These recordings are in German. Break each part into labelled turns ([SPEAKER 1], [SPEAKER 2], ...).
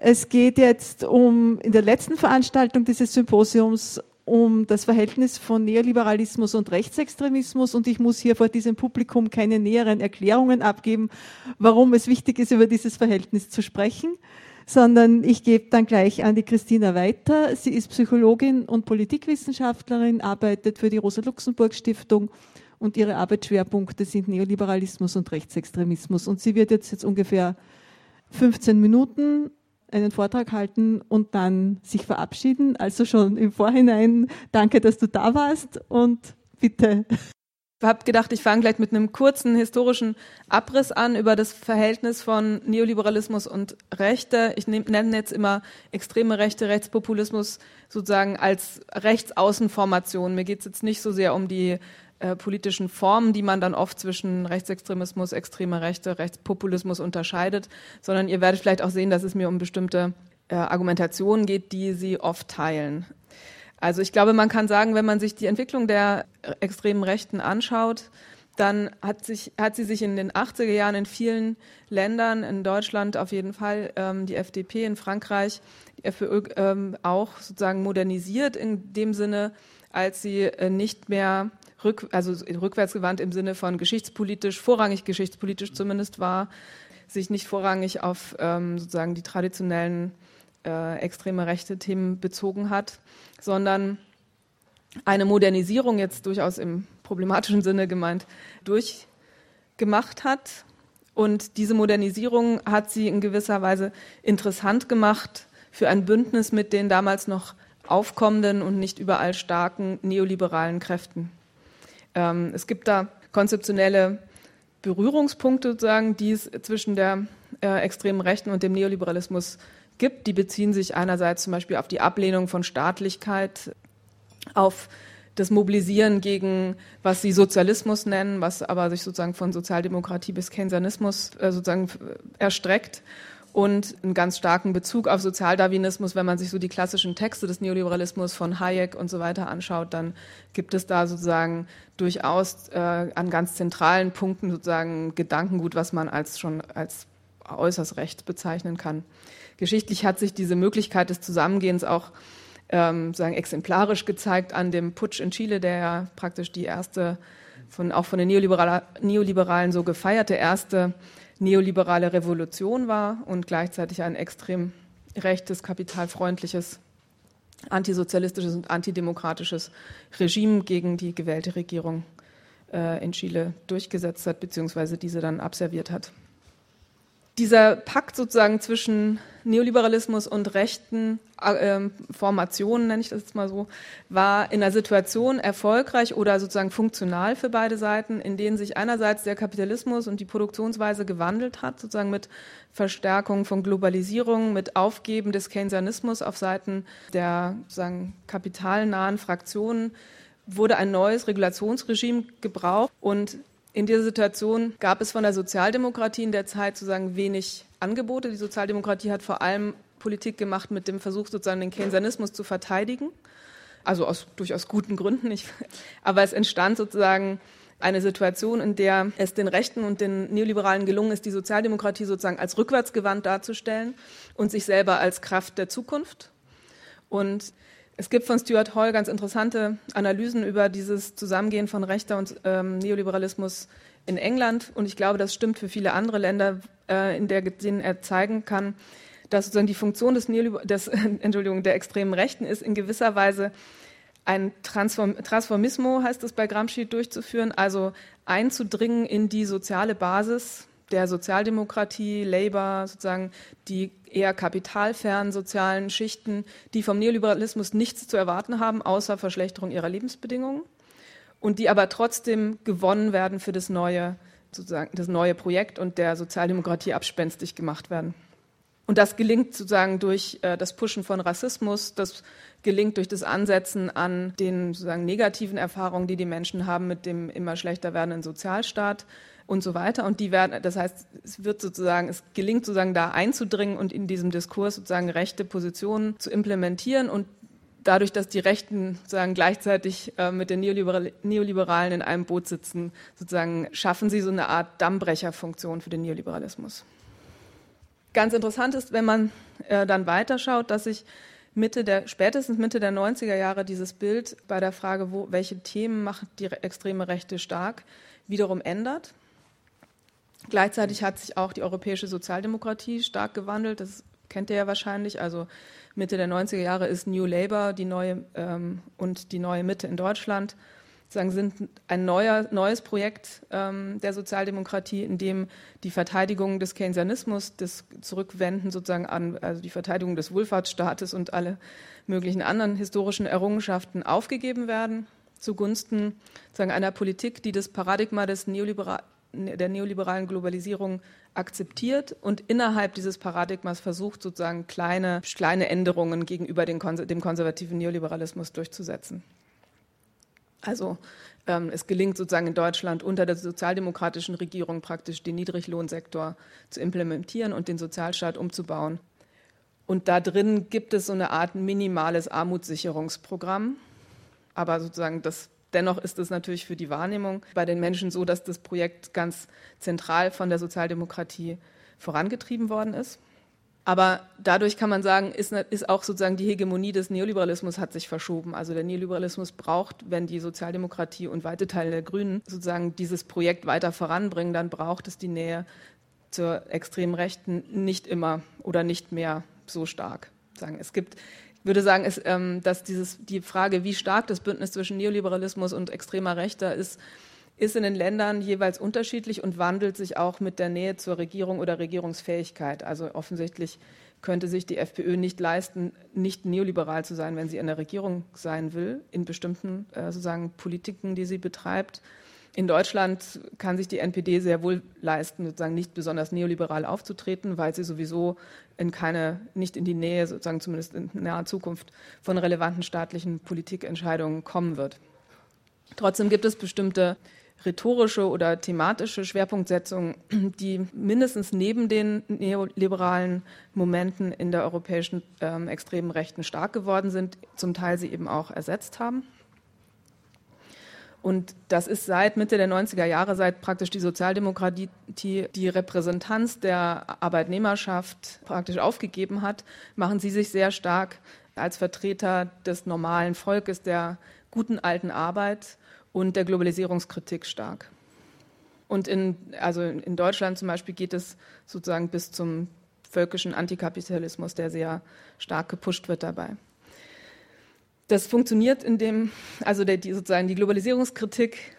[SPEAKER 1] Es geht jetzt um in der letzten Veranstaltung dieses Symposiums um das Verhältnis von Neoliberalismus und Rechtsextremismus und ich muss hier vor diesem Publikum keine näheren Erklärungen abgeben, warum es wichtig ist, über dieses Verhältnis zu sprechen, sondern ich gebe dann gleich an die Christina weiter. Sie ist Psychologin und Politikwissenschaftlerin, arbeitet für die Rosa-Luxemburg-Stiftung und ihre Arbeitsschwerpunkte sind Neoliberalismus und Rechtsextremismus und sie wird jetzt, jetzt ungefähr 15 Minuten einen Vortrag halten und dann sich verabschieden. Also schon im Vorhinein danke, dass du da warst und bitte.
[SPEAKER 2] Ich habe gedacht, ich fange gleich mit einem kurzen historischen Abriss an über das Verhältnis von Neoliberalismus und Rechte. Ich nenne jetzt immer extreme Rechte, Rechtspopulismus sozusagen als Rechtsaußenformation. Mir geht es jetzt nicht so sehr um die äh, politischen Formen, die man dann oft zwischen Rechtsextremismus, extreme Rechte, Rechtspopulismus unterscheidet, sondern ihr werdet vielleicht auch sehen, dass es mir um bestimmte äh, Argumentationen geht, die sie oft teilen. Also ich glaube, man kann sagen, wenn man sich die Entwicklung der extremen Rechten anschaut, dann hat, sich, hat sie sich in den 80er Jahren in vielen Ländern, in Deutschland auf jeden Fall, ähm, die FDP in Frankreich, die FPÖ ähm, auch sozusagen modernisiert in dem Sinne, als sie äh, nicht mehr rück, also rückwärtsgewandt im Sinne von geschichtspolitisch, vorrangig geschichtspolitisch zumindest war, sich nicht vorrangig auf ähm, sozusagen die traditionellen äh, extreme rechte Themen bezogen hat, sondern eine Modernisierung jetzt durchaus im problematischen Sinne gemeint durchgemacht hat. Und diese Modernisierung hat sie in gewisser Weise interessant gemacht für ein Bündnis mit den damals noch aufkommenden und nicht überall starken neoliberalen Kräften. Ähm, es gibt da konzeptionelle Berührungspunkte sozusagen, die es zwischen der äh, extremen Rechten und dem Neoliberalismus gibt. Die beziehen sich einerseits zum Beispiel auf die Ablehnung von Staatlichkeit, auf das Mobilisieren gegen, was sie Sozialismus nennen, was aber sich sozusagen von Sozialdemokratie bis Keynesianismus äh, sozusagen erstreckt und einen ganz starken Bezug auf Sozialdarwinismus. Wenn man sich so die klassischen Texte des Neoliberalismus von Hayek und so weiter anschaut, dann gibt es da sozusagen durchaus äh, an ganz zentralen Punkten sozusagen Gedankengut, was man als schon als äußerst rechts bezeichnen kann. Geschichtlich hat sich diese Möglichkeit des Zusammengehens auch ähm, sagen exemplarisch gezeigt an dem Putsch in Chile, der ja praktisch die erste von auch von den Neoliberalen so gefeierte erste neoliberale Revolution war und gleichzeitig ein extrem rechtes, kapitalfreundliches, antisozialistisches und antidemokratisches Regime gegen die gewählte Regierung äh, in Chile durchgesetzt hat, beziehungsweise diese dann abserviert hat dieser Pakt sozusagen zwischen Neoliberalismus und rechten äh, Formationen, nenne ich das jetzt mal so, war in einer Situation erfolgreich oder sozusagen funktional für beide Seiten, in denen sich einerseits der Kapitalismus und die Produktionsweise gewandelt hat, sozusagen mit Verstärkung von Globalisierung, mit Aufgeben des Keynesianismus auf Seiten der sozusagen kapitalnahen Fraktionen wurde ein neues Regulationsregime gebraucht und in dieser Situation gab es von der Sozialdemokratie in der Zeit sozusagen wenig Angebote. Die Sozialdemokratie hat vor allem Politik gemacht mit dem Versuch, sozusagen den Keynesianismus zu verteidigen. Also aus durchaus guten Gründen. Ich, aber es entstand sozusagen eine Situation, in der es den Rechten und den Neoliberalen gelungen ist, die Sozialdemokratie sozusagen als rückwärtsgewandt darzustellen und sich selber als Kraft der Zukunft. Und es gibt von Stuart Hall ganz interessante Analysen über dieses Zusammengehen von Rechter und ähm, Neoliberalismus in England. Und ich glaube, das stimmt für viele andere Länder, äh, in der, denen er zeigen kann, dass sozusagen die Funktion des, des Entschuldigung, der extremen Rechten ist, in gewisser Weise ein Transform Transformismo, heißt es bei Gramsci, durchzuführen, also einzudringen in die soziale Basis der Sozialdemokratie, Labour, sozusagen die eher kapitalfernen sozialen Schichten, die vom Neoliberalismus nichts zu erwarten haben, außer Verschlechterung ihrer Lebensbedingungen und die aber trotzdem gewonnen werden für das neue, sozusagen das neue Projekt und der Sozialdemokratie abspenstig gemacht werden. Und das gelingt sozusagen durch äh, das Pushen von Rassismus, das gelingt durch das Ansetzen an den sozusagen negativen Erfahrungen, die die Menschen haben mit dem immer schlechter werdenden Sozialstaat und so weiter. Und die werden, das heißt, es wird sozusagen, es gelingt sozusagen da einzudringen und in diesem Diskurs sozusagen rechte Positionen zu implementieren und dadurch, dass die Rechten sozusagen gleichzeitig äh, mit den Neoliberal Neoliberalen in einem Boot sitzen, sozusagen schaffen sie so eine Art Dammbrecherfunktion für den Neoliberalismus. Ganz interessant ist, wenn man äh, dann weiterschaut, dass sich Mitte der, spätestens Mitte der 90er Jahre dieses Bild bei der Frage, wo, welche Themen macht die extreme Rechte stark, wiederum ändert. Gleichzeitig hat sich auch die europäische Sozialdemokratie stark gewandelt. Das kennt ihr ja wahrscheinlich. Also Mitte der 90er Jahre ist New Labour die neue ähm, und die neue Mitte in Deutschland sozusagen sind ein neuer, neues Projekt ähm, der Sozialdemokratie, in dem die Verteidigung des Keynesianismus, das Zurückwenden sozusagen an, also die Verteidigung des Wohlfahrtsstaates und alle möglichen anderen historischen Errungenschaften aufgegeben werden, zugunsten sozusagen einer Politik, die das Paradigma des Neoliberal der neoliberalen Globalisierung akzeptiert und innerhalb dieses Paradigmas versucht, sozusagen kleine, kleine Änderungen gegenüber dem konservativen Neoliberalismus durchzusetzen. Also ähm, es gelingt sozusagen in Deutschland unter der sozialdemokratischen Regierung praktisch den Niedriglohnsektor zu implementieren und den Sozialstaat umzubauen. Und da drin gibt es so eine Art minimales Armutssicherungsprogramm. Aber sozusagen das, dennoch ist es natürlich für die Wahrnehmung bei den Menschen so, dass das Projekt ganz zentral von der Sozialdemokratie vorangetrieben worden ist. Aber dadurch kann man sagen, ist, ist, auch sozusagen die Hegemonie des Neoliberalismus hat sich verschoben. Also der Neoliberalismus braucht, wenn die Sozialdemokratie und weite Teile der Grünen sozusagen dieses Projekt weiter voranbringen, dann braucht es die Nähe zur extremen Rechten nicht immer oder nicht mehr so stark. Sagen. Es gibt, würde sagen, es, ähm, dass dieses, die Frage, wie stark das Bündnis zwischen Neoliberalismus und extremer Rechter ist, ist in den Ländern jeweils unterschiedlich und wandelt sich auch mit der Nähe zur Regierung oder Regierungsfähigkeit. Also offensichtlich könnte sich die FPÖ nicht leisten, nicht neoliberal zu sein, wenn sie in der Regierung sein will, in bestimmten äh, sozusagen Politiken, die sie betreibt. In Deutschland kann sich die NPD sehr wohl leisten, sozusagen nicht besonders neoliberal aufzutreten, weil sie sowieso in keine, nicht in die Nähe, sozusagen zumindest in naher Zukunft, von relevanten staatlichen Politikentscheidungen kommen wird. Trotzdem gibt es bestimmte rhetorische oder thematische Schwerpunktsetzung, die mindestens neben den neoliberalen Momenten in der europäischen ähm, extremen Rechten stark geworden sind, zum Teil sie eben auch ersetzt haben. Und das ist seit Mitte der 90er Jahre, seit praktisch die Sozialdemokratie die Repräsentanz der Arbeitnehmerschaft praktisch aufgegeben hat, machen sie sich sehr stark als Vertreter des normalen Volkes, der guten alten Arbeit und der Globalisierungskritik stark. Und in, also in Deutschland zum Beispiel geht es sozusagen bis zum völkischen Antikapitalismus, der sehr stark gepusht wird dabei. Das funktioniert in dem, also der, die, sozusagen die Globalisierungskritik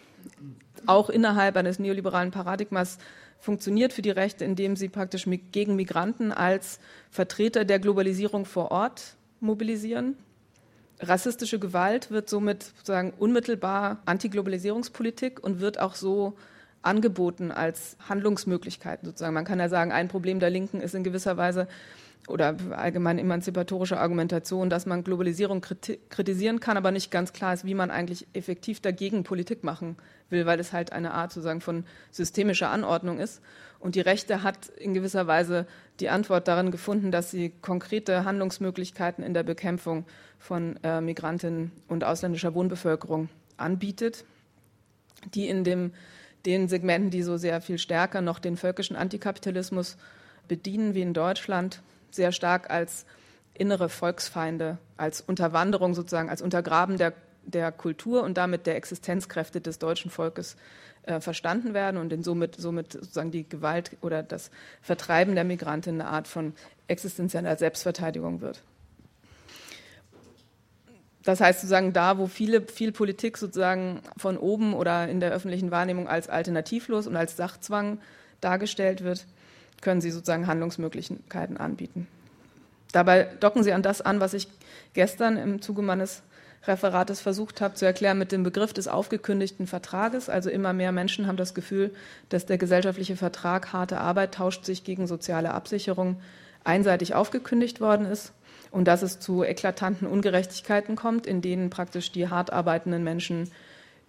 [SPEAKER 2] auch innerhalb eines neoliberalen Paradigmas funktioniert für die Rechte, indem sie praktisch gegen Migranten als Vertreter der Globalisierung vor Ort mobilisieren rassistische Gewalt wird somit sozusagen unmittelbar Antiglobalisierungspolitik und wird auch so angeboten als Handlungsmöglichkeiten sozusagen. Man kann ja sagen, ein Problem der Linken ist in gewisser Weise oder allgemein emanzipatorische Argumentation, dass man Globalisierung kritisieren kann, aber nicht ganz klar ist, wie man eigentlich effektiv dagegen Politik machen will, weil es halt eine Art sozusagen von systemischer Anordnung ist. Und die Rechte hat in gewisser Weise die Antwort darin gefunden, dass sie konkrete Handlungsmöglichkeiten in der Bekämpfung von äh, Migrantinnen und ausländischer Wohnbevölkerung anbietet, die in dem, den Segmenten, die so sehr viel stärker noch den völkischen Antikapitalismus bedienen, wie in Deutschland, sehr stark als innere Volksfeinde, als Unterwanderung sozusagen, als Untergraben der, der Kultur und damit der Existenzkräfte des deutschen Volkes äh, verstanden werden und in somit, somit sozusagen die Gewalt oder das Vertreiben der Migranten eine Art von existenzieller Selbstverteidigung wird. Das heißt sozusagen da, wo viele, viel Politik sozusagen von oben oder in der öffentlichen Wahrnehmung als alternativlos und als Sachzwang dargestellt wird, können sie sozusagen Handlungsmöglichkeiten anbieten. Dabei docken sie an das an, was ich gestern im Zuge meines Referates versucht habe zu erklären mit dem Begriff des aufgekündigten Vertrages. Also immer mehr Menschen haben das Gefühl, dass der gesellschaftliche Vertrag harte Arbeit tauscht sich gegen soziale Absicherung einseitig aufgekündigt worden ist und dass es zu eklatanten Ungerechtigkeiten kommt, in denen praktisch die hart arbeitenden Menschen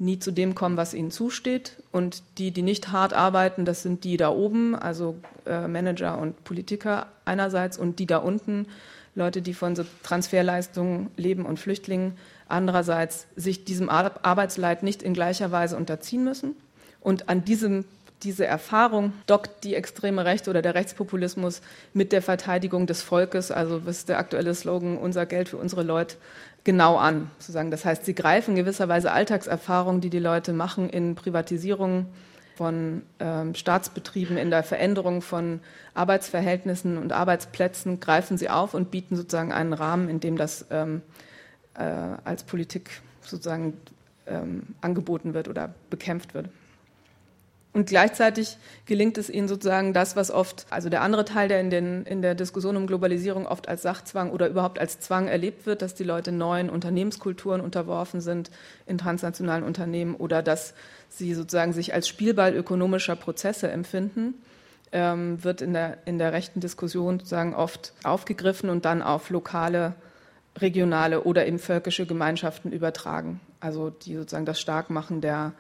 [SPEAKER 2] nie zu dem kommen, was ihnen zusteht. Und die, die nicht hart arbeiten, das sind die da oben, also äh, Manager und Politiker einerseits, und die da unten, Leute, die von so Transferleistungen leben und Flüchtlingen, andererseits sich diesem Arbeitsleid nicht in gleicher Weise unterziehen müssen. Und an diesem diese Erfahrung dockt die extreme Rechte oder der Rechtspopulismus mit der Verteidigung des Volkes, also was der aktuelle Slogan, unser Geld für unsere Leute, genau an. Sozusagen. Das heißt, sie greifen gewisserweise Alltagserfahrungen, die die Leute machen in Privatisierungen von ähm, Staatsbetrieben, in der Veränderung von Arbeitsverhältnissen und Arbeitsplätzen, greifen sie auf und bieten sozusagen einen Rahmen, in dem das ähm, äh, als Politik sozusagen ähm, angeboten wird oder bekämpft wird. Und gleichzeitig gelingt es ihnen sozusagen das, was oft, also der andere Teil, der in, den, in der Diskussion um Globalisierung oft als Sachzwang oder überhaupt als Zwang erlebt wird, dass die Leute neuen Unternehmenskulturen unterworfen sind in transnationalen Unternehmen oder dass sie sozusagen sich als Spielball ökonomischer Prozesse empfinden, ähm, wird in der, in der rechten Diskussion sozusagen oft aufgegriffen und dann auf lokale, regionale oder eben völkische Gemeinschaften übertragen. Also die sozusagen das Starkmachen der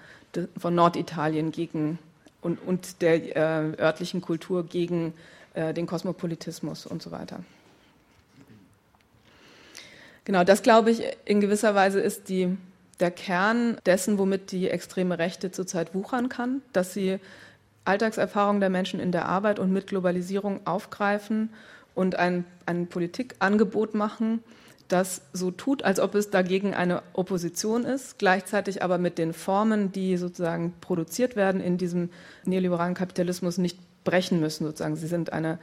[SPEAKER 2] von Norditalien gegen und, und der äh, örtlichen Kultur gegen äh, den Kosmopolitismus und so weiter. Genau, das glaube ich in gewisser Weise ist die, der Kern dessen, womit die extreme Rechte zurzeit wuchern kann, dass sie Alltagserfahrungen der Menschen in der Arbeit und mit Globalisierung aufgreifen und ein, ein Politikangebot machen, das so tut, als ob es dagegen eine Opposition ist, gleichzeitig aber mit den Formen, die sozusagen produziert werden in diesem neoliberalen Kapitalismus, nicht brechen müssen. Sozusagen. Sie sind eine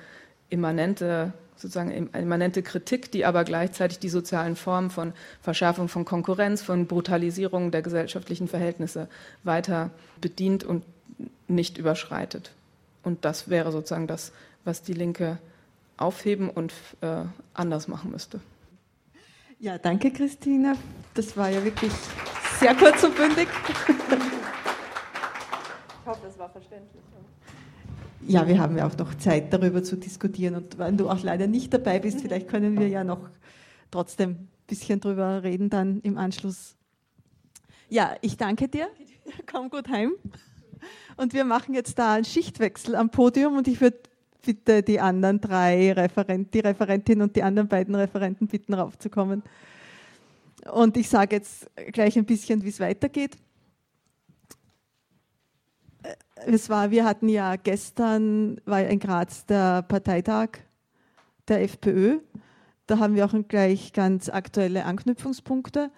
[SPEAKER 2] immanente, sozusagen immanente Kritik, die aber gleichzeitig die sozialen Formen von Verschärfung von Konkurrenz, von Brutalisierung der gesellschaftlichen Verhältnisse weiter bedient und nicht überschreitet. Und das wäre sozusagen das, was die Linke aufheben und äh, anders machen müsste.
[SPEAKER 1] Ja, danke Christina. Das war ja wirklich sehr kurz und bündig. Ich hoffe, es war verständlich. Ja, wir haben ja auch noch Zeit, darüber zu diskutieren. Und wenn du auch leider nicht dabei bist, vielleicht können wir ja noch trotzdem ein bisschen drüber reden dann im Anschluss. Ja, ich danke dir. Komm gut heim. Und wir machen jetzt da einen Schichtwechsel am Podium und ich würde bitte die anderen drei Referenten, die Referentin und die anderen beiden Referenten bitten, raufzukommen. Und ich sage jetzt gleich ein bisschen, wie es weitergeht. Äh, es war, wir hatten ja gestern, war in Graz der Parteitag der FPÖ. Da haben wir auch gleich ganz aktuelle Anknüpfungspunkte.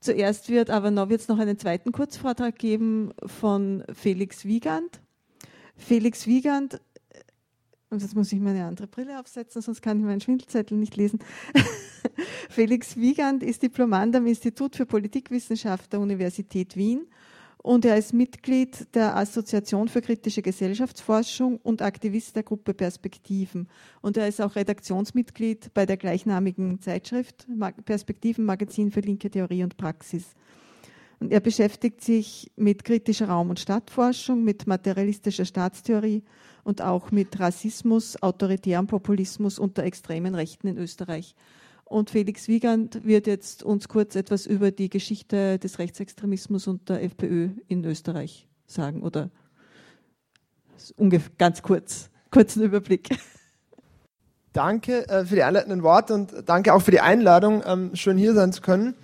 [SPEAKER 1] Zuerst wird aber noch, wird es noch einen zweiten Kurzvortrag geben von Felix Wiegand. Felix Wiegand und jetzt muss ich meine andere Brille aufsetzen, sonst kann ich meinen Schwindelzettel nicht lesen. Felix Wiegand ist Diplomant am Institut für Politikwissenschaft der Universität Wien und er ist Mitglied der Assoziation für kritische Gesellschaftsforschung und Aktivist der Gruppe Perspektiven. Und er ist auch Redaktionsmitglied bei der gleichnamigen Zeitschrift Perspektiven Magazin für linke Theorie und Praxis. Und er beschäftigt sich mit kritischer Raum- und Stadtforschung, mit materialistischer Staatstheorie und auch mit Rassismus, autoritärem Populismus und der extremen Rechten in Österreich. Und Felix Wiegand wird jetzt uns kurz etwas über die Geschichte des Rechtsextremismus und der FPÖ in Österreich sagen oder ganz kurz, kurzen Überblick.
[SPEAKER 3] Danke äh, für die einleitenden Worte und danke auch für die Einladung, ähm, schön hier sein zu können.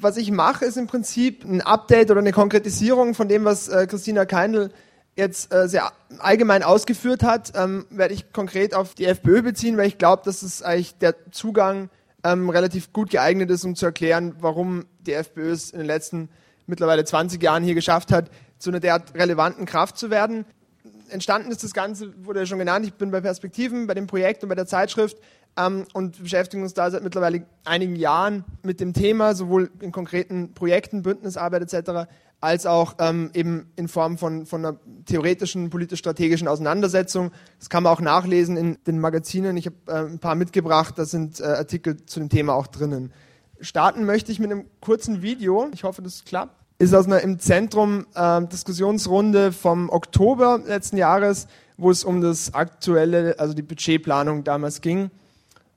[SPEAKER 3] Was ich mache, ist im Prinzip ein Update oder eine Konkretisierung von dem, was äh, Christina Keindl jetzt äh, sehr allgemein ausgeführt hat, ähm, werde ich konkret auf die FPÖ beziehen, weil ich glaube, dass es eigentlich der Zugang ähm, relativ gut geeignet ist, um zu erklären, warum die FPÖ es in den letzten mittlerweile 20 Jahren hier geschafft hat, zu einer derart relevanten Kraft zu werden. Entstanden ist das Ganze, wurde ja schon genannt, ich bin bei Perspektiven, bei dem Projekt und bei der Zeitschrift ähm, und beschäftigen uns da seit mittlerweile einigen Jahren mit dem Thema, sowohl in konkreten Projekten, Bündnisarbeit etc., als auch ähm, eben in Form von, von einer theoretischen, politisch-strategischen Auseinandersetzung. Das kann man auch nachlesen in den Magazinen. Ich habe äh, ein paar mitgebracht, da sind äh, Artikel zu dem Thema auch drinnen. Starten möchte ich mit einem kurzen Video. Ich hoffe, das klappt. Ist aus einer im Zentrum äh, Diskussionsrunde vom Oktober letzten Jahres, wo es um das aktuelle, also die Budgetplanung damals ging.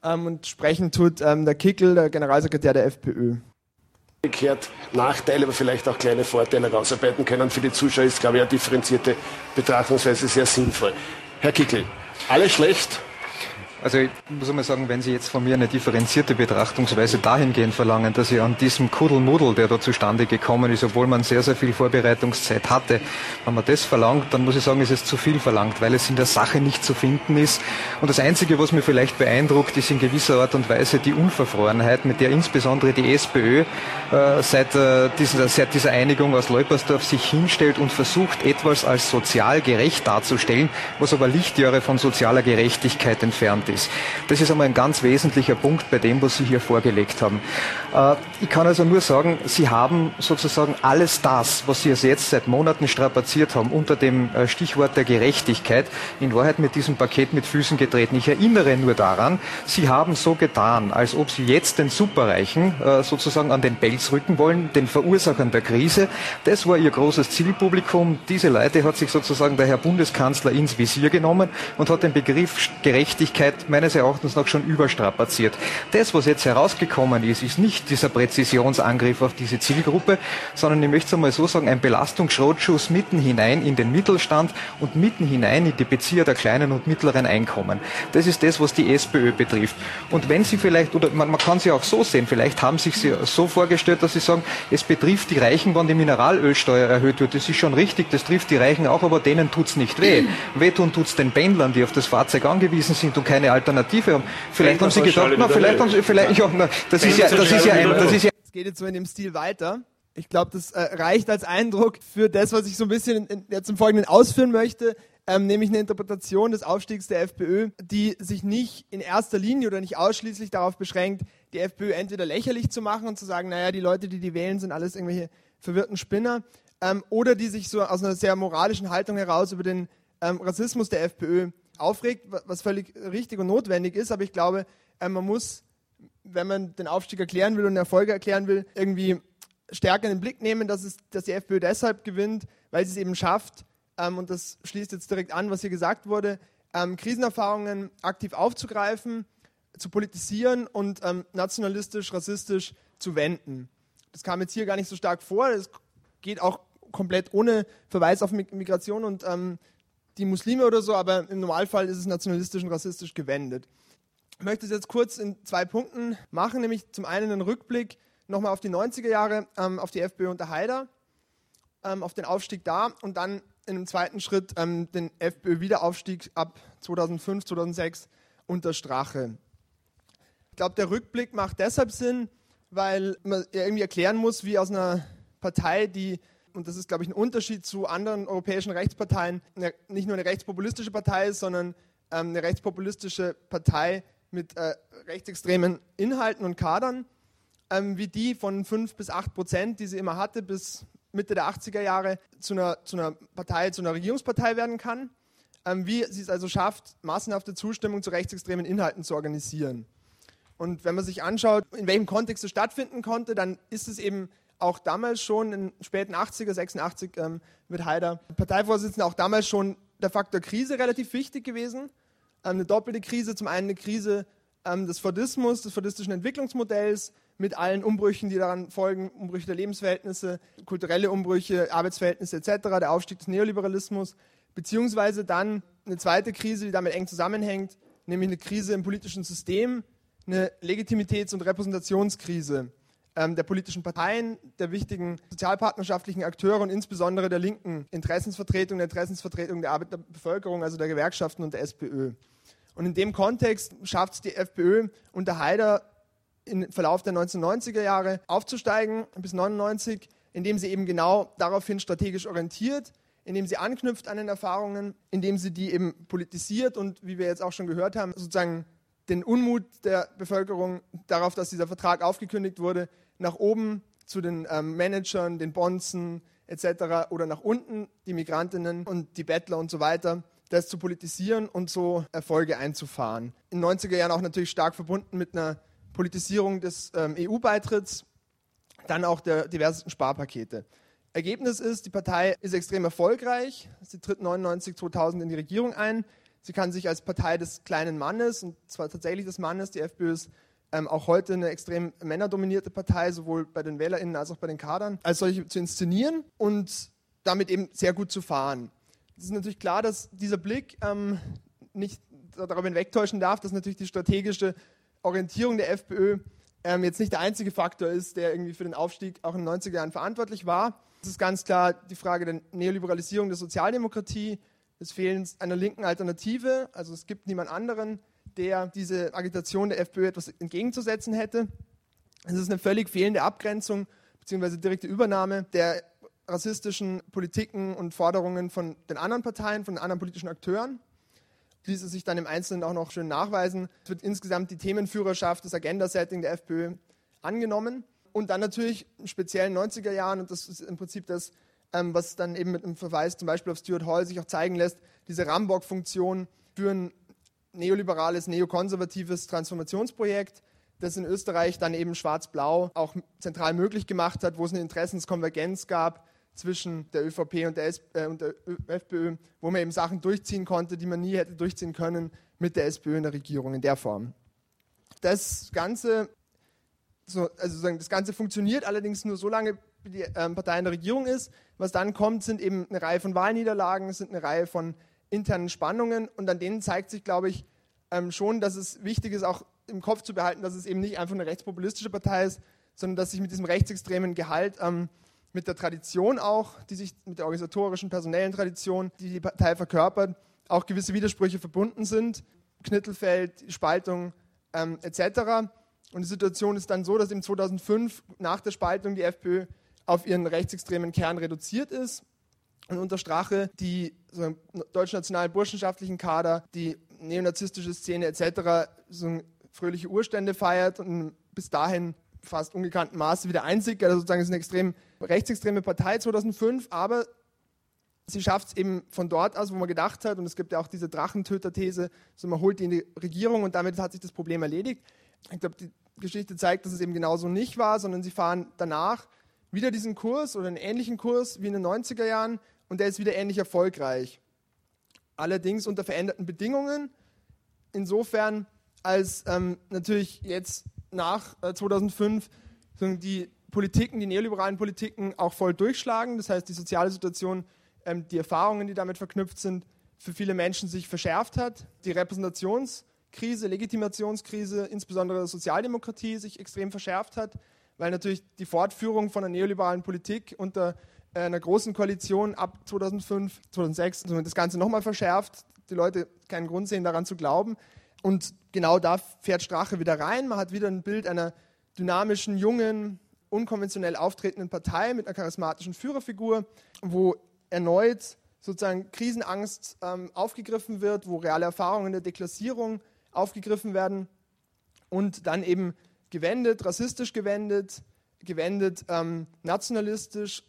[SPEAKER 3] Ähm, und sprechen tut ähm, der Kickel, der Generalsekretär der FPÖ
[SPEAKER 4] umgekehrt Nachteile, aber vielleicht auch kleine Vorteile herausarbeiten können. Für die Zuschauer ist, glaube ich, eine differenzierte Betrachtungsweise sehr sinnvoll. Herr Kickel, alles schlecht?
[SPEAKER 5] Also ich muss einmal sagen, wenn Sie jetzt von mir eine differenzierte Betrachtungsweise dahingehend verlangen, dass ich an diesem Kuddelmuddel, der da zustande gekommen ist, obwohl man sehr, sehr viel Vorbereitungszeit hatte, wenn man das verlangt, dann muss ich sagen, ist es zu viel verlangt, weil es in der Sache nicht zu finden ist. Und das Einzige, was mir vielleicht beeindruckt, ist in gewisser Art und Weise die Unverfrorenheit, mit der insbesondere die SPÖ äh, seit, äh, dieser, seit dieser Einigung aus Leupersdorf sich hinstellt und versucht, etwas als sozial gerecht darzustellen, was aber Lichtjahre von sozialer Gerechtigkeit entfernt ist ist. Das ist einmal ein ganz wesentlicher Punkt bei dem, was Sie hier vorgelegt haben. Äh, ich kann also nur sagen, Sie haben sozusagen alles das, was Sie jetzt seit Monaten strapaziert haben, unter dem äh, Stichwort der Gerechtigkeit, in Wahrheit mit diesem Paket mit Füßen getreten. Ich erinnere nur daran, Sie haben so getan, als ob Sie jetzt den Superreichen äh, sozusagen an den Pelz rücken wollen, den Verursachern der Krise. Das war Ihr großes Zielpublikum. Diese Leute hat sich sozusagen der Herr Bundeskanzler ins Visier genommen und hat den Begriff Gerechtigkeit meines Erachtens noch schon überstrapaziert. Das, was jetzt herausgekommen ist, ist nicht dieser Präzisionsangriff auf diese Zielgruppe, sondern ich möchte es einmal so sagen, ein Belastungsschrotschuss mitten hinein in den Mittelstand und mitten hinein in die Bezieher der kleinen und mittleren Einkommen. Das ist das, was die SPÖ betrifft. Und wenn Sie vielleicht, oder man, man kann sie auch so sehen, vielleicht haben sich Sie so vorgestellt, dass Sie sagen, es betrifft die Reichen, wenn die Mineralölsteuer erhöht wird. Das ist schon richtig, das trifft die Reichen auch, aber denen tut es nicht weh. Wehtun tut es den Pendlern, die auf das Fahrzeug angewiesen sind und keine Alternative haben. Vielleicht haben Sie gedacht, na, vielleicht haben Sie, vielleicht, ja, na, das ist ja, das ist ja, ein, das ist ja.
[SPEAKER 3] Es geht jetzt so in dem Stil weiter. Ich glaube, das äh, reicht als Eindruck für das, was ich so ein bisschen in, in, jetzt im Folgenden ausführen möchte, ähm, nämlich eine Interpretation des Aufstiegs der FPÖ, die sich nicht in erster Linie oder nicht ausschließlich darauf beschränkt, die FPÖ entweder lächerlich zu machen und zu sagen, naja, die Leute, die die wählen, sind alles irgendwelche verwirrten Spinner, ähm, oder die sich so aus einer sehr moralischen Haltung heraus über den ähm, Rassismus der FPÖ aufregt, was völlig richtig und notwendig ist. Aber ich glaube, äh, man muss, wenn man den Aufstieg erklären will und Erfolge erklären will, irgendwie stärker in den Blick nehmen, dass, es, dass die FPÖ deshalb gewinnt, weil sie es eben schafft, ähm, und das schließt jetzt direkt an, was hier gesagt wurde, ähm, Krisenerfahrungen aktiv aufzugreifen, zu politisieren und ähm, nationalistisch, rassistisch zu wenden. Das kam jetzt hier gar nicht so stark vor. Das geht auch komplett ohne Verweis auf Migration und ähm, die Muslime oder so, aber im Normalfall ist es nationalistisch und rassistisch gewendet. Ich möchte es jetzt kurz in zwei Punkten machen, nämlich zum einen einen Rückblick nochmal auf die 90er Jahre, ähm, auf die FPÖ unter Haider, ähm, auf den Aufstieg da und dann in einem zweiten Schritt ähm, den FPÖ-Wiederaufstieg ab 2005, 2006 unter Strache. Ich glaube, der Rückblick macht deshalb Sinn, weil man irgendwie erklären muss, wie aus einer Partei, die und das ist, glaube ich, ein Unterschied zu anderen europäischen Rechtsparteien, eine, nicht nur eine rechtspopulistische Partei ist, sondern ähm, eine rechtspopulistische Partei mit äh, rechtsextremen Inhalten und Kadern, ähm, wie die von 5 bis 8 Prozent, die sie immer hatte, bis Mitte der 80er Jahre zu einer, zu einer Partei, zu einer Regierungspartei werden kann. Ähm, wie sie es also schafft, massenhafte Zustimmung zu rechtsextremen Inhalten zu organisieren. Und wenn man sich anschaut, in welchem Kontext es stattfinden konnte, dann ist es eben auch damals schon in den späten 80er, 86 ähm, mit Haider Parteivorsitzender, auch damals schon der Faktor Krise relativ wichtig gewesen. Ähm, eine doppelte Krise, zum einen eine Krise ähm, des Fordismus, des fordistischen Entwicklungsmodells, mit allen Umbrüchen, die daran folgen, Umbrüche der Lebensverhältnisse, kulturelle Umbrüche, Arbeitsverhältnisse etc., der Aufstieg des Neoliberalismus, beziehungsweise dann eine zweite Krise, die damit eng zusammenhängt, nämlich eine Krise im politischen System, eine Legitimitäts- und Repräsentationskrise der politischen Parteien, der wichtigen sozialpartnerschaftlichen Akteure und insbesondere der linken Interessensvertretung, der Interessensvertretung der Arbeiterbevölkerung, also der Gewerkschaften und der SPÖ. Und in dem Kontext schafft es die FPÖ unter Haider im Verlauf der 1990er Jahre aufzusteigen bis 99, indem sie eben genau daraufhin strategisch orientiert, indem sie anknüpft an den Erfahrungen, indem sie die eben politisiert und wie wir jetzt auch schon gehört haben, sozusagen den Unmut der Bevölkerung darauf, dass dieser Vertrag aufgekündigt wurde, nach oben zu den ähm, Managern, den Bonzen etc. oder nach unten die Migrantinnen und die Bettler und so weiter, das zu politisieren und so Erfolge einzufahren. In den 90er Jahren auch natürlich stark verbunden mit einer Politisierung des ähm, EU-Beitritts, dann auch der diversen Sparpakete. Ergebnis ist, die Partei ist extrem erfolgreich. Sie tritt 99, 2000 in die Regierung ein. Sie kann sich als Partei des kleinen Mannes, und zwar tatsächlich des Mannes, die FPÖ ist ähm, auch heute eine extrem männerdominierte Partei, sowohl bei den WählerInnen als auch bei den Kadern, als solche zu inszenieren und damit eben sehr gut zu fahren. Es ist natürlich klar, dass dieser Blick ähm, nicht darüber hinwegtäuschen darf, dass natürlich die strategische Orientierung der FPÖ ähm, jetzt nicht der einzige Faktor ist, der irgendwie für den Aufstieg auch in den 90er Jahren verantwortlich war. Es ist ganz klar die Frage der Neoliberalisierung der Sozialdemokratie, des Fehlens einer linken Alternative. Also es gibt niemand anderen, der diese Agitation der FPÖ etwas entgegenzusetzen hätte. Es ist eine völlig fehlende Abgrenzung bzw. direkte Übernahme der rassistischen Politiken und Forderungen von den anderen Parteien, von den anderen politischen Akteuren. Diese sich dann im Einzelnen auch noch schön nachweisen. Es wird insgesamt die Themenführerschaft, das Agenda-Setting der FPÖ angenommen. Und dann natürlich im speziellen 90er Jahren, und das ist im Prinzip das, ähm, was dann eben mit einem Verweis zum Beispiel auf Stuart Hall sich auch zeigen lässt, diese Rambock-Funktion für ein neoliberales, neokonservatives Transformationsprojekt, das in Österreich dann eben schwarz-blau auch zentral möglich gemacht hat, wo es eine Interessenskonvergenz gab zwischen der ÖVP und der, äh, und der FPÖ, wo man eben Sachen durchziehen konnte, die man nie hätte durchziehen können mit der SPÖ in der Regierung in der Form. Das Ganze, so, also das Ganze funktioniert allerdings nur so lange, wie die ähm, Partei in der Regierung ist. Was dann kommt, sind eben eine Reihe von Wahlniederlagen, sind eine Reihe von internen Spannungen und an denen zeigt sich, glaube ich, ähm, schon, dass es wichtig ist, auch im Kopf zu behalten, dass es eben nicht einfach eine rechtspopulistische Partei ist, sondern dass sich mit diesem rechtsextremen Gehalt, ähm, mit der Tradition auch, die sich mit der organisatorischen, personellen Tradition, die die Partei verkörpert, auch gewisse Widersprüche verbunden sind. Knittelfeld, Spaltung ähm, etc. Und die Situation ist dann so, dass im 2005 nach der Spaltung die FPÖ auf ihren rechtsextremen Kern reduziert ist und unter Strache die so deutschnationalen burschenschaftlichen Kader, die neonazistische Szene etc. so fröhliche Urstände feiert und bis dahin fast ungekannten Maße wieder einzig. Also sozusagen ist eine extrem rechtsextreme Partei 2005, aber sie schafft es eben von dort aus, wo man gedacht hat, und es gibt ja auch diese Drachentöter-These, so man holt die in die Regierung und damit hat sich das Problem erledigt. Ich glaube, die Geschichte zeigt, dass es eben genauso nicht war, sondern sie fahren danach wieder diesen Kurs oder einen ähnlichen Kurs wie in den 90er Jahren und der ist wieder ähnlich erfolgreich. Allerdings unter veränderten Bedingungen. Insofern, als ähm, natürlich jetzt nach äh, 2005 die Politiken, die neoliberalen Politiken auch voll durchschlagen. Das heißt, die soziale Situation, ähm, die Erfahrungen, die damit verknüpft sind, für viele Menschen sich verschärft hat. Die Repräsentationskrise, Legitimationskrise, insbesondere der Sozialdemokratie, sich extrem verschärft hat, weil natürlich die Fortführung von der neoliberalen Politik unter äh, einer großen Koalition ab 2005, 2006 das Ganze nochmal verschärft. Die Leute keinen Grund sehen, daran zu glauben. Und genau da fährt Strache wieder rein. Man hat wieder ein Bild einer dynamischen, jungen, unkonventionell auftretenden Partei mit einer charismatischen Führerfigur, wo erneut sozusagen Krisenangst ähm, aufgegriffen wird, wo reale Erfahrungen der Deklassierung aufgegriffen werden und dann eben gewendet, rassistisch gewendet, gewendet, ähm, nationalistisch,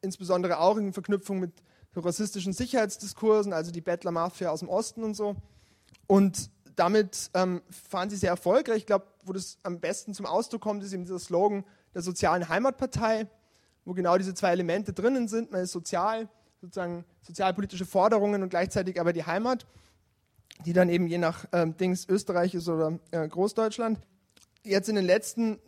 [SPEAKER 3] insbesondere auch in Verknüpfung mit rassistischen Sicherheitsdiskursen, also die Bettler-Mafia aus dem Osten und so. Und damit ähm, fahren sie sehr erfolgreich. Ich glaube, wo das am besten zum Ausdruck kommt, ist eben dieser Slogan der sozialen Heimatpartei, wo genau diese zwei Elemente drinnen sind. Man ist sozial, sozusagen sozialpolitische Forderungen und gleichzeitig aber die Heimat, die dann eben je nach ähm, Dings Österreich ist oder äh, Großdeutschland. Jetzt in den letzten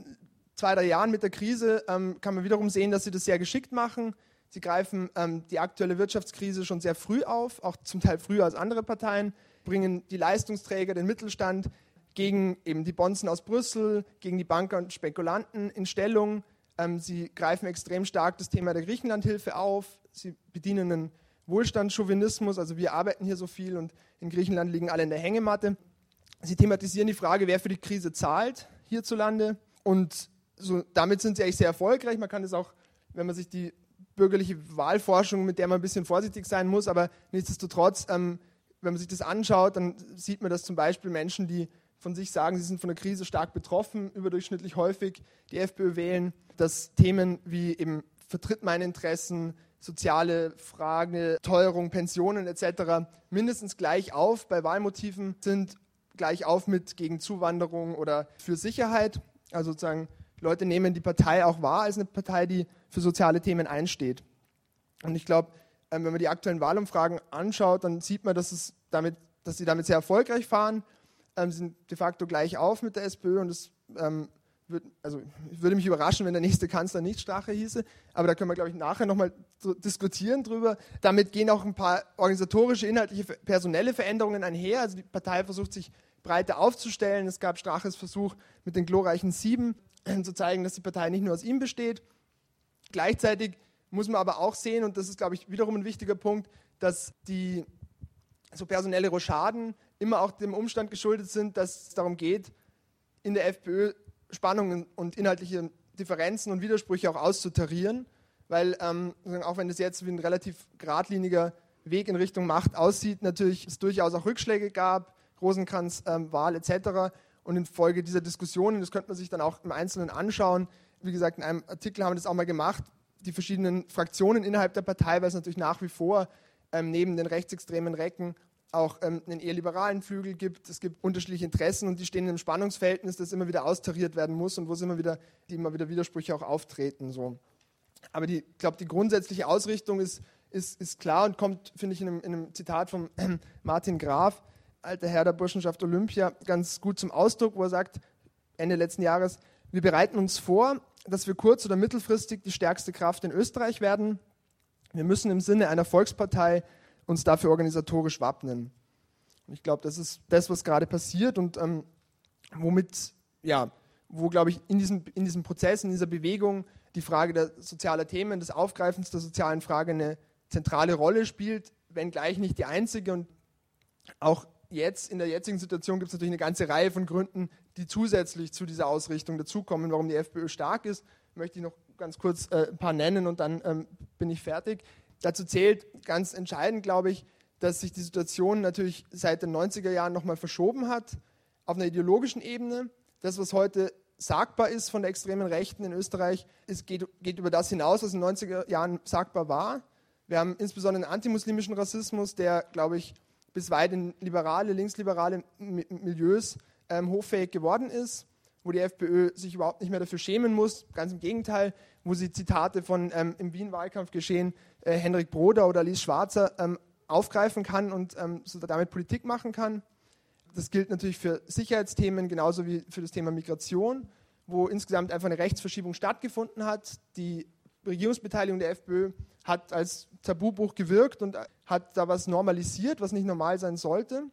[SPEAKER 3] zwei, drei Jahren mit der Krise ähm, kann man wiederum sehen, dass sie das sehr geschickt machen. Sie greifen ähm, die aktuelle Wirtschaftskrise schon sehr früh auf, auch zum Teil früher als andere Parteien bringen die Leistungsträger, den Mittelstand gegen eben die Bonzen aus Brüssel, gegen die Banker und Spekulanten in Stellung. Ähm, sie greifen extrem stark das Thema der Griechenlandhilfe auf. Sie bedienen einen Wohlstandschauvinismus, also wir arbeiten hier so viel und in Griechenland liegen alle in der Hängematte. Sie thematisieren die Frage, wer für die Krise zahlt hierzulande und so, damit sind sie eigentlich sehr erfolgreich. Man kann das auch, wenn man sich die bürgerliche Wahlforschung, mit der man ein bisschen vorsichtig sein muss, aber nichtsdestotrotz ähm, wenn man sich das anschaut, dann sieht man, dass zum Beispiel Menschen, die von sich sagen, sie sind von der Krise stark betroffen, überdurchschnittlich häufig die FPÖ wählen, dass Themen wie eben vertritt meine Interessen, soziale Fragen, Teuerung, Pensionen etc. mindestens gleich auf bei Wahlmotiven sind, gleich auf mit gegen Zuwanderung oder für Sicherheit. Also sozusagen Leute nehmen die Partei auch wahr als eine Partei, die für soziale Themen einsteht. Und ich glaube, ähm, wenn man die aktuellen Wahlumfragen anschaut, dann sieht man, dass, es damit, dass sie damit sehr erfolgreich fahren. Ähm, sind de facto gleich auf mit der SPÖ und es ähm, würd, also würde mich überraschen, wenn der nächste Kanzler nicht Strache hieße, aber da können wir, glaube ich, nachher nochmal diskutieren drüber. Damit gehen auch ein paar organisatorische, inhaltliche, personelle Veränderungen einher. Also die Partei versucht sich breiter aufzustellen. Es gab Straches Versuch mit den glorreichen Sieben zu zeigen, dass die Partei nicht nur aus ihm besteht. Gleichzeitig muss man aber auch sehen, und das ist, glaube ich, wiederum ein wichtiger Punkt, dass die so personelle Rochaden immer auch dem Umstand geschuldet sind, dass es darum geht, in der FPÖ Spannungen und inhaltliche Differenzen und Widersprüche auch auszutarieren, weil ähm, auch wenn es jetzt wie ein relativ geradliniger Weg in Richtung Macht aussieht, natürlich es durchaus auch Rückschläge gab, Rosenkranz ähm, Wahl etc. Und infolge dieser Diskussionen, das könnte man sich dann auch im Einzelnen anschauen, wie gesagt, in einem Artikel haben wir das auch mal gemacht, die verschiedenen Fraktionen innerhalb der Partei, weil es natürlich nach wie vor ähm, neben den rechtsextremen Recken auch ähm, einen eher liberalen Flügel gibt. Es gibt unterschiedliche Interessen und die stehen in einem Spannungsverhältnis, das immer wieder austariert werden muss und wo es immer wieder, die immer wieder Widersprüche auch auftreten. So. Aber ich glaube, die grundsätzliche Ausrichtung ist, ist, ist klar und kommt, finde ich, in einem, in einem, Zitat von Martin Graf, alter Herr der Burschenschaft Olympia, ganz gut zum Ausdruck, wo er sagt, Ende letzten Jahres, wir bereiten uns vor, dass wir kurz- oder mittelfristig die stärkste Kraft in Österreich werden. Wir müssen im Sinne einer Volkspartei uns dafür organisatorisch wappnen. Und ich glaube, das ist das, was gerade passiert und ähm, womit, ja, wo, glaube ich, in diesem, in diesem Prozess, in dieser Bewegung die Frage der sozialen Themen, des Aufgreifens der sozialen Frage eine zentrale Rolle spielt, wenngleich nicht die einzige. Und auch jetzt, in der jetzigen Situation, gibt es natürlich eine ganze Reihe von Gründen, die zusätzlich zu dieser Ausrichtung dazukommen, warum die FPÖ stark ist. Möchte ich noch ganz kurz äh, ein paar nennen und dann ähm, bin ich fertig. Dazu zählt ganz entscheidend, glaube ich, dass sich die Situation natürlich seit den 90er Jahren nochmal verschoben hat auf einer ideologischen Ebene. Das, was heute sagbar ist von der extremen Rechten in Österreich, es geht, geht über das hinaus, was in den 90er Jahren sagbar war. Wir haben insbesondere einen antimuslimischen Rassismus, der, glaube ich, bis weit in liberale, linksliberale Milieus ähm, hoffähig geworden ist wo die FPÖ sich überhaupt nicht mehr dafür schämen muss. Ganz im Gegenteil, wo sie Zitate von ähm, im Wien-Wahlkampf geschehen äh, Henrik Broder oder Lies Schwarzer ähm, aufgreifen kann und ähm, so damit Politik machen kann. Das gilt natürlich für Sicherheitsthemen genauso wie für das Thema Migration, wo insgesamt einfach eine Rechtsverschiebung stattgefunden hat. Die Regierungsbeteiligung der FPÖ hat als Tabubuch gewirkt und hat da was normalisiert, was nicht normal sein sollte.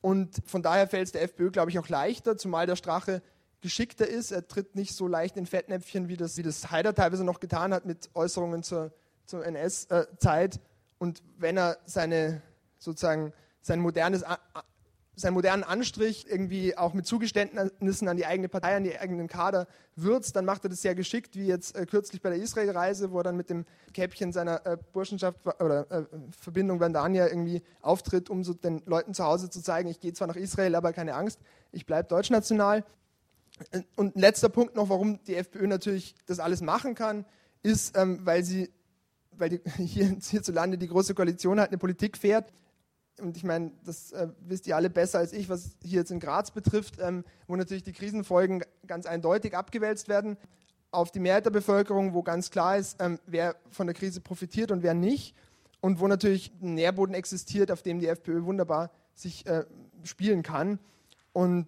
[SPEAKER 3] Und von daher fällt es der FPÖ, glaube ich, auch leichter, zumal der Strache geschickter ist. Er tritt nicht so leicht in Fettnäpfchen, wie das, wie das Haider teilweise noch getan hat mit Äußerungen zur, zur NS-Zeit. Und wenn er seine, sozusagen, sein modernes, seinen modernen Anstrich irgendwie auch mit Zugeständnissen an die eigene Partei, an die eigenen Kader würzt, dann macht er das sehr geschickt, wie jetzt äh, kürzlich bei der Israel-Reise, wo er dann mit dem Käppchen seiner äh, Burschenschaft oder äh, Verbindung Vandania irgendwie auftritt, um so den Leuten zu Hause zu zeigen, ich gehe zwar nach Israel, aber keine Angst, ich bleibe deutschnational. Und ein letzter Punkt noch, warum die FPÖ natürlich das alles machen kann, ist, ähm, weil sie, weil die, hier, hierzulande die Große Koalition halt eine Politik fährt. Und ich meine, das äh, wisst ihr alle besser als ich, was hier jetzt in Graz betrifft, ähm, wo natürlich die Krisenfolgen ganz eindeutig abgewälzt werden auf die Mehrheit der Bevölkerung, wo ganz klar ist, ähm, wer von der Krise profitiert und wer nicht. Und wo natürlich ein Nährboden existiert, auf dem die FPÖ wunderbar sich äh, spielen kann. Und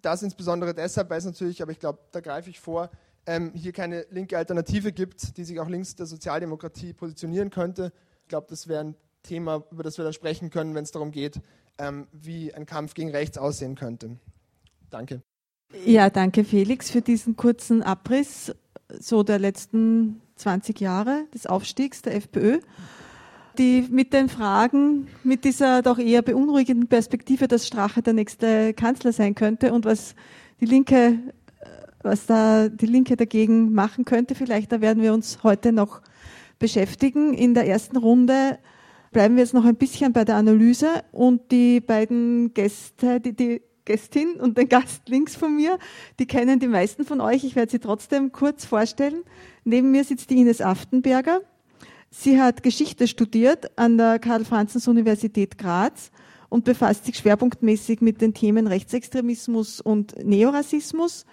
[SPEAKER 3] das insbesondere deshalb, weil es natürlich, aber ich glaube, da greife ich vor, ähm, hier keine linke Alternative gibt, die sich auch links der Sozialdemokratie positionieren könnte. Ich glaube, das wäre ein Thema, über das wir dann sprechen können, wenn es darum geht, ähm, wie ein Kampf gegen rechts aussehen könnte. Danke.
[SPEAKER 1] Ja, danke Felix für diesen kurzen Abriss so der letzten 20 Jahre des Aufstiegs der FPÖ die mit den Fragen, mit dieser doch eher beunruhigenden Perspektive, dass Strache der nächste Kanzler sein könnte und was die Linke, äh, was da die Linke dagegen machen könnte, vielleicht, da werden wir uns heute noch beschäftigen. In der ersten Runde bleiben wir jetzt noch ein bisschen bei der Analyse und die beiden Gäste, die, die Gästin und den Gast links von mir, die kennen die meisten von euch. Ich werde sie trotzdem kurz vorstellen. Neben mir sitzt die Ines Aftenberger. Sie hat Geschichte studiert an der Karl-Franzens-Universität Graz und befasst sich schwerpunktmäßig mit den Themen Rechtsextremismus und Neorassismus.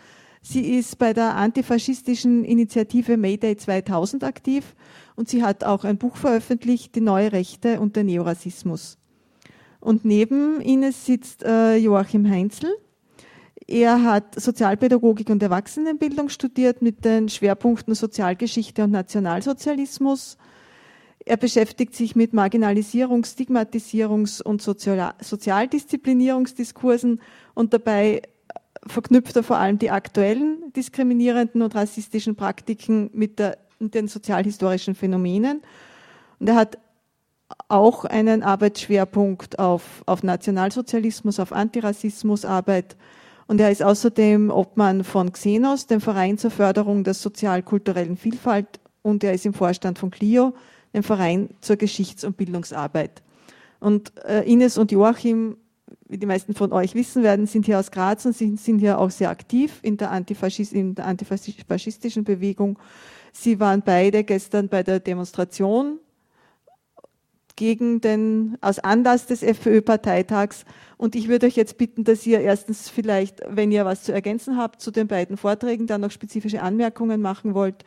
[SPEAKER 1] Sie ist bei der antifaschistischen Initiative Mayday 2000 aktiv und sie hat auch ein Buch veröffentlicht, Die neue Rechte und der Neorassismus. Und neben Ihnen sitzt äh, Joachim Heinzel. Er hat Sozialpädagogik und Erwachsenenbildung studiert mit den Schwerpunkten Sozialgeschichte und Nationalsozialismus. Er beschäftigt sich mit Marginalisierungs-, Stigmatisierungs- und Sozialdisziplinierungsdiskursen und dabei verknüpft er vor allem die aktuellen diskriminierenden und rassistischen Praktiken mit, der, mit den sozialhistorischen Phänomenen. Und er hat auch einen Arbeitsschwerpunkt auf, auf Nationalsozialismus, auf Antirassismusarbeit. Und er ist außerdem Obmann von Xenos, dem Verein zur Förderung der sozial-kulturellen Vielfalt. Und er ist im Vorstand von CLIO, dem Verein zur Geschichts- und Bildungsarbeit. Und äh, Ines und Joachim, wie die meisten von euch wissen werden, sind hier aus Graz und sind, sind hier auch sehr aktiv in der, Antifaschist, in der antifaschistischen Bewegung. Sie waren beide gestern bei der Demonstration gegen den, aus Anlass des FPÖ-Parteitags. Und ich würde euch jetzt bitten, dass ihr erstens vielleicht, wenn ihr was zu ergänzen habt zu den beiden Vorträgen, dann noch spezifische Anmerkungen machen wollt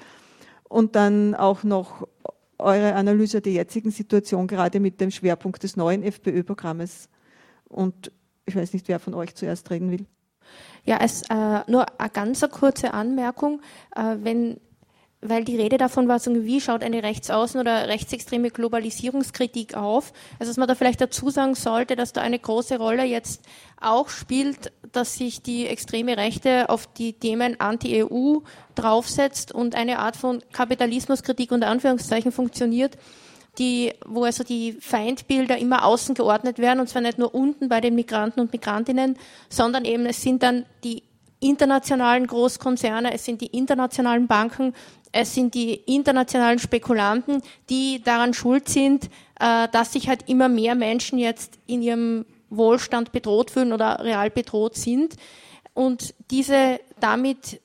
[SPEAKER 1] und dann auch noch eure Analyse der jetzigen Situation gerade mit dem Schwerpunkt des neuen FPÖ-Programmes. Und ich weiß nicht, wer von euch zuerst reden will.
[SPEAKER 6] Ja, es, äh, nur eine ganz kurze Anmerkung. Äh, wenn weil die Rede davon war, wie schaut eine rechtsaußen oder rechtsextreme Globalisierungskritik auf. Also dass man da vielleicht dazu sagen sollte, dass da eine große Rolle jetzt auch spielt, dass sich die extreme Rechte auf die Themen Anti-EU draufsetzt und eine Art von Kapitalismuskritik unter Anführungszeichen funktioniert, die, wo also die Feindbilder immer außen geordnet werden, und zwar nicht nur unten bei den Migranten und Migrantinnen, sondern eben es sind dann die internationalen Großkonzerne, es sind die internationalen Banken, es sind die internationalen Spekulanten, die daran schuld sind, äh, dass sich halt immer mehr Menschen jetzt in ihrem Wohlstand bedroht fühlen oder real bedroht sind. Und diese damit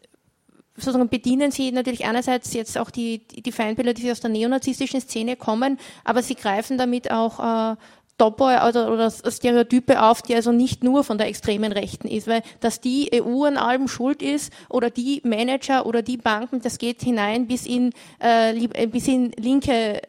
[SPEAKER 6] sozusagen bedienen sie natürlich einerseits jetzt auch die, die Feindbilder, die aus der neonazistischen Szene kommen, aber sie greifen damit auch äh, Topo oder, oder Stereotype auf, die also nicht nur von der extremen Rechten ist, weil dass die EU an allem schuld ist oder die Manager oder die Banken, das geht hinein bis in, äh, äh bis in linke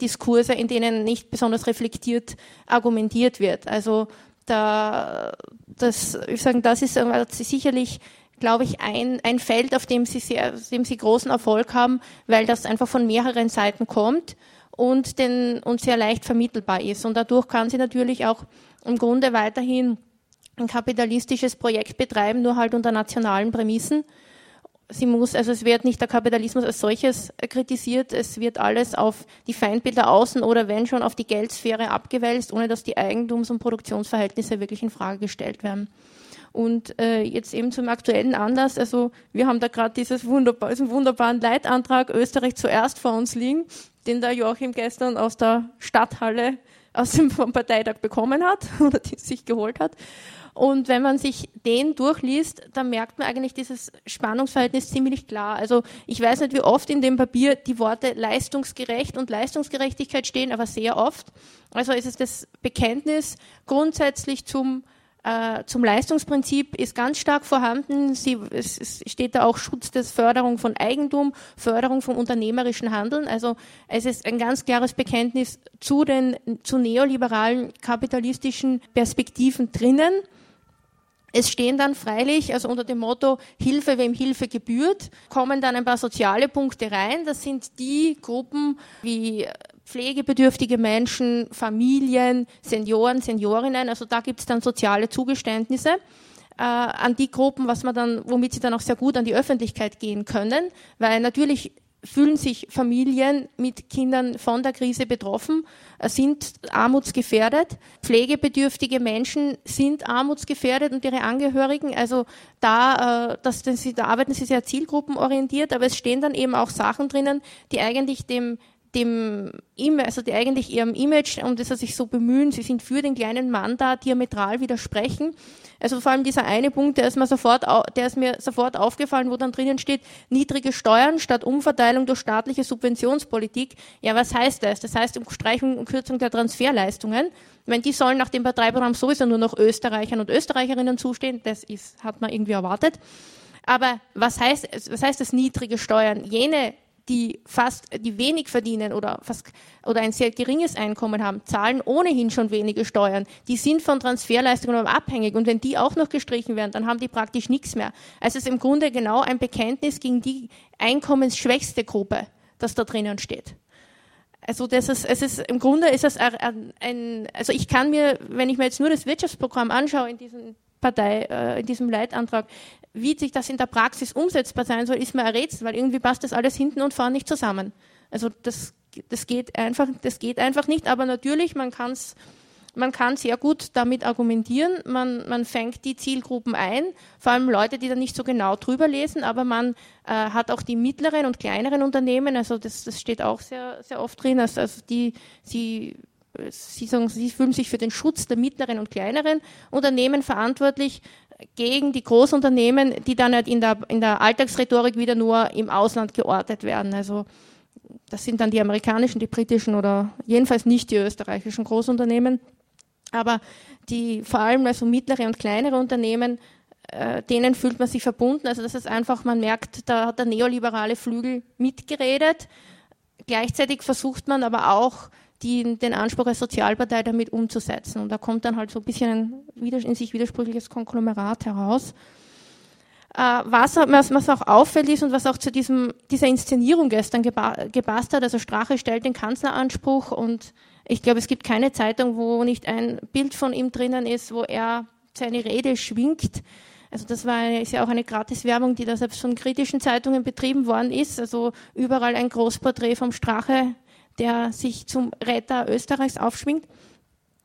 [SPEAKER 6] Diskurse, in denen nicht besonders reflektiert argumentiert wird. Also da, das, ich sagen, das ist sicherlich glaube ich, ein, ein Feld, auf dem sie, sehr, dem sie großen Erfolg haben, weil das einfach von mehreren Seiten kommt und, den, und sehr leicht vermittelbar ist. Und dadurch kann sie natürlich auch im Grunde weiterhin ein kapitalistisches Projekt betreiben, nur halt unter nationalen Prämissen. Sie muss, also es wird nicht der Kapitalismus als solches kritisiert, es wird alles auf die Feindbilder außen oder wenn schon auf die Geldsphäre abgewälzt, ohne dass die Eigentums- und Produktionsverhältnisse wirklich in Frage gestellt werden. Und äh, jetzt eben zum aktuellen Anlass, also wir haben da gerade dieses wunderbar, diesen wunderbaren Leitantrag Österreich zuerst vor uns liegen, den der Joachim gestern aus der Stadthalle aus dem vom Parteitag bekommen hat oder sich geholt hat. Und wenn man sich den durchliest, dann merkt man eigentlich dieses Spannungsverhältnis ziemlich klar. Also ich weiß nicht, wie oft in dem Papier die Worte leistungsgerecht und Leistungsgerechtigkeit stehen, aber sehr oft. Also ist es das Bekenntnis grundsätzlich zum äh, zum Leistungsprinzip ist ganz stark vorhanden. Sie, es, es steht da auch Schutz des Förderung von Eigentum, Förderung vom unternehmerischen Handeln. Also es ist ein ganz klares Bekenntnis zu den zu neoliberalen kapitalistischen Perspektiven drinnen. Es stehen dann freilich, also unter dem Motto Hilfe, wem Hilfe gebührt, kommen dann ein paar soziale Punkte rein. Das sind die Gruppen wie pflegebedürftige Menschen, Familien, Senioren, Seniorinnen. Also da gibt es dann soziale Zugeständnisse äh, an die Gruppen, was man dann, womit sie dann auch sehr gut an die Öffentlichkeit gehen können, weil natürlich fühlen sich Familien mit Kindern von der Krise betroffen, äh, sind armutsgefährdet. Pflegebedürftige Menschen sind armutsgefährdet und ihre Angehörigen. Also da, äh, das, da arbeiten sie sehr zielgruppenorientiert, aber es stehen dann eben auch Sachen drinnen, die eigentlich dem dem also die eigentlich ihrem Image, um das sie sich so bemühen, sie sind für den kleinen Mann da, diametral widersprechen. Also vor allem dieser eine Punkt, der ist mir sofort, der ist mir sofort aufgefallen, wo dann drinnen steht, niedrige Steuern statt Umverteilung durch staatliche Subventionspolitik. Ja, was heißt das? Das heißt Streichung und Kürzung der Transferleistungen. Wenn die sollen nach dem Parteiprogramm sowieso nur noch Österreichern und Österreicherinnen zustehen, das ist, hat man irgendwie erwartet. Aber was heißt, was heißt das niedrige Steuern? Jene die fast, die wenig verdienen oder fast, oder ein sehr geringes Einkommen haben, zahlen ohnehin schon wenige Steuern. Die sind von Transferleistungen abhängig und wenn die auch noch gestrichen werden, dann haben die praktisch nichts mehr. Also es ist im Grunde genau ein Bekenntnis gegen die einkommensschwächste Gruppe, das da drinnen steht. Also das ist, es ist im Grunde ist es ein, also ich kann mir, wenn ich mir jetzt nur das Wirtschaftsprogramm anschaue in diesem Partei, äh, in diesem Leitantrag, wie sich das in der Praxis umsetzbar sein soll, ist mir ein Rätsel, weil irgendwie passt das alles hinten und vorne nicht zusammen. Also das, das geht einfach, das geht einfach nicht. Aber natürlich, man kann es man kann sehr gut damit argumentieren. Man, man fängt die Zielgruppen ein, vor allem Leute, die da nicht so genau drüber lesen, aber man äh, hat auch die mittleren und kleineren Unternehmen, also das, das steht auch sehr, sehr oft drin, also, also die, sie, sie sagen, sie fühlen sich für den Schutz der mittleren und kleineren Unternehmen verantwortlich gegen die Großunternehmen, die dann halt in der, in der Alltagsrhetorik wieder nur im Ausland geortet werden. Also das sind dann die amerikanischen, die britischen oder jedenfalls nicht die österreichischen Großunternehmen. Aber die vor allem also mittlere und kleinere Unternehmen, äh, denen fühlt man sich verbunden. Also das ist einfach, man merkt, da hat der neoliberale Flügel mitgeredet. Gleichzeitig versucht man aber auch die, den Anspruch als Sozialpartei damit umzusetzen. Und da kommt dann halt so ein bisschen ein in sich widersprüchliches Konglomerat heraus. Äh, was, was, was, auch auffällt ist und was auch zu diesem, dieser Inszenierung gestern geba gepasst hat, also Strache stellt den Kanzleranspruch und ich glaube, es gibt keine Zeitung, wo nicht ein Bild von ihm drinnen ist, wo er seine Rede schwingt. Also das war ist ja auch eine Gratiswerbung, die da selbst von kritischen Zeitungen betrieben worden ist. Also überall ein Großporträt vom Strache der sich zum Retter Österreichs aufschwingt.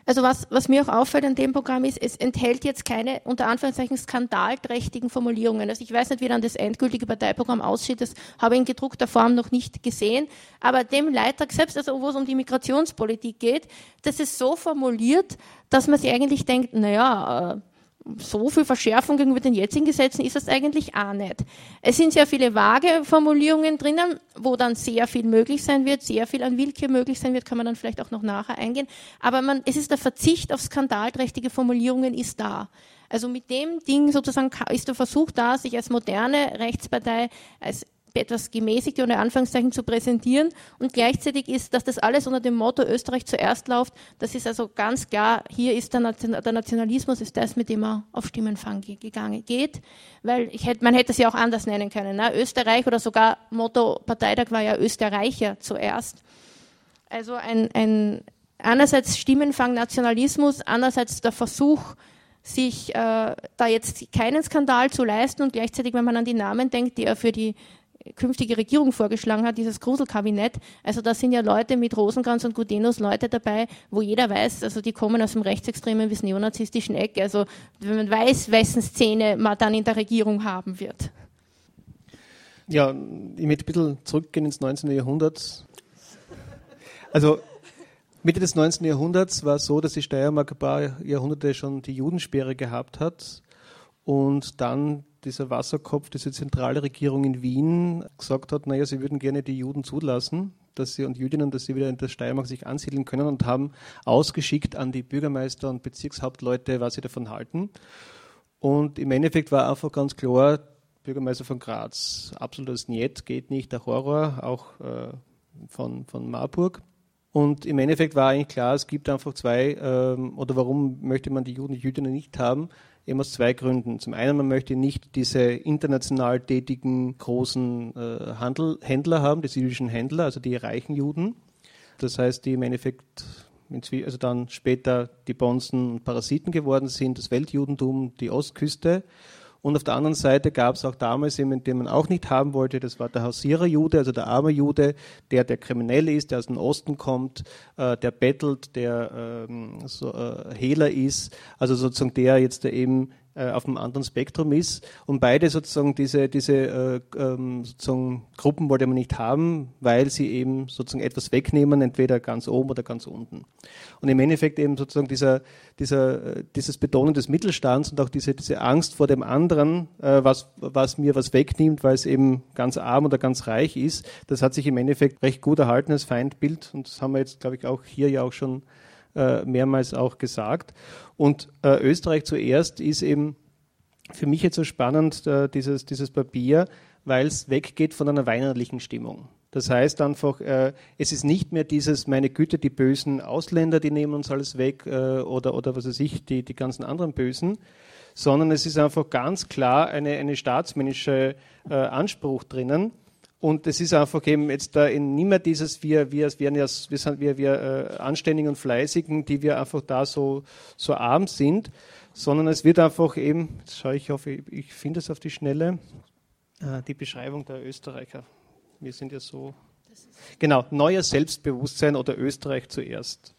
[SPEAKER 6] Also was, was mir auch auffällt an dem Programm ist, es enthält jetzt keine unter Anführungszeichen skandalträchtigen Formulierungen. Also ich weiß nicht, wie dann das endgültige Parteiprogramm aussieht, das habe ich in gedruckter Form noch nicht gesehen. Aber dem Leitrag selbst, also wo es um die Migrationspolitik geht, das ist so formuliert, dass man sich eigentlich denkt, naja, äh, so viel Verschärfung gegenüber den jetzigen Gesetzen ist das eigentlich auch nicht. Es sind sehr viele vage Formulierungen drinnen, wo dann sehr viel möglich sein wird, sehr viel an Willkür möglich sein wird, kann man dann vielleicht auch noch nachher eingehen. Aber man, es ist der Verzicht auf skandalträchtige Formulierungen ist da. Also mit dem Ding sozusagen ist der Versuch da, sich als moderne Rechtspartei, als etwas gemäßigt unter Anführungszeichen zu präsentieren und gleichzeitig ist, dass das alles unter dem Motto Österreich zuerst läuft. Das ist also ganz klar, hier ist der, Nationalismus ist das, mit dem er auf Stimmenfang gegangen geht, weil hätte, man hätte es ja auch anders nennen können. Ne? Österreich oder sogar Motto Parteitag war ja Österreicher zuerst. Also ein, ein einerseits Stimmenfang Nationalismus, andererseits der Versuch, sich äh, da jetzt keinen Skandal zu leisten und gleichzeitig, wenn man an die Namen denkt, die er für die künftige Regierung vorgeschlagen hat, dieses Gruselkabinett. Also da sind ja Leute mit Rosenkranz und Gudenus Leute dabei, wo jeder weiß, also die kommen aus dem rechtsextremen bis neonazistischen Eck. Also wenn man weiß, wessen Szene man dann in der Regierung haben wird.
[SPEAKER 7] Ja, ich möchte ein bisschen zurückgehen ins 19. Jahrhundert. Also Mitte des 19. Jahrhunderts war es so, dass die Steiermark ein paar Jahrhunderte schon die Judensperre gehabt hat und dann dieser Wasserkopf, diese zentrale Regierung in Wien gesagt hat, naja, sie würden gerne die Juden zulassen, dass sie und Jüdinnen, dass sie wieder in der Steiermark sich ansiedeln können und haben ausgeschickt an die Bürgermeister und Bezirkshauptleute, was sie davon halten. Und im Endeffekt war einfach ganz klar, Bürgermeister von Graz, absolutes Niet, geht nicht, der Horror, auch äh, von, von Marburg. Und im Endeffekt war eigentlich klar, es gibt einfach zwei, ähm, oder warum möchte man die Juden und Jüdinnen nicht haben? Eben aus zwei Gründen. Zum einen, man möchte nicht diese international tätigen großen äh, Handel, Händler haben, die jüdischen Händler, also die reichen Juden. Das heißt, die im Endeffekt also dann später die Bonzen und Parasiten geworden sind, das Weltjudentum, die Ostküste. Und auf der anderen Seite gab es auch damals jemanden, den man auch nicht haben wollte, das war der Hausierer-Jude, also der arme Jude, der der kriminell ist, der aus dem Osten kommt, äh, der bettelt, der ähm, so, äh, Hehler ist, also sozusagen der jetzt eben äh, auf einem anderen Spektrum ist. Und beide sozusagen diese, diese äh, ähm, sozusagen Gruppen wollte man nicht haben, weil sie eben sozusagen etwas wegnehmen, entweder ganz oben oder ganz unten. Und im Endeffekt eben sozusagen dieser, dieser, äh, dieses Betonen des Mittelstands und auch diese, diese Angst vor dem anderen, äh, was, was mir was wegnimmt, weil es eben ganz arm oder ganz reich ist, das hat sich im Endeffekt recht gut erhalten als Feindbild. Und das haben wir jetzt, glaube ich, auch hier ja auch schon äh, mehrmals auch gesagt. Und äh, Österreich zuerst ist eben für mich jetzt so spannend, äh, dieses, dieses Papier, weil es weggeht von einer weinerlichen Stimmung. Das heißt einfach, äh, es ist nicht mehr dieses, meine Güte, die bösen Ausländer, die nehmen uns alles weg äh, oder, oder was weiß ich, die, die ganzen anderen Bösen, sondern es ist einfach ganz klar eine, eine staatsmännische äh, Anspruch drinnen. Und es ist einfach eben jetzt da in nicht mehr dieses, wir, wir, wir, wir sind wir, wir äh, Anständigen und Fleißigen, die wir einfach da so, so arm sind, sondern es wird einfach eben, jetzt schaue ich, hoffe, ich, ich finde es auf die Schnelle, äh, die Beschreibung der Österreicher wir sind ja so. Genau, neues Selbstbewusstsein oder Österreich zuerst.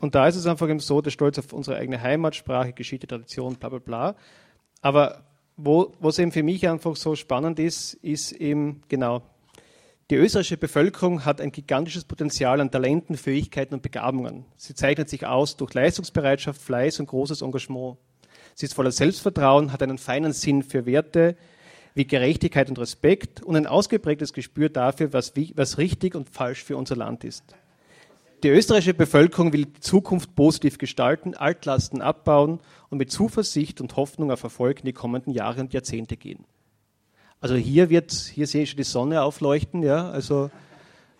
[SPEAKER 7] Und da ist es einfach eben so, der Stolz auf unsere eigene Heimatsprache, Geschichte, Tradition, bla bla bla. Aber wo, was eben für mich einfach so spannend ist, ist eben genau, die österreichische Bevölkerung hat ein gigantisches Potenzial an Talenten, Fähigkeiten und Begabungen. Sie zeichnet sich aus durch Leistungsbereitschaft, Fleiß und großes Engagement. Sie ist voller Selbstvertrauen, hat einen feinen Sinn für Werte, wie Gerechtigkeit und Respekt und ein ausgeprägtes Gespür dafür, was, was richtig und falsch für unser Land ist. Die österreichische Bevölkerung will die Zukunft positiv gestalten, Altlasten abbauen und mit Zuversicht und Hoffnung auf Erfolg in die kommenden Jahre und Jahrzehnte gehen. Also hier wird, hier sehe ich schon die Sonne aufleuchten, ja, also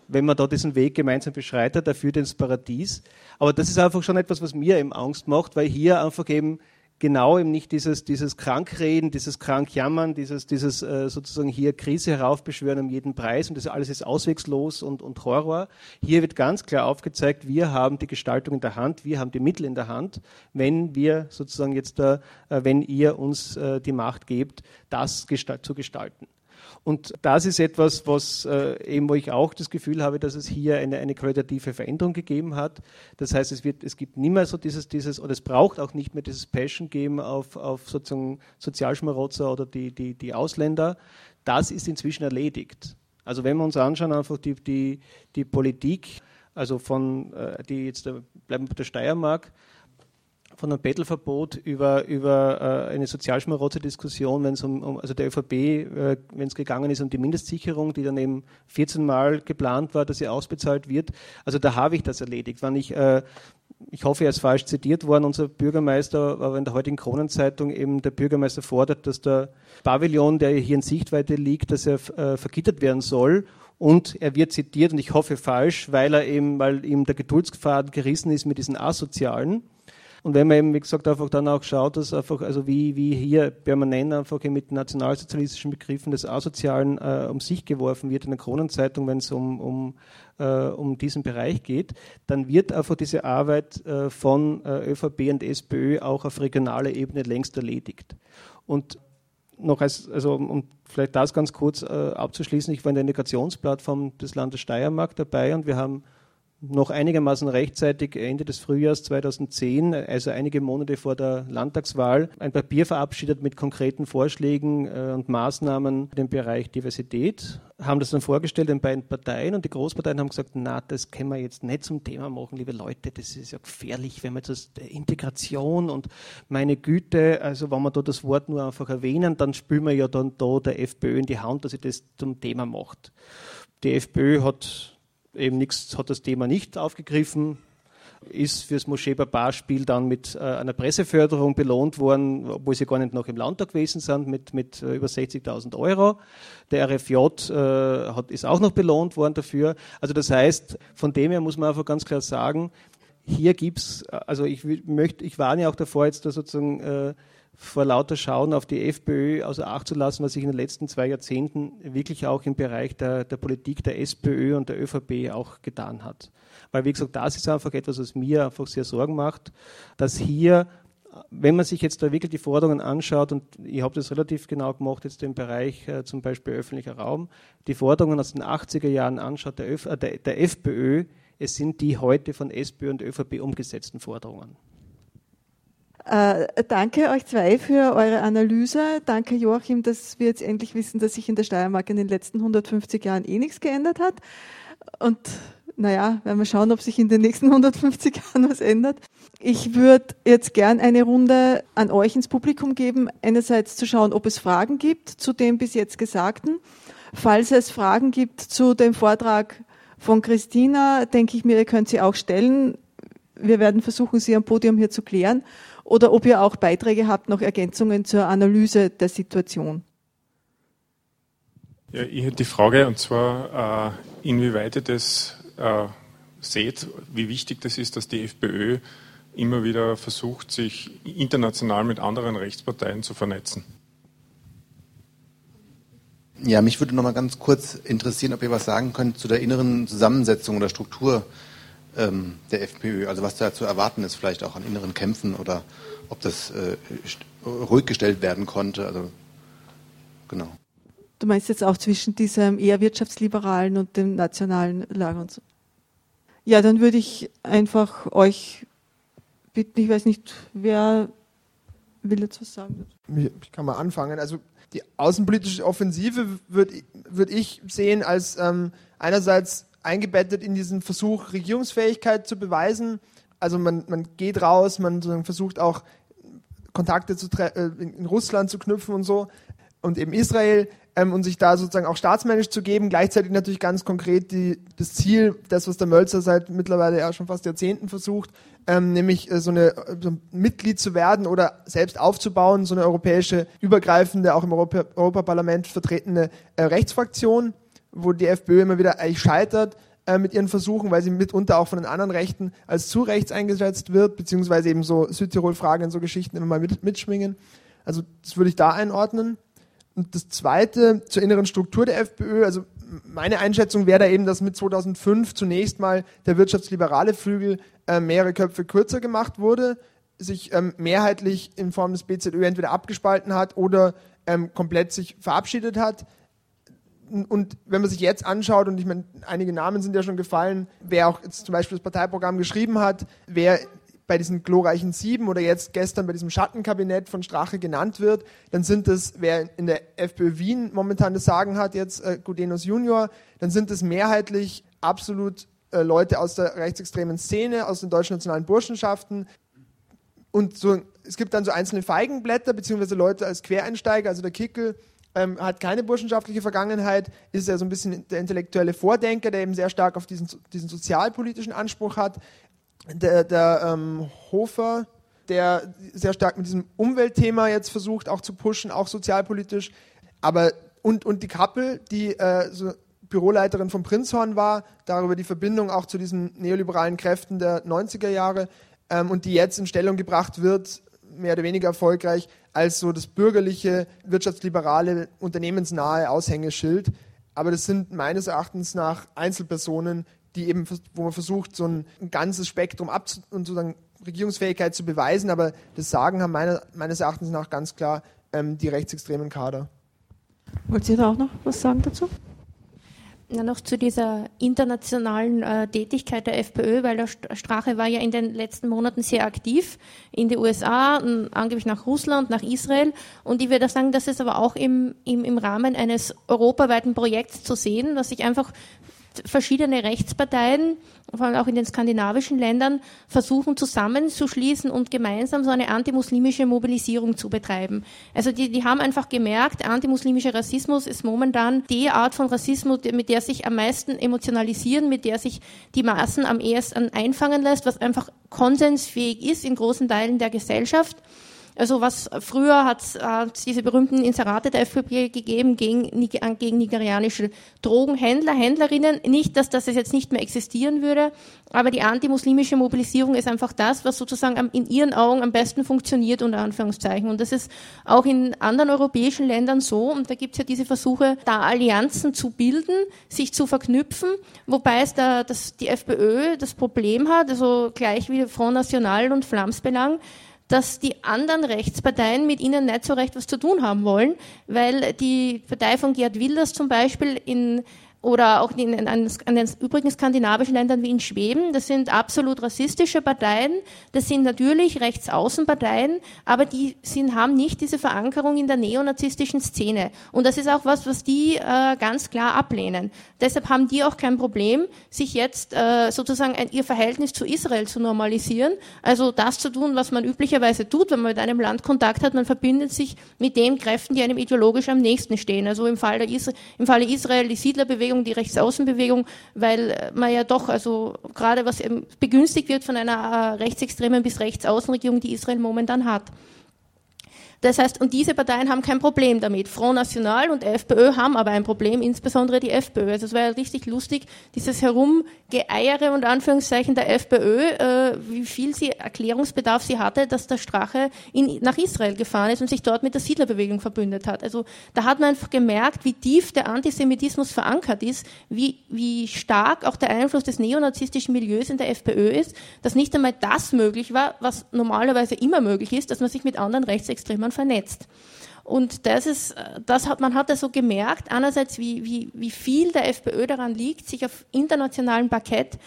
[SPEAKER 7] wenn man da diesen Weg gemeinsam beschreitet, er führt ins Paradies. Aber das ist einfach schon etwas, was mir eben Angst macht, weil hier einfach eben genau eben nicht dieses, dieses Krankreden, dieses Krankjammern, dieses, dieses äh, sozusagen hier Krise heraufbeschwören um jeden Preis und das alles ist auswegslos und, und Horror. Hier wird ganz klar aufgezeigt, wir haben die Gestaltung in der Hand, wir haben die Mittel in der Hand, wenn wir sozusagen jetzt äh, wenn ihr uns äh, die Macht gebt, das gesta zu gestalten. Und das ist etwas, was äh, eben, wo ich auch das Gefühl habe, dass es hier eine, eine qualitative Veränderung gegeben hat. Das heißt, es, wird, es gibt nicht mehr so dieses, dieses, oder es braucht auch nicht mehr dieses Passion geben auf, auf sozusagen Sozialschmarotzer oder die, die, die Ausländer. Das ist inzwischen erledigt. Also wenn wir uns anschauen, einfach die, die, die Politik, also von, äh, die jetzt, bleiben wir bei der Steiermark, von einem Bettelverbot über, über äh, eine Sozialschmarotzer-Diskussion, wenn es um, um, also der ÖVP, äh, wenn es gegangen ist um die Mindestsicherung, die dann eben 14 Mal geplant war, dass sie ausbezahlt wird. Also da habe ich das erledigt. Wenn ich, äh, ich hoffe, er ist falsch zitiert worden, unser Bürgermeister, aber in der heutigen Kronenzeitung eben der Bürgermeister fordert, dass der Pavillon, der hier in Sichtweite liegt, dass er äh, vergittert werden soll und er wird zitiert, und ich hoffe falsch, weil er eben, weil ihm der Geduldsfaden gerissen ist mit diesen Asozialen. Und wenn man eben, wie gesagt, einfach dann auch schaut, dass einfach, also wie, wie hier permanent einfach mit nationalsozialistischen Begriffen des Asozialen äh, um sich geworfen wird in der Kronenzeitung, wenn es um, um, äh, um diesen Bereich geht, dann wird einfach diese Arbeit äh, von äh, ÖVP und SPÖ auch auf regionaler Ebene längst erledigt. Und noch als, also um vielleicht das ganz kurz äh, abzuschließen, ich war in der Integrationsplattform des Landes Steiermark dabei und wir haben noch einigermaßen rechtzeitig Ende des Frühjahrs 2010, also einige Monate vor der Landtagswahl, ein Papier verabschiedet mit konkreten Vorschlägen äh, und Maßnahmen im Bereich Diversität, haben das dann vorgestellt den beiden Parteien und die Großparteien haben gesagt, na, das können wir jetzt nicht zum Thema machen, liebe Leute, das ist ja gefährlich, wenn wir das Integration und meine Güte, also wenn wir da das Wort nur einfach erwähnen, dann spülen wir ja dann da der FPÖ in die Hand, dass sie das zum Thema macht. Die FPÖ hat eben nichts, hat das Thema nicht aufgegriffen, ist fürs Moschee Baba-Spiel dann mit äh, einer Presseförderung belohnt worden, obwohl sie gar nicht noch im Landtag gewesen sind, mit, mit äh, über 60.000 Euro. Der RFJ äh, hat, ist auch noch belohnt worden dafür. Also das heißt, von dem her muss man einfach ganz klar sagen, hier gibt es, also ich möchte, ich warne auch davor, jetzt da sozusagen äh, vor lauter Schauen auf die FPÖ außer Acht zu lassen, was sich in den letzten zwei Jahrzehnten wirklich auch im Bereich der, der Politik der SPÖ und der ÖVP auch getan hat. Weil, wie gesagt, das ist einfach etwas, was mir einfach sehr Sorgen macht, dass hier wenn man sich jetzt da wirklich die Forderungen anschaut, und ich habe das relativ genau gemacht, jetzt im Bereich äh, zum Beispiel öffentlicher Raum, die Forderungen aus den 80er Jahren anschaut, der, Öf, äh, der, der FPÖ, es sind die heute von SPÖ und ÖVP umgesetzten Forderungen.
[SPEAKER 1] Äh, danke euch zwei für eure Analyse. Danke Joachim, dass wir jetzt endlich wissen, dass sich in der Steiermark in den letzten 150 Jahren eh nichts geändert hat. Und naja, werden wir schauen, ob sich in den nächsten 150 Jahren was ändert. Ich würde jetzt gern eine Runde an euch ins Publikum geben. Einerseits zu schauen, ob es Fragen gibt zu dem bis jetzt Gesagten. Falls es Fragen gibt zu dem Vortrag von Christina, denke ich mir, ihr könnt sie auch stellen. Wir werden versuchen, sie am Podium hier zu klären oder ob ihr auch Beiträge habt, noch Ergänzungen zur Analyse der Situation.
[SPEAKER 8] Ja, ich hätte die Frage, und zwar, äh, inwieweit ihr das äh, seht, wie wichtig das ist, dass die FPÖ immer wieder versucht, sich international mit anderen Rechtsparteien zu vernetzen.
[SPEAKER 9] Ja, mich würde noch mal ganz kurz interessieren, ob ihr was sagen könnt zu der inneren Zusammensetzung oder Struktur ähm, der FPÖ, also was da zu erwarten ist, vielleicht auch an inneren Kämpfen oder ob das äh, ruhig gestellt werden konnte. Also genau.
[SPEAKER 1] Du meinst jetzt auch zwischen diesem eher wirtschaftsliberalen und dem nationalen Lager und so. Ja, dann würde ich einfach euch bitten, ich weiß nicht, wer will jetzt was sagen?
[SPEAKER 3] Ich kann mal anfangen. Also die außenpolitische Offensive würde würd ich sehen als ähm, einerseits eingebettet in diesen Versuch, Regierungsfähigkeit zu beweisen. Also man, man geht raus, man versucht auch Kontakte zu äh, in Russland zu knüpfen und so und eben Israel ähm, und sich da sozusagen auch staatsmännisch zu geben. Gleichzeitig natürlich ganz konkret die, das Ziel, das, was der Mölzer seit mittlerweile ja schon fast Jahrzehnten versucht, ähm, nämlich äh, so, eine, so ein Mitglied zu werden oder selbst aufzubauen, so eine europäische, übergreifende, auch im Europa Europaparlament vertretene äh, Rechtsfraktion, wo die FPÖ immer wieder eigentlich scheitert äh, mit ihren Versuchen, weil sie mitunter auch von den anderen Rechten als zu rechts eingesetzt wird, beziehungsweise eben so Südtirol-Fragen und so Geschichten immer mal mit, mitschwingen. Also das würde ich da einordnen. Und das Zweite zur inneren Struktur der FPÖ, also meine Einschätzung wäre da eben, dass mit 2005 zunächst mal der wirtschaftsliberale Flügel äh, mehrere Köpfe kürzer gemacht wurde, sich ähm, mehrheitlich in Form des BZÖ entweder abgespalten hat oder ähm, komplett sich verabschiedet hat. Und wenn man sich jetzt anschaut, und ich meine, einige Namen sind ja schon gefallen, wer auch jetzt zum Beispiel das Parteiprogramm geschrieben hat, wer bei diesen glorreichen Sieben oder jetzt gestern bei diesem Schattenkabinett von Strache genannt wird, dann sind es, wer in der FPÖ Wien momentan das Sagen hat, jetzt äh, Gudenus Junior, dann sind es mehrheitlich absolut äh, Leute aus der rechtsextremen Szene, aus den deutschen nationalen Burschenschaften. Und so, es gibt dann so einzelne Feigenblätter, beziehungsweise Leute als Quereinsteiger, also der Kickel, ähm, hat keine burschenschaftliche Vergangenheit, ist ja so ein bisschen der intellektuelle Vordenker, der eben sehr stark auf diesen, diesen sozialpolitischen Anspruch hat der, der ähm, Hofer, der sehr stark mit diesem Umweltthema jetzt versucht, auch zu pushen, auch sozialpolitisch. Aber und, und die Kappel, die äh, so Büroleiterin von Prinzhorn war, darüber die Verbindung auch zu diesen neoliberalen Kräften der 90er Jahre ähm, und die jetzt in Stellung gebracht wird, mehr oder weniger erfolgreich, als so das bürgerliche, wirtschaftsliberale, unternehmensnahe Aushängeschild. Aber das sind meines Erachtens nach Einzelpersonen, die eben, wo man versucht, so ein, ganzes Spektrum ab und sozusagen Regierungsfähigkeit zu beweisen, aber das Sagen haben meine, meines Erachtens nach ganz klar ähm, die rechtsextremen Kader.
[SPEAKER 1] Wollt ihr da auch noch was sagen dazu?
[SPEAKER 6] Ja, noch zu dieser internationalen äh, Tätigkeit der FPÖ, weil der Strache war ja in den letzten Monaten sehr aktiv in die USA, angeblich nach Russland, nach Israel. Und ich würde sagen, das ist aber auch im, im, im Rahmen eines europaweiten Projekts zu sehen, was sich einfach verschiedene Rechtsparteien, vor allem auch in den skandinavischen Ländern, versuchen zusammenzuschließen und gemeinsam so eine antimuslimische Mobilisierung zu betreiben. Also die, die haben einfach gemerkt, antimuslimischer Rassismus ist momentan die Art von Rassismus, mit der sich am meisten emotionalisieren, mit der sich die Massen am ehesten einfangen lässt, was einfach konsensfähig ist in großen Teilen der Gesellschaft. Also was früher hat es diese berühmten Inserate der FPÖ gegeben gegen, gegen nigerianische Drogenhändler, Händlerinnen. Nicht, dass das jetzt nicht mehr existieren würde, aber die antimuslimische Mobilisierung ist einfach das, was sozusagen in ihren Augen am besten funktioniert, unter Anführungszeichen. Und das ist auch in anderen europäischen Ländern so. Und da gibt es ja diese Versuche, da Allianzen zu bilden, sich zu verknüpfen, wobei es da das, die FPÖ das Problem hat, also gleich wie Front National und Flamsbelang, dass die anderen Rechtsparteien mit ihnen nicht so recht was zu tun haben wollen, weil die Partei von Gerd Wilders zum Beispiel in oder auch in, in, an, den übrigen skandinavischen Ländern wie in Schweden. Das sind absolut rassistische Parteien. Das sind natürlich Rechtsaußenparteien, aber die sind, haben nicht diese Verankerung in der neonazistischen Szene. Und das ist auch was, was die äh, ganz klar ablehnen. Deshalb haben die auch kein Problem, sich jetzt äh, sozusagen ein, ihr Verhältnis zu Israel zu normalisieren. Also das zu tun, was man üblicherweise tut, wenn man mit einem Land Kontakt hat. Man verbindet sich mit den Kräften, die einem ideologisch am nächsten stehen. Also im Fall der Is im Falle Israel die Siedlerbewegung Rechtsbewegung, die Rechtsaußenbewegung, weil man ja doch, also gerade was begünstigt wird von einer äh, rechtsextremen bis rechtsaußenregierung, die Israel momentan hat. Das heißt, und diese Parteien haben kein Problem damit. Front National und FPÖ haben aber ein Problem, insbesondere die FPÖ. Also es war ja richtig lustig, dieses Herumgeeiere und Anführungszeichen der FPÖ, äh, wie viel sie Erklärungsbedarf sie hatte, dass der Strache in, nach Israel gefahren ist und sich dort mit der Siedlerbewegung verbündet hat. Also da hat man einfach gemerkt, wie tief der Antisemitismus verankert ist, wie, wie stark auch der Einfluss des neonazistischen Milieus in der FPÖ ist, dass nicht einmal das möglich war, was normalerweise immer möglich ist, dass man sich mit anderen Rechtsextremen Jahren vernetzt. Und das ist, das hat, man hat so also gemerkt, einerseits, wie, wie, wie viel der FPÖ daran liegt, sich auf internationalem Parkett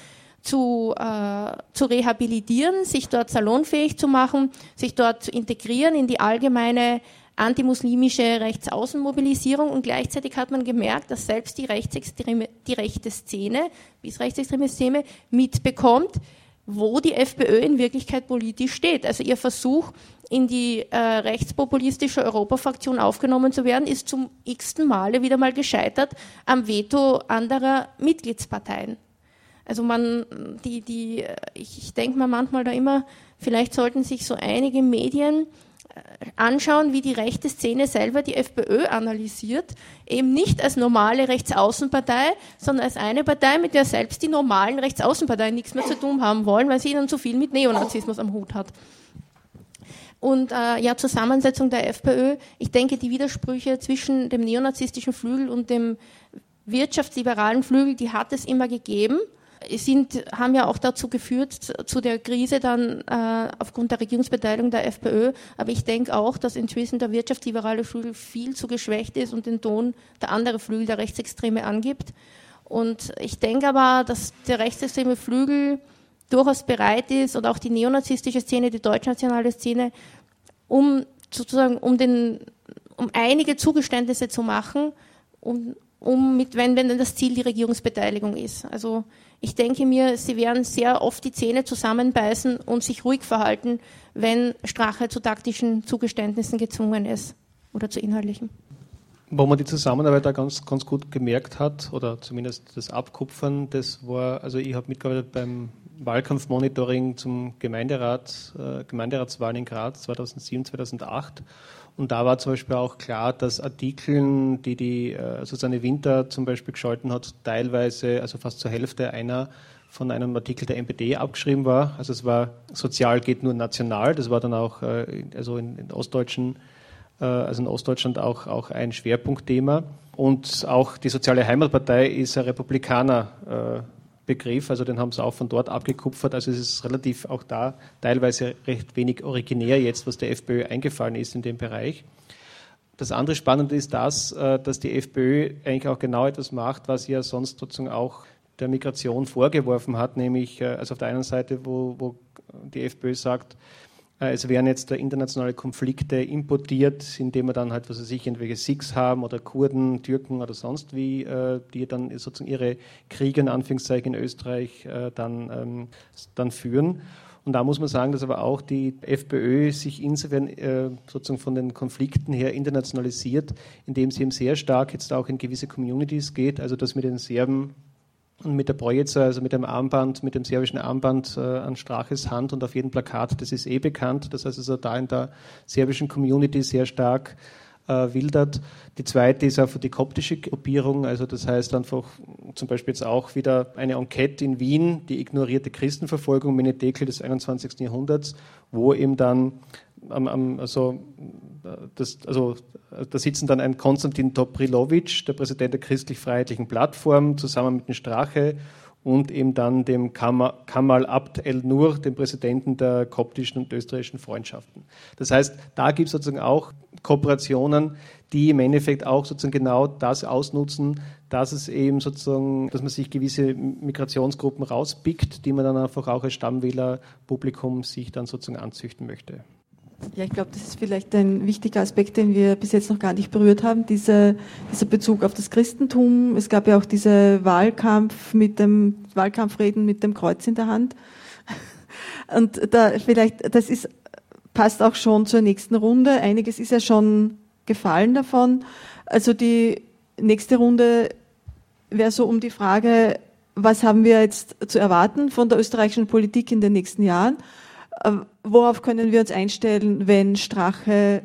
[SPEAKER 6] zu, äh, zu rehabilitieren, sich dort salonfähig zu machen, sich dort zu integrieren in die allgemeine antimuslimische Rechtsaußenmobilisierung und gleichzeitig hat man gemerkt, dass selbst die rechtsextreme, die rechte Szene, bis rechtsextreme Szene mitbekommt, wo die FPÖ in Wirklichkeit politisch steht. Also ihr Versuch, in die äh, rechtspopulistische Europafraktion aufgenommen zu werden, ist zum x-ten Male wieder mal gescheitert am Veto anderer Mitgliedsparteien. Also man, die, die, ich, ich denke mir manchmal da immer, vielleicht sollten sich so einige Medien anschauen, wie die rechte Szene selber die FPÖ analysiert, eben nicht als normale Rechtsaußenpartei, sondern als eine Partei, mit der selbst die normalen Rechtsaußenparteien nichts mehr zu tun haben wollen, weil sie ihnen zu viel mit Neonazismus am Hut hat. Und äh, ja, Zusammensetzung der FPÖ, ich denke, die Widersprüche zwischen dem neonazistischen Flügel und dem wirtschaftsliberalen Flügel, die hat es immer gegeben sind, haben ja auch dazu geführt, zu der Krise dann äh, aufgrund der Regierungsbeteiligung der FPÖ. Aber ich denke auch, dass inzwischen der wirtschaftsliberale Flügel viel zu geschwächt ist und den Ton der andere Flügel, der Rechtsextreme, angibt. Und ich denke aber, dass der rechtsextreme Flügel durchaus bereit ist und auch die neonazistische Szene, die deutschnationale Szene, um sozusagen um den um einige Zugeständnisse zu machen, um, um mit, wenn, wenn das Ziel die Regierungsbeteiligung ist. Also ich denke mir, sie werden sehr oft die Zähne zusammenbeißen und sich ruhig verhalten, wenn Strache zu taktischen Zugeständnissen gezwungen ist oder zu inhaltlichen.
[SPEAKER 7] Wo man die Zusammenarbeit da ganz, ganz gut gemerkt hat, oder zumindest das Abkupfern, das war, also ich habe mitgearbeitet beim Wahlkampfmonitoring zum Gemeinderat, äh, Gemeinderatswahlen in Graz 2007, 2008 und da war zum Beispiel auch klar, dass Artikeln, die die äh, Susanne Winter zum Beispiel geschalten hat, teilweise, also fast zur Hälfte einer von einem Artikel der NPD abgeschrieben war. Also es war sozial geht nur national. Das war dann auch äh, also in, in Ostdeutschen, also in Ostdeutschland auch, auch ein Schwerpunktthema. Und auch die Soziale Heimatpartei ist ein Republikaner Begriff, also den haben sie auch von dort abgekupfert. Also es ist relativ auch da teilweise recht wenig originär jetzt, was der FPÖ eingefallen ist in dem Bereich. Das andere Spannende ist das, äh, dass die FPÖ eigentlich auch genau etwas macht, was ja sonst sozusagen auch der Migration vorgeworfen hat, nämlich äh, also auf der einen Seite, wo, wo die FPÖ sagt, äh, es werden jetzt internationale Konflikte importiert, indem wir dann halt, was weiß ich, entweder Sikhs haben oder Kurden, Türken oder sonst wie, äh, die dann sozusagen ihre Kriege in Anführungszeichen in Österreich äh, dann, ähm, dann führen. Und da muss man sagen, dass aber auch die FPÖ sich insofern sozusagen von den Konflikten her internationalisiert, indem sie eben sehr stark jetzt auch in gewisse Communities geht, also das mit den Serben und mit der Projetzer, also mit dem Armband, mit dem serbischen Armband äh, an Straches Hand und auf jedem Plakat, das ist eh bekannt. Das heißt also da in der serbischen Community sehr stark äh, wildert. Die zweite ist einfach die koptische Gruppierung, also das heißt einfach zum Beispiel jetzt auch wieder eine Enquete in Wien, die ignorierte Christenverfolgung, Menetekel des 21. Jahrhunderts, wo eben dann also, das, also da sitzen dann ein Konstantin Dobrilovic, der Präsident der christlich-freiheitlichen Plattform, zusammen mit dem Strache und eben dann dem Kamal Abd el-Nur, dem Präsidenten der koptischen und österreichischen Freundschaften. Das heißt, da gibt es sozusagen auch Kooperationen, die im Endeffekt auch sozusagen genau das ausnutzen, dass es eben sozusagen, dass man sich gewisse Migrationsgruppen rauspickt, die man dann einfach auch als Stammwählerpublikum sich dann sozusagen anzüchten möchte.
[SPEAKER 1] Ja, ich glaube, das ist vielleicht ein wichtiger Aspekt, den wir bis jetzt noch gar nicht berührt haben, diese, dieser Bezug auf das Christentum. Es gab ja auch diese Wahlkampf mit dem Wahlkampfreden mit dem Kreuz in der Hand. Und da vielleicht, das ist, passt auch schon zur nächsten Runde. Einiges ist ja schon gefallen davon. Also die nächste Runde wäre so um die Frage, was haben wir jetzt zu erwarten von der österreichischen Politik in den nächsten Jahren? Äh, worauf können wir uns einstellen, wenn Strache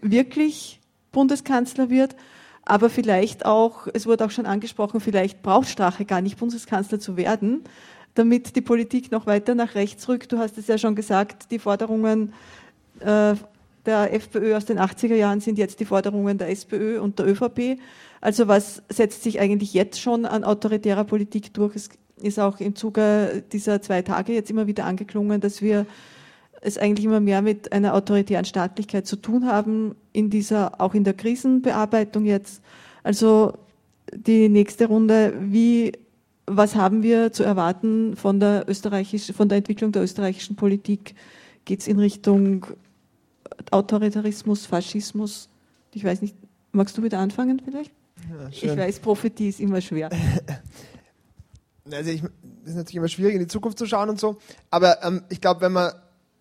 [SPEAKER 1] wirklich Bundeskanzler wird, aber vielleicht auch, es wurde auch schon angesprochen, vielleicht braucht Strache gar nicht Bundeskanzler zu werden, damit die Politik noch weiter nach rechts rückt. Du hast es ja schon gesagt, die Forderungen äh, der FPÖ aus den 80er Jahren sind jetzt die Forderungen der SPÖ und der ÖVP. Also was setzt sich eigentlich jetzt schon an autoritärer Politik durch? Es ist auch im Zuge dieser zwei Tage jetzt immer wieder angeklungen, dass wir es eigentlich immer mehr mit einer autoritären Staatlichkeit zu tun haben, in dieser, auch in der Krisenbearbeitung jetzt. Also die nächste Runde, wie, was haben wir zu erwarten von der österreichischen, von der Entwicklung der österreichischen Politik? Geht es in Richtung Autoritarismus, Faschismus? Ich weiß nicht, magst du wieder anfangen vielleicht? Ja, ich weiß, Prophetie ist immer schwer.
[SPEAKER 3] Also ich, ist natürlich immer schwierig, in die Zukunft zu schauen und so. Aber ähm, ich glaube, wenn man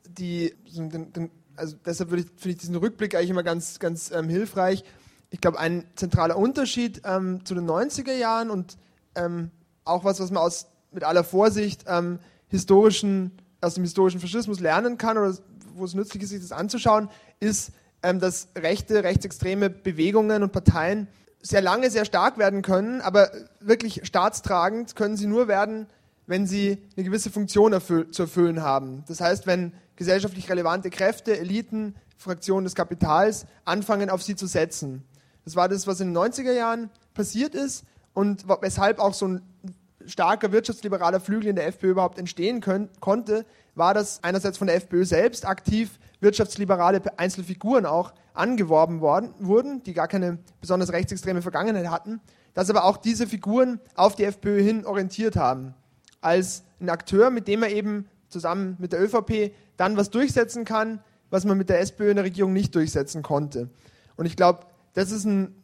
[SPEAKER 3] die, den, den, also deshalb ich, finde ich diesen Rückblick eigentlich immer ganz, ganz ähm, hilfreich. Ich glaube, ein zentraler Unterschied ähm, zu den 90er Jahren und ähm, auch was, was man aus, mit aller Vorsicht ähm, historischen, aus dem historischen Faschismus lernen kann oder wo es nützlich ist, sich das anzuschauen, ist, ähm, dass rechte, rechtsextreme Bewegungen und Parteien sehr lange sehr stark werden können, aber wirklich staatstragend können sie nur werden, wenn sie eine gewisse Funktion erfüll zu erfüllen haben. Das heißt, wenn gesellschaftlich relevante Kräfte, Eliten, Fraktionen des Kapitals anfangen, auf sie zu setzen. Das war das, was in den 90er Jahren passiert ist und weshalb auch so ein starker wirtschaftsliberaler Flügel in der FPÖ überhaupt entstehen können, konnte, war, dass einerseits von der FPÖ selbst aktiv wirtschaftsliberale Einzelfiguren auch angeworben worden, wurden, die gar keine besonders rechtsextreme Vergangenheit hatten, dass aber auch diese Figuren auf die FPÖ hin orientiert haben. Als ein Akteur, mit dem er eben zusammen mit der ÖVP dann was durchsetzen kann, was man mit der SPÖ in der Regierung nicht durchsetzen konnte. Und ich glaube, das ist ein,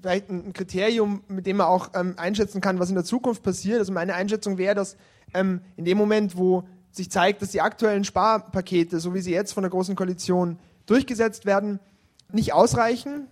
[SPEAKER 3] vielleicht ein Kriterium, mit dem man auch ähm, einschätzen kann, was in der Zukunft passiert. Also meine Einschätzung wäre, dass ähm, in dem Moment, wo sich zeigt, dass die aktuellen Sparpakete, so wie sie jetzt von der Großen Koalition durchgesetzt werden, nicht ausreichen,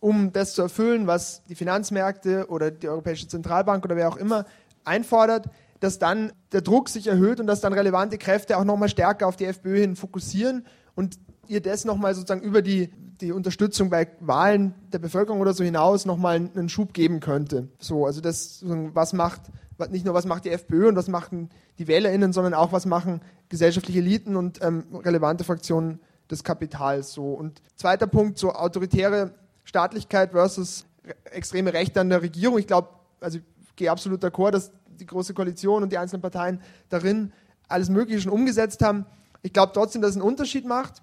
[SPEAKER 3] um das zu erfüllen, was die Finanzmärkte oder die Europäische Zentralbank oder wer auch immer einfordert, dass dann der Druck sich erhöht und dass dann relevante Kräfte auch nochmal stärker auf die FPÖ hin fokussieren und ihr das nochmal sozusagen über die, die Unterstützung bei Wahlen der Bevölkerung oder so hinaus nochmal einen Schub geben könnte. So, also das, was macht, nicht nur was macht die FPÖ und was machen die WählerInnen, sondern auch was machen gesellschaftliche Eliten und ähm, relevante Fraktionen des Kapitals. So. Und zweiter Punkt, so autoritäre Staatlichkeit versus extreme Rechte an der Regierung. Ich glaube, also ich gehe absolut d'accord, dass die Große Koalition und die einzelnen Parteien darin alles Mögliche schon umgesetzt haben. Ich glaube trotzdem, dass es einen Unterschied macht.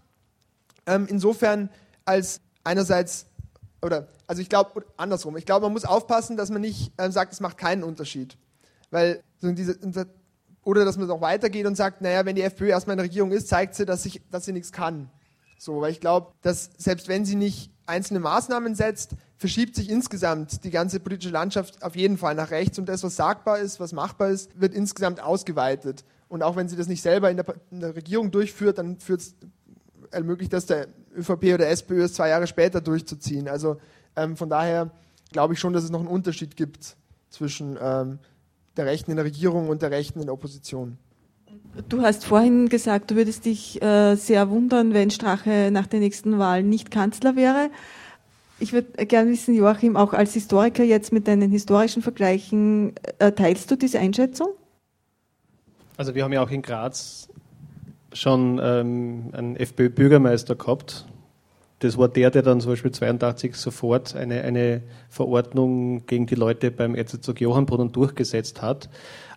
[SPEAKER 3] Ähm, insofern als einerseits, oder, also ich glaube, andersrum, ich glaube, man muss aufpassen, dass man nicht ähm, sagt, es macht keinen Unterschied. Weil so diese, oder dass man auch weitergeht und sagt, naja, wenn die FPÖ erstmal in der Regierung ist, zeigt sie, dass, ich, dass sie nichts kann. So, weil ich glaube, dass selbst wenn sie nicht einzelne Maßnahmen setzt, verschiebt sich insgesamt die ganze politische Landschaft auf jeden Fall nach rechts und das, was sagbar ist, was machbar ist, wird insgesamt ausgeweitet. Und auch wenn sie das nicht selber in der, in der Regierung durchführt, dann ermöglicht das der ÖVP oder SPÖ es zwei Jahre später durchzuziehen. Also ähm, von daher glaube ich schon, dass es noch einen Unterschied gibt zwischen ähm, der Rechten in der Regierung und der Rechten in der Opposition.
[SPEAKER 1] Du hast vorhin gesagt, du würdest dich äh, sehr wundern, wenn Strache nach den nächsten Wahlen nicht Kanzler wäre. Ich würde gerne wissen, Joachim, auch als Historiker jetzt mit deinen historischen Vergleichen, äh, teilst du diese Einschätzung?
[SPEAKER 7] Also wir haben ja auch in Graz schon ähm, einen FPÖ-Bürgermeister gehabt. Das war der, der dann zum Beispiel 82 sofort eine, eine Verordnung gegen die Leute beim Erzherzog Johannbrunnen durchgesetzt hat.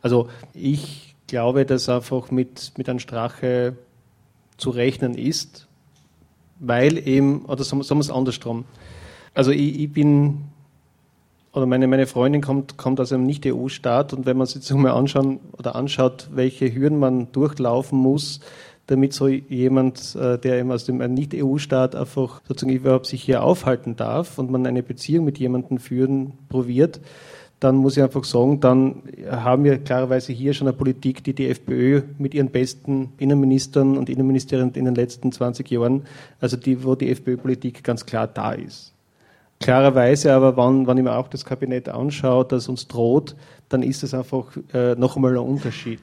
[SPEAKER 7] Also ich glaube, dass einfach mit, mit einem Strache zu rechnen ist, weil eben, oder sagen wir es andersrum, also ich, ich bin, oder meine, meine Freundin kommt, kommt aus einem Nicht-EU-Staat und wenn man sich jetzt mal anschauen oder anschaut, welche Hürden man durchlaufen muss, damit so jemand, äh, der eben aus dem Nicht-EU-Staat einfach sozusagen überhaupt sich hier aufhalten darf und man eine Beziehung mit jemandem führen probiert, dann muss ich einfach sagen, dann haben wir klarerweise hier schon eine Politik, die die FPÖ mit ihren besten Innenministern und Innenministerien in den letzten 20 Jahren, also die, wo die FPÖ-Politik ganz klar da ist. Klarerweise aber, wenn, wenn ich mir auch das Kabinett anschaue, das uns droht, dann ist es einfach äh, noch einmal ein Unterschied.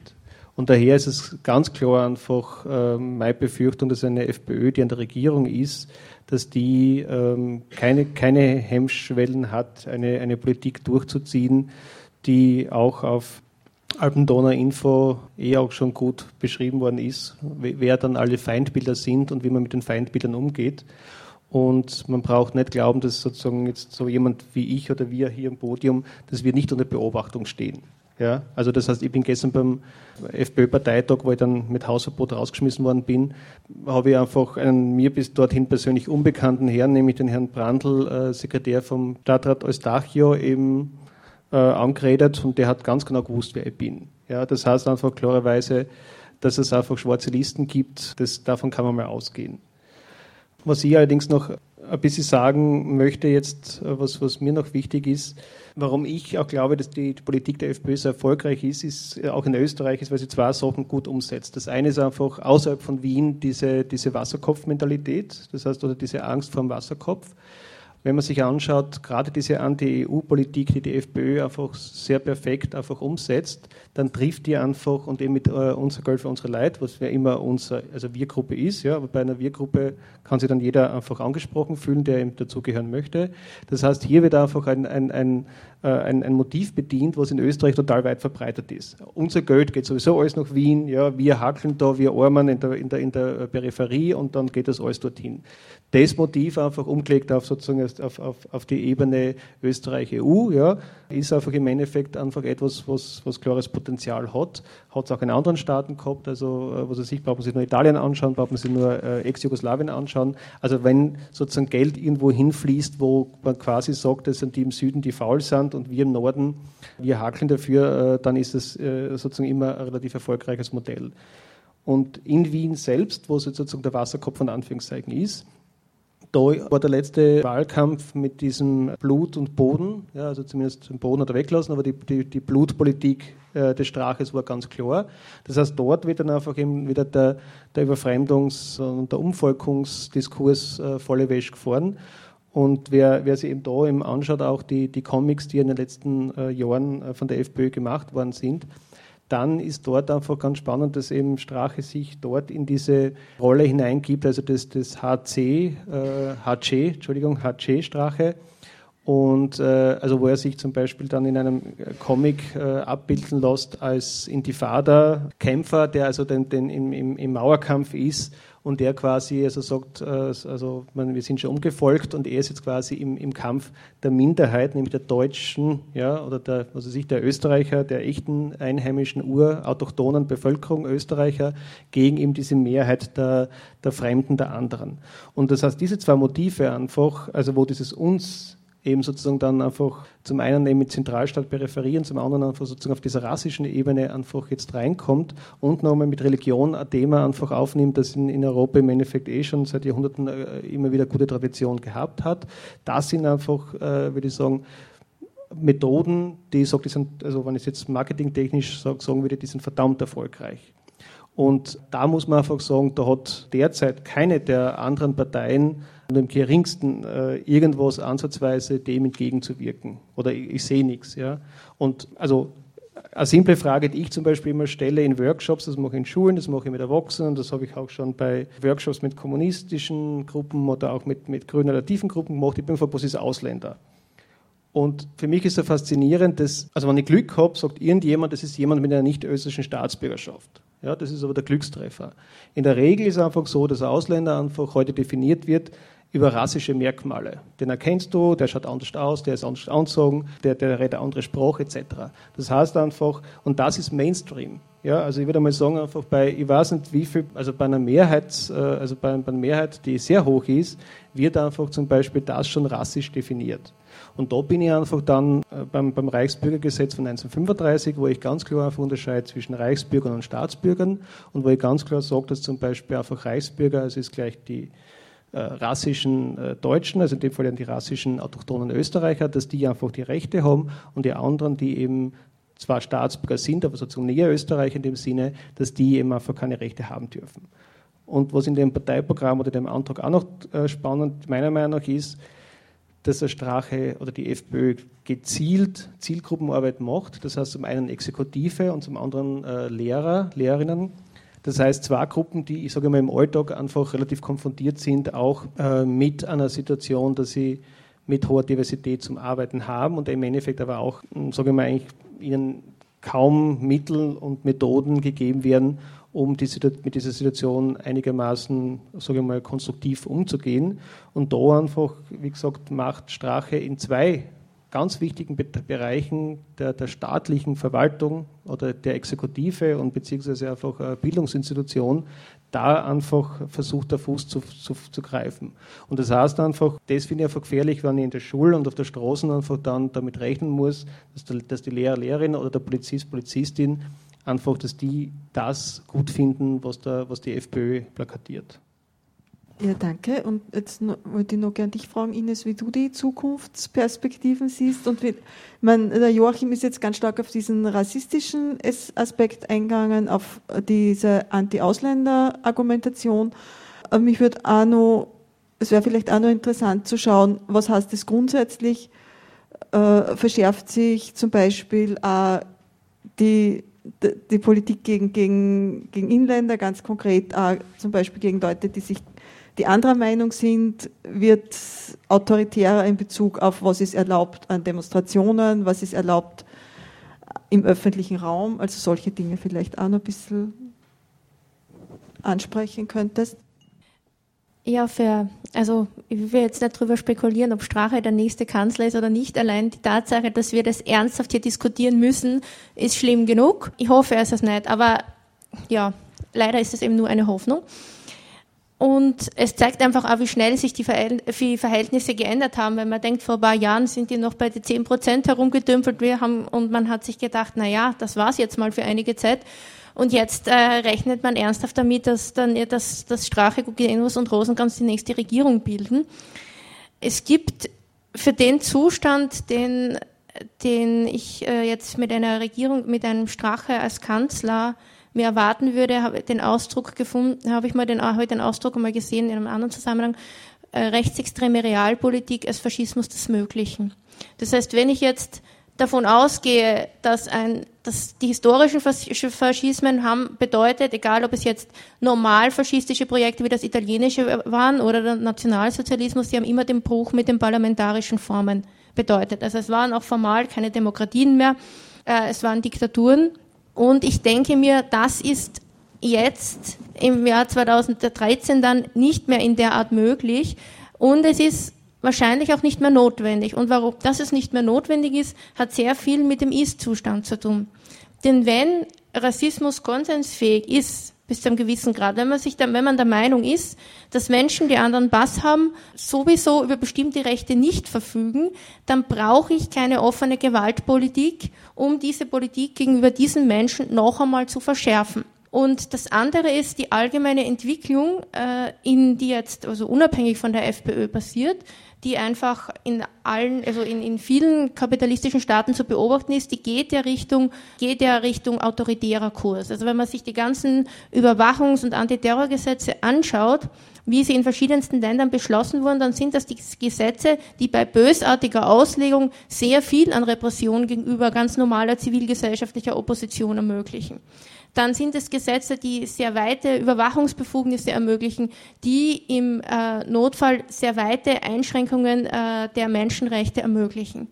[SPEAKER 7] Und daher ist es ganz klar einfach äh, meine Befürchtung, dass eine FPÖ, die an der Regierung ist, dass die ähm, keine, keine Hemmschwellen hat, eine, eine Politik durchzuziehen, die auch auf Alpendonner Info eh auch schon gut beschrieben worden ist, wer dann alle Feindbilder sind und wie man mit den Feindbildern umgeht. Und man braucht nicht glauben, dass sozusagen jetzt so jemand wie ich oder wir hier im Podium, dass wir nicht unter Beobachtung stehen. Ja, also das heißt, ich bin gestern beim FPÖ-Parteitag, wo ich dann mit Hausverbot rausgeschmissen worden bin, habe ich einfach einen mir bis dorthin persönlich unbekannten Herrn, nämlich den Herrn Brandl, äh, Sekretär vom Stadtrat Eustachio, eben äh, angeredet und der hat ganz genau gewusst, wer ich bin. Ja, das heißt einfach klarerweise, dass es einfach schwarze Listen gibt, das, davon kann man mal ausgehen. Was ich allerdings noch ein bisschen sagen möchte jetzt, äh, was, was mir noch wichtig ist, warum ich auch glaube, dass die, Politik der FPÖ so erfolgreich ist, ist äh, auch in Österreich, ist, weil sie zwei Sachen gut umsetzt. Das eine ist einfach außerhalb von Wien diese, diese Wasserkopfmentalität, das heißt, oder diese Angst vor dem Wasserkopf wenn man sich anschaut, gerade diese Anti-EU-Politik, die die FPÖ einfach sehr perfekt einfach umsetzt, dann trifft die einfach und eben mit äh, unser Geld für unsere Leid, was ja immer unsere, also Wir-Gruppe ist, ja, aber bei einer Wir-Gruppe kann sich dann jeder einfach angesprochen fühlen, der ihm dazugehören möchte. Das heißt, hier wird einfach ein, ein, ein äh, ein, ein, Motiv bedient, was in Österreich total weit verbreitet ist. Unser Geld geht sowieso alles nach Wien, ja, wir hackeln da, wir Armen in der, in der, in der Peripherie und dann geht das alles dorthin. Das Motiv einfach umgelegt auf sozusagen auf, auf, auf die Ebene Österreich-EU, ja, ist einfach im Endeffekt einfach etwas, was, was klares Potenzial hat. Hat es auch in anderen Staaten gehabt, also äh, was weiß ich, braucht man sich nur Italien anschauen, braucht man sich nur äh, Ex-Jugoslawien anschauen. Also wenn sozusagen Geld irgendwo hinfließt, wo man quasi sagt, das sind die im Süden, die faul sind und wir im Norden, wir hakeln dafür, äh, dann ist es äh, sozusagen immer ein relativ erfolgreiches Modell. Und in Wien selbst, wo sozusagen der Wasserkopf von Anführungszeichen ist, da war der letzte Wahlkampf mit diesem Blut und Boden, ja, also zumindest den Boden hat er weglassen, aber die, die, die Blutpolitik äh, des Straches war ganz klar. Das heißt, dort wird dann einfach eben wieder der, der Überfremdungs- und der Umvolkungsdiskurs äh, volle Wäsche gefahren. Und wer, wer sich eben da eben anschaut, auch die, die Comics, die in den letzten äh, Jahren äh, von der FPÖ gemacht worden sind, dann ist dort einfach ganz spannend, dass eben Strache sich dort in diese Rolle hineingibt, also das, das HC, äh, HC, Entschuldigung, HC-Strache. Und äh, also wo er sich zum Beispiel dann in einem Comic äh, abbilden lässt als Intifada-Kämpfer, der also den, den im, im, im Mauerkampf ist und der quasi also sagt, äh, also wir sind schon umgefolgt und er ist jetzt quasi im, im Kampf der Minderheit, nämlich der Deutschen, ja, oder der, was weiß ich, der Österreicher, der echten einheimischen urautochthonen Bevölkerung Österreicher gegen eben diese Mehrheit der, der Fremden, der anderen. Und das heißt, diese zwei Motive einfach, also wo dieses uns eben sozusagen dann einfach zum einen eben mit Zentralstaat, Peripherie und zum anderen einfach sozusagen auf dieser rassischen Ebene einfach jetzt reinkommt und nochmal mit Religion ein Thema einfach aufnimmt, das in, in Europa im Endeffekt eh schon seit Jahrhunderten äh, immer wieder gute Tradition gehabt hat. Das sind einfach, äh, würde ich sagen, Methoden, die ich die sind, also wenn ich es jetzt marketingtechnisch sage, sagen würde, die sind verdammt erfolgreich. Und da muss man einfach sagen, da hat derzeit keine der anderen Parteien und im geringsten äh, irgendwas ansatzweise dem entgegenzuwirken. Oder ich, ich sehe nichts. Ja? Und also eine simple Frage, die ich zum Beispiel immer stelle in Workshops, das mache ich in Schulen, das mache ich mit Erwachsenen, das habe ich auch schon bei Workshops mit kommunistischen Gruppen oder auch mit, mit grünen tiefen Gruppen gemacht. Ich bin vor ist Ausländer. Und für mich ist es faszinierend, dass, also wenn ich Glück habe, sagt irgendjemand, das ist jemand mit einer nicht österreichischen Staatsbürgerschaft. Ja, das ist aber der Glückstreffer. In der Regel ist es einfach so, dass ein Ausländer einfach heute definiert wird über rassische Merkmale. Den erkennst du, der schaut anders aus, der ist anders angezogen, der, der redet eine andere Sprache etc. Das heißt einfach, und das ist Mainstream. Ja, also ich würde mal sagen, einfach bei, ich weiß nicht wie viel, also bei einer Mehrheit, äh, also bei, bei einer Mehrheit, die sehr hoch ist, wird einfach zum Beispiel das schon rassisch definiert. Und da bin ich einfach dann äh, beim, beim Reichsbürgergesetz von 1935, wo ich ganz klar einfach unterscheide zwischen Reichsbürgern und Staatsbürgern und wo ich ganz klar sage, dass zum Beispiel einfach Reichsbürger, also ist gleich die äh, rassischen äh, Deutschen, also in dem Fall die rassischen autochthonen Österreicher, dass die einfach die Rechte haben und die anderen, die eben zwar Staatsbürger sind, aber sozusagen näher Österreich in dem Sinne, dass die eben einfach keine Rechte haben dürfen. Und was in dem Parteiprogramm oder dem Antrag auch noch äh, spannend meiner Meinung nach ist, dass der Strache oder die FPÖ gezielt Zielgruppenarbeit macht. Das heißt zum einen Exekutive und zum anderen äh, Lehrer, Lehrerinnen. Das heißt, zwei Gruppen, die, ich sage mal, im Alltag einfach relativ konfrontiert sind, auch äh, mit einer Situation, dass sie mit hoher Diversität zum Arbeiten haben und im Endeffekt aber auch, hm, sage ich mal, eigentlich ihnen kaum Mittel und Methoden gegeben werden, um die, mit dieser Situation einigermaßen, sage ich mal, konstruktiv umzugehen. Und da einfach, wie gesagt, macht Strache in zwei ganz wichtigen Bereichen der, der, staatlichen Verwaltung oder der Exekutive und beziehungsweise einfach Bildungsinstitution da einfach versucht, der Fuß zu, zu, zu, greifen. Und das heißt einfach, das finde ich einfach gefährlich, wenn ich in der Schule und auf der Straße einfach dann damit rechnen muss, dass, der, dass die Lehrer, Lehrerin oder der Polizist, Polizistin einfach, dass die das gut finden, was, der, was die FPÖ plakatiert.
[SPEAKER 1] Ja, danke. Und jetzt wollte ich noch gerne dich fragen, Ines, wie du die Zukunftsperspektiven siehst. Und wie, man, der Joachim ist jetzt ganz stark auf diesen rassistischen Aspekt eingegangen, auf diese Anti-Ausländer-Argumentation. Mich würde auch noch, es wäre vielleicht auch noch interessant zu schauen, was heißt das grundsätzlich? Äh, verschärft sich zum Beispiel auch die die Politik gegen, gegen, gegen Inländer, ganz konkret auch zum Beispiel gegen Leute, die sich die anderer Meinung sind, wird autoritärer in Bezug auf, was ist erlaubt an Demonstrationen, was ist erlaubt im öffentlichen Raum, also solche Dinge vielleicht auch noch ein bisschen ansprechen könntest.
[SPEAKER 6] Ja, für, also ich will jetzt nicht darüber spekulieren, ob Strache der nächste Kanzler ist oder nicht. Allein die Tatsache, dass wir das ernsthaft hier diskutieren müssen, ist schlimm genug. Ich hoffe, es ist nicht, aber ja, leider ist es eben nur eine Hoffnung. Und es zeigt einfach auch, wie schnell sich die Verhältnisse geändert haben. Wenn man denkt, vor ein paar Jahren sind die noch bei den 10 Prozent herumgedümpelt wir haben, und man hat sich gedacht, na ja, das war's jetzt mal für einige Zeit. Und jetzt äh, rechnet man ernsthaft damit, dass dann dass, dass Strache, Gugenus und Rosenkranz die nächste Regierung bilden. Es gibt für den Zustand, den, den ich äh, jetzt mit einer Regierung, mit einem Strache als Kanzler mir erwarten würde, habe den Ausdruck gefunden, habe ich mal den, heute den Ausdruck einmal gesehen in einem anderen Zusammenhang, äh, rechtsextreme Realpolitik als Faschismus des Möglichen. Das heißt, wenn ich jetzt davon ausgehe, dass, ein, dass die historischen Faschismen haben bedeutet, egal ob es jetzt normal faschistische Projekte wie das italienische waren oder der Nationalsozialismus, die haben immer den Bruch mit den parlamentarischen Formen bedeutet. Also es waren auch formal keine Demokratien mehr, äh, es waren Diktaturen und ich denke mir, das ist jetzt im Jahr 2013 dann nicht mehr in der Art möglich. Und es ist wahrscheinlich auch nicht mehr notwendig. Und warum das es nicht mehr notwendig ist, hat sehr viel mit dem Ist-Zustand zu tun. Denn wenn Rassismus konsensfähig ist, bis zu einem gewissen Grad. Wenn man sich dann, wenn man der Meinung ist, dass Menschen, die anderen Bass haben, sowieso über bestimmte Rechte nicht verfügen, dann brauche ich keine offene Gewaltpolitik, um diese Politik gegenüber diesen Menschen noch einmal zu verschärfen. Und das andere ist die allgemeine Entwicklung, äh, in die jetzt also unabhängig von der FPÖ passiert, die einfach in allen, also in, in vielen kapitalistischen Staaten zu beobachten ist, die geht der Richtung, geht der Richtung autoritärer Kurs. Also wenn man sich die ganzen Überwachungs- und Antiterrorgesetze anschaut, wie sie in verschiedensten Ländern beschlossen wurden, dann sind das die Gesetze, die bei bösartiger Auslegung sehr viel an Repression gegenüber ganz normaler zivilgesellschaftlicher Opposition ermöglichen. Dann sind es Gesetze, die sehr weite Überwachungsbefugnisse ermöglichen, die im äh, Notfall sehr weite Einschränkungen äh, der Menschenrechte ermöglichen.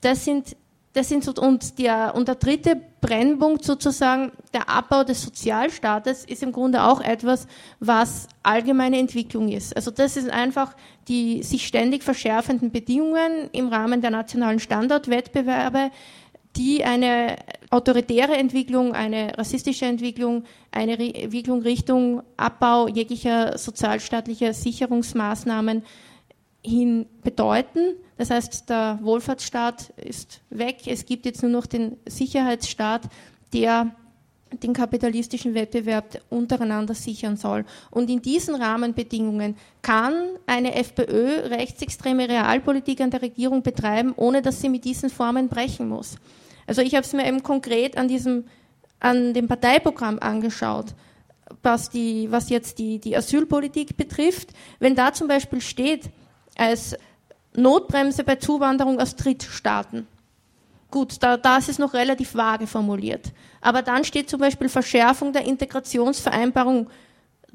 [SPEAKER 6] Das sind das sind so, und, der, und der dritte Brennpunkt sozusagen, der Abbau des Sozialstaates, ist im Grunde auch etwas, was allgemeine Entwicklung ist. Also das ist einfach die sich ständig verschärfenden Bedingungen im Rahmen der nationalen Standortwettbewerbe, die eine autoritäre Entwicklung, eine rassistische Entwicklung, eine Entwicklung Richtung Abbau jeglicher sozialstaatlicher Sicherungsmaßnahmen hin bedeuten. Das heißt, der Wohlfahrtsstaat ist weg. Es gibt jetzt nur noch den Sicherheitsstaat, der den kapitalistischen Wettbewerb untereinander sichern soll. Und in diesen Rahmenbedingungen kann eine FPÖ rechtsextreme Realpolitik an der Regierung betreiben, ohne dass sie mit diesen Formen brechen muss. Also ich habe es mir eben konkret an diesem, an dem Parteiprogramm angeschaut, was die, was jetzt die, die Asylpolitik betrifft. Wenn da zum Beispiel steht, als Notbremse bei Zuwanderung aus Drittstaaten. Gut, da, da ist noch relativ vage formuliert. Aber dann steht zum Beispiel Verschärfung der Integrationsvereinbarung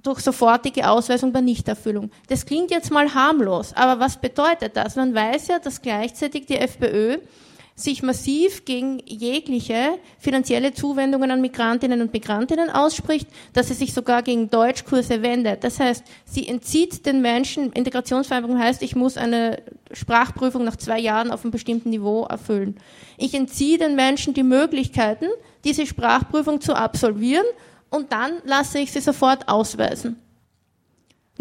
[SPEAKER 6] durch sofortige Ausweisung bei Nichterfüllung. Das klingt jetzt mal harmlos, aber was bedeutet das? Man weiß ja, dass gleichzeitig die FPÖ sich massiv gegen jegliche finanzielle Zuwendungen an Migrantinnen und Migrantinnen ausspricht, dass sie sich sogar gegen Deutschkurse wendet. Das heißt, sie entzieht den Menschen, Integrationsvereinbarung heißt, ich muss eine Sprachprüfung nach zwei Jahren auf einem bestimmten Niveau erfüllen. Ich entziehe den Menschen die Möglichkeiten, diese Sprachprüfung zu absolvieren und dann lasse ich sie sofort ausweisen.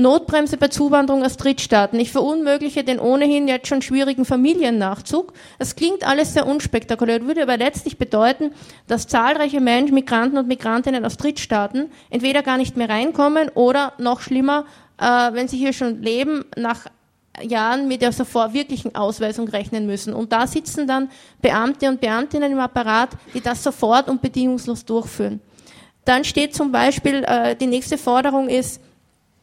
[SPEAKER 6] Notbremse bei Zuwanderung aus Drittstaaten. Ich verunmögliche den ohnehin jetzt schon schwierigen Familiennachzug. Das klingt alles sehr unspektakulär, würde aber letztlich bedeuten, dass zahlreiche Menschen, Migranten und Migrantinnen aus Drittstaaten entweder gar nicht mehr reinkommen oder noch schlimmer, äh, wenn sie hier schon leben, nach Jahren mit der sofort wirklichen Ausweisung rechnen müssen. Und da sitzen dann Beamte und Beamtinnen im Apparat, die das sofort und bedingungslos durchführen. Dann steht zum Beispiel, äh, die nächste Forderung ist,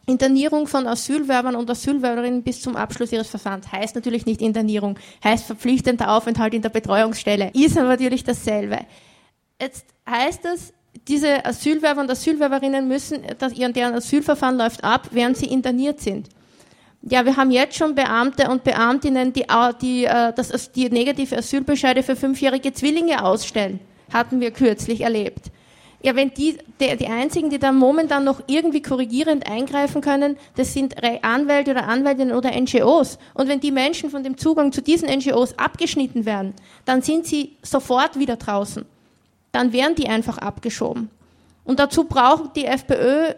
[SPEAKER 6] Internierung von Asylwerbern und Asylwerberinnen bis zum Abschluss ihres Verfahrens heißt natürlich nicht Internierung, heißt verpflichtender Aufenthalt in der Betreuungsstelle, ist aber natürlich dasselbe. Jetzt heißt es, diese Asylwerber und Asylwerberinnen müssen, dass deren Asylverfahren läuft ab, während sie interniert sind. Ja, wir haben jetzt schon Beamte und Beamtinnen, die, die, äh, das, die negative Asylbescheide für fünfjährige Zwillinge ausstellen. Hatten wir kürzlich erlebt. Ja, wenn die, die, die einzigen, die da momentan noch irgendwie korrigierend eingreifen können, das sind Anwälte oder Anwältinnen oder NGOs. Und wenn die Menschen von dem Zugang zu diesen NGOs abgeschnitten werden, dann sind sie sofort wieder draußen. Dann werden die einfach abgeschoben. Und dazu braucht die FPÖ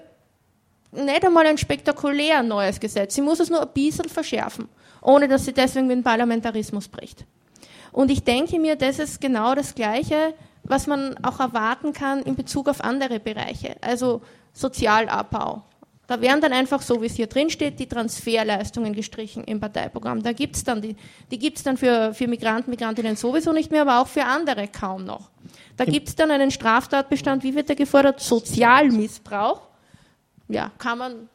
[SPEAKER 6] nicht einmal ein spektakulär neues Gesetz. Sie muss es nur ein bisschen verschärfen, ohne dass sie deswegen den Parlamentarismus bricht. Und ich denke mir, das ist genau das Gleiche, was man auch erwarten kann in Bezug auf andere Bereiche, also Sozialabbau. Da werden dann einfach, so wie es hier drin steht, die Transferleistungen gestrichen im Parteiprogramm. Da gibt's dann die, die gibt's dann für, für Migranten, Migrantinnen sowieso nicht mehr, aber auch für andere kaum noch. Da gibt's dann einen Straftatbestand, wie wird der gefordert? Sozialmissbrauch. Ja, kann man,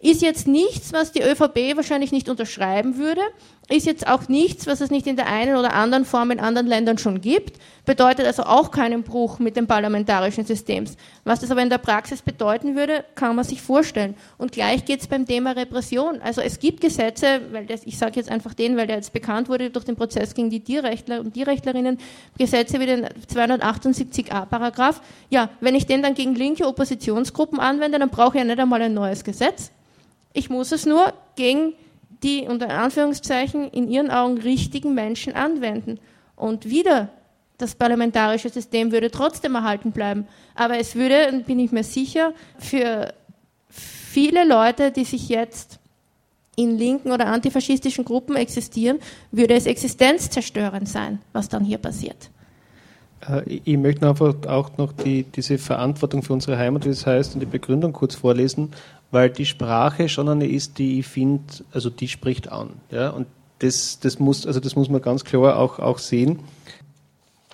[SPEAKER 6] ist jetzt nichts, was die ÖVP wahrscheinlich nicht unterschreiben würde, ist jetzt auch nichts, was es nicht in der einen oder anderen Form in anderen Ländern schon gibt, bedeutet also auch keinen Bruch mit dem parlamentarischen Systems. Was das aber in der Praxis bedeuten würde, kann man sich vorstellen. Und gleich geht es beim Thema Repression. Also es gibt Gesetze, weil das, ich sage jetzt einfach den, weil der jetzt bekannt wurde durch den Prozess gegen die Tierrechtler und Tierrechtlerinnen, Gesetze wie den 278a Paragraph. Ja, wenn ich den dann gegen linke Oppositionsgruppen anwende, dann brauche ich ja nicht einmal ein neues Gesetz. Ich muss es nur gegen die unter Anführungszeichen in ihren Augen richtigen Menschen anwenden. Und wieder, das parlamentarische System würde trotzdem erhalten bleiben. Aber es würde, bin ich mir sicher, für viele Leute, die sich jetzt in linken oder antifaschistischen Gruppen existieren, würde es existenzzerstörend sein, was dann hier passiert.
[SPEAKER 7] Äh, ich möchte einfach auch noch die, diese Verantwortung für unsere Heimat, wie es heißt, und die Begründung kurz vorlesen weil die Sprache schon eine ist, die ich finde, also die spricht an. Ja? Und das, das, muss, also das muss man ganz klar auch, auch sehen.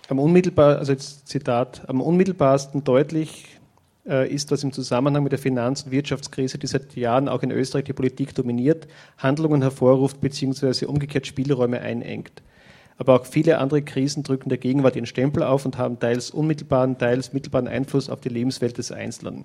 [SPEAKER 7] Am unmittelbar, also jetzt Zitat, am unmittelbarsten deutlich äh, ist, was im Zusammenhang mit der Finanz- und Wirtschaftskrise, die seit Jahren auch in Österreich die Politik dominiert, Handlungen hervorruft bzw. umgekehrt Spielräume einengt. Aber auch viele andere Krisen drücken der Gegenwart ihren Stempel auf und haben teils unmittelbaren, teils mittelbaren Einfluss auf die Lebenswelt des Einzelnen.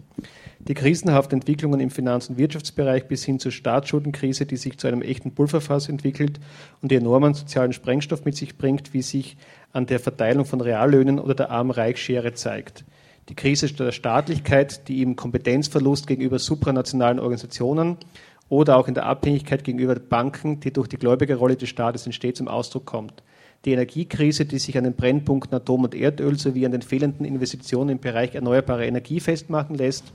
[SPEAKER 7] Die krisenhaften Entwicklungen im Finanz- und Wirtschaftsbereich bis hin zur Staatsschuldenkrise, die sich zu einem echten Pulverfass entwickelt und die enormen sozialen Sprengstoff mit sich bringt, wie sich an der Verteilung von Reallöhnen oder der Arm-Reich-Schere zeigt. Die Krise der Staatlichkeit, die im Kompetenzverlust gegenüber supranationalen Organisationen oder auch in der Abhängigkeit gegenüber Banken, die durch die Gläubigerrolle des Staates entsteht, zum Ausdruck kommt die Energiekrise, die sich an den Brennpunkten Atom und Erdöl sowie an den fehlenden Investitionen im Bereich erneuerbare Energie festmachen lässt,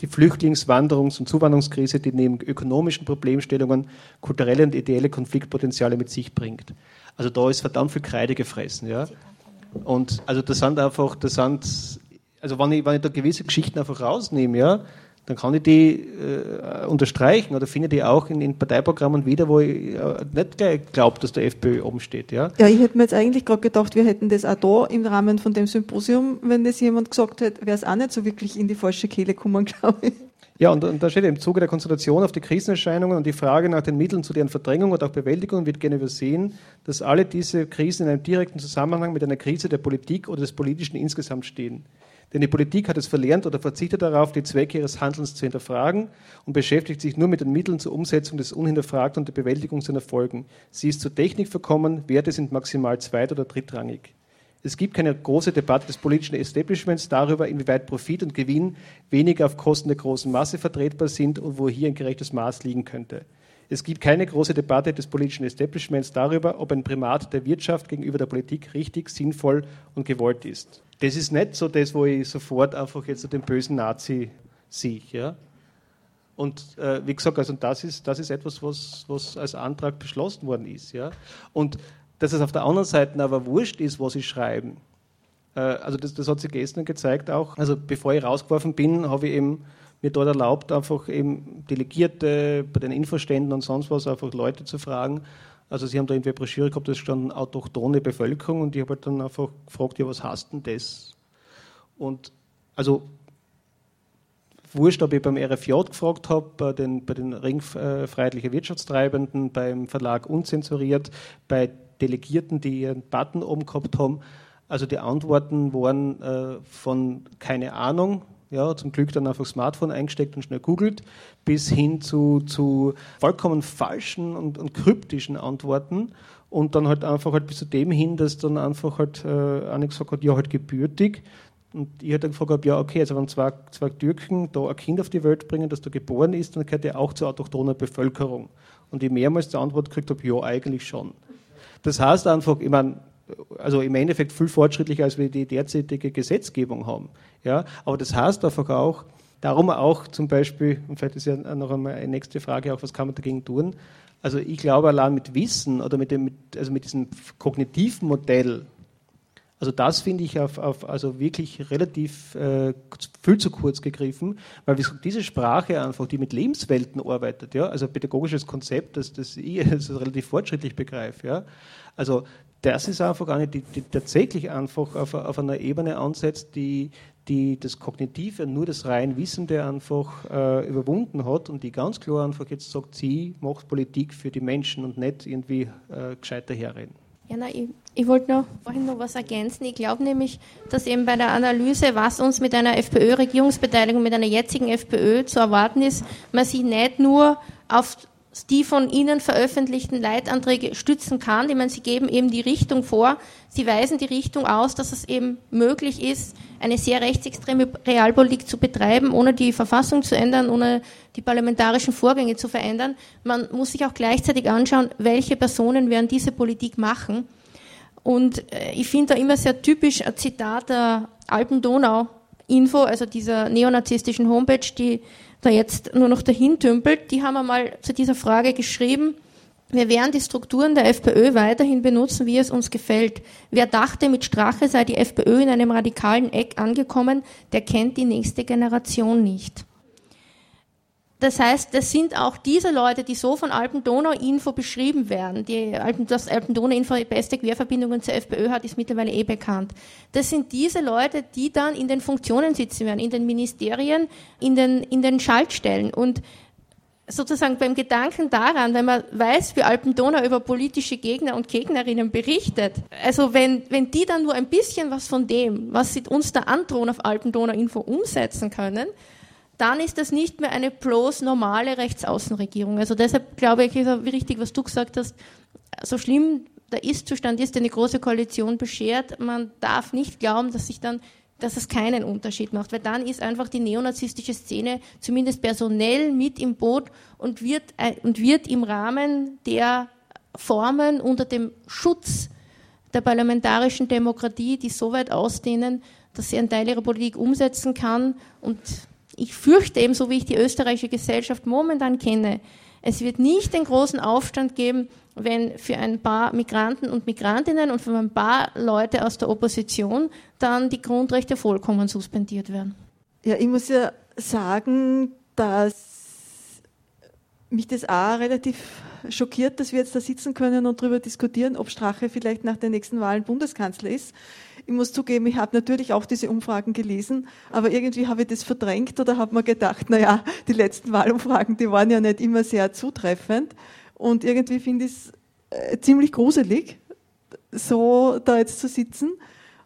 [SPEAKER 7] die Flüchtlings-, Wanderungs- und Zuwanderungskrise, die neben ökonomischen Problemstellungen kulturelle und ideelle Konfliktpotenziale mit sich bringt. Also da ist verdammt viel Kreide gefressen, ja. Und also das sind einfach, das sind, also wenn ich, wenn ich da gewisse Geschichten einfach rausnehme, ja, dann kann ich die äh, unterstreichen oder finde die auch in, in Parteiprogrammen wieder, wo ich äh, nicht gleich glaube, dass der FPÖ oben steht. Ja,
[SPEAKER 1] ja ich hätte mir jetzt eigentlich gerade gedacht, wir hätten das auch da im Rahmen von dem Symposium, wenn das jemand gesagt hätte, wäre es auch nicht so wirklich in die falsche Kehle gekommen, glaube ich.
[SPEAKER 7] Ja, und, und da steht im Zuge der Konzentration auf die Krisenerscheinungen und die Frage nach den Mitteln zu deren Verdrängung und auch Bewältigung wird gerne übersehen, dass alle diese Krisen in einem direkten Zusammenhang mit einer Krise der Politik oder des Politischen insgesamt stehen. Denn die Politik hat es verlernt oder verzichtet darauf, die Zwecke ihres Handelns zu hinterfragen und beschäftigt sich nur mit den Mitteln zur Umsetzung des Unhinterfragten und der Bewältigung seiner Folgen. Sie ist zur Technik verkommen, Werte sind maximal zweit- oder drittrangig. Es gibt keine große Debatte des politischen Establishments darüber, inwieweit Profit und Gewinn weniger auf Kosten der großen Masse vertretbar sind und wo hier ein gerechtes Maß liegen könnte. Es gibt keine große Debatte des politischen Establishments darüber, ob ein Primat der Wirtschaft gegenüber der Politik richtig, sinnvoll und gewollt ist das ist nicht so das, wo ich sofort einfach jetzt den bösen Nazi sehe. Ja? Und äh, wie gesagt, also das ist, das ist etwas, was, was als Antrag beschlossen worden ist. Ja? Und dass es auf der anderen Seite aber wurscht ist, was sie schreiben. Äh, also das, das hat sich gestern gezeigt auch. Also bevor ich rausgeworfen bin, habe ich eben mir dort erlaubt, einfach eben Delegierte bei den Infoständen und sonst was, einfach Leute zu fragen, also sie haben da in der Broschüre gehabt, da stand autochtone Bevölkerung und ich habe halt dann einfach gefragt, ja, was heißt denn das? Und also wurscht, ob ich beim RFJ gefragt habe, bei den, bei den ringfreiheitlichen Wirtschaftstreibenden, beim Verlag Unzensuriert, bei Delegierten, die ihren Button oben gehabt haben. Also die Antworten waren äh, von keine Ahnung, ja, zum Glück dann einfach Smartphone eingesteckt und schnell googelt, bis hin zu, zu vollkommen falschen und, und kryptischen Antworten und dann halt einfach halt bis zu dem hin, dass dann einfach halt äh, eine gesagt hat, ja, halt gebürtig. Und ich halt dann gefragt habe, ja, okay, also wenn zwei, zwei Türken da ein Kind auf die Welt bringen, das da geboren ist, dann gehört er auch zur autochthonen Bevölkerung. Und ich mehrmals die Antwort gekriegt habe, ja, eigentlich schon. Das heißt einfach, ich meine, also im Endeffekt viel fortschrittlicher, als wir die derzeitige Gesetzgebung haben. Ja, aber das heißt einfach auch, darum auch zum Beispiel, und vielleicht ist ja noch einmal eine nächste Frage auch, was kann man dagegen tun? Also ich glaube, allein mit Wissen oder mit, dem, also mit diesem kognitiven Modell, also das finde ich auf, auf, also wirklich relativ äh, viel zu kurz gegriffen, weil diese Sprache einfach, die mit Lebenswelten arbeitet, ja, also pädagogisches Konzept, das, das ich also relativ fortschrittlich begreife, ja, also das ist einfach eine, die, die tatsächlich einfach auf, auf, einer Ebene ansetzt, die, die das Kognitive, nur das rein Wissende einfach äh, überwunden hat und die ganz klar einfach jetzt sagt, sie macht Politik für die Menschen und nicht irgendwie äh, gescheiter herreden.
[SPEAKER 6] Ja, na, ich, ich wollte noch vorhin noch was ergänzen. Ich glaube nämlich, dass eben bei der Analyse, was uns mit einer FPÖ-Regierungsbeteiligung, mit einer jetzigen FPÖ zu erwarten ist, man sich nicht nur auf die von Ihnen veröffentlichten Leitanträge stützen kann. Ich meine, Sie geben eben die Richtung vor. Sie weisen die Richtung aus, dass es eben möglich ist, eine sehr rechtsextreme Realpolitik zu betreiben, ohne die Verfassung zu ändern, ohne die parlamentarischen Vorgänge zu verändern. Man muss sich auch gleichzeitig anschauen, welche Personen werden diese Politik machen. Und äh, ich finde da immer sehr typisch ein Zitat der Alpen-Donau-Info, also dieser neonazistischen Homepage, die da jetzt nur noch dahin tümpelt, die haben einmal zu dieser Frage geschrieben, wir werden die Strukturen der FPÖ weiterhin benutzen, wie es uns gefällt. Wer dachte, mit Strache sei die FPÖ in einem radikalen Eck angekommen, der kennt die nächste Generation nicht. Das heißt, das sind auch diese Leute, die so von Alpen-Donau-Info beschrieben werden. Die Alpen, dass Alpen-Donau-Info die beste Querverbindungen zur FPÖ hat, ist mittlerweile eh bekannt. Das sind diese Leute, die dann in den Funktionen sitzen werden, in den Ministerien, in den, in den Schaltstellen. Und sozusagen beim Gedanken daran, wenn man weiß, wie Alpen-Donau über politische Gegner und Gegnerinnen berichtet, also wenn, wenn die dann nur ein bisschen was von dem, was sie uns da androhen auf Alpen-Donau-Info umsetzen können, dann ist das nicht mehr eine bloß normale Rechtsaußenregierung. Also deshalb glaube ich, ist auch richtig, was du gesagt hast, so schlimm der Ist-Zustand ist, den die Große Koalition beschert, man darf nicht glauben, dass sich dann dass es keinen Unterschied macht, weil dann ist einfach die neonazistische Szene zumindest personell mit im Boot und wird, äh, und wird im Rahmen der Formen unter dem Schutz der parlamentarischen Demokratie, die so weit ausdehnen, dass sie einen Teil ihrer Politik umsetzen kann und ich fürchte eben, so wie ich die österreichische Gesellschaft momentan kenne, es wird nicht den großen Aufstand geben, wenn für ein paar Migranten und Migrantinnen und für ein paar Leute aus der Opposition dann die Grundrechte vollkommen suspendiert werden.
[SPEAKER 1] Ja, ich muss ja sagen, dass mich das auch relativ schockiert, dass wir jetzt da sitzen können und darüber diskutieren, ob Strache vielleicht nach den nächsten Wahlen Bundeskanzler ist. Ich muss zugeben, ich habe natürlich auch diese Umfragen gelesen, aber irgendwie habe ich das verdrängt oder habe mir gedacht, naja, die letzten Wahlumfragen, die waren ja nicht immer sehr zutreffend. Und irgendwie finde ich es äh, ziemlich gruselig, so da jetzt zu sitzen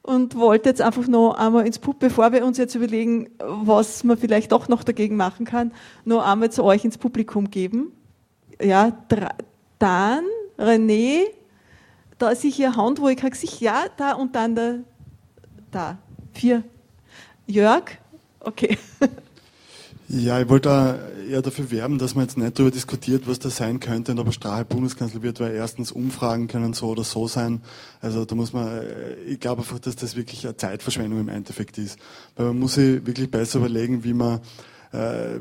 [SPEAKER 1] und wollte jetzt einfach noch einmal ins Pub, bevor wir uns jetzt überlegen, was man vielleicht doch noch dagegen machen kann, noch einmal zu euch ins Publikum geben. Ja, dann René, da ist ich hier Hand, wo ich kein Gesicht, ja, da und dann da, da, vier. Jörg, okay.
[SPEAKER 10] Ja, ich wollte eher dafür werben, dass man jetzt nicht darüber diskutiert, was das sein könnte und ob Strache Bundeskanzler wird, weil erstens Umfragen können so oder so sein. Also da muss man, äh, ich glaube einfach, dass das wirklich eine Zeitverschwendung im Endeffekt ist. Weil man muss sich wirklich besser überlegen, wie man,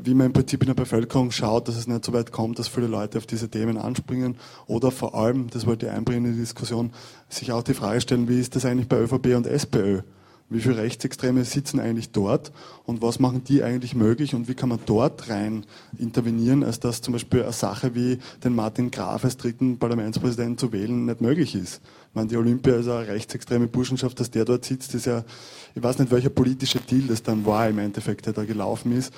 [SPEAKER 10] wie man im Prinzip in der Bevölkerung schaut, dass es nicht so weit kommt, dass viele Leute auf diese Themen anspringen. Oder vor allem, das wollte ich einbringen in die Diskussion, sich auch die Frage stellen, wie ist das eigentlich bei ÖVP und SPÖ? Wie viele Rechtsextreme sitzen eigentlich dort und was machen die eigentlich möglich und wie kann man dort rein intervenieren, als dass zum Beispiel eine Sache wie den Martin Graf als dritten Parlamentspräsidenten zu wählen nicht möglich ist. Ich meine, die Olympia ist eine rechtsextreme Burschenschaft, dass der dort sitzt, ist ja, ich weiß nicht, welcher politische Deal das dann war im Endeffekt, der da gelaufen ist.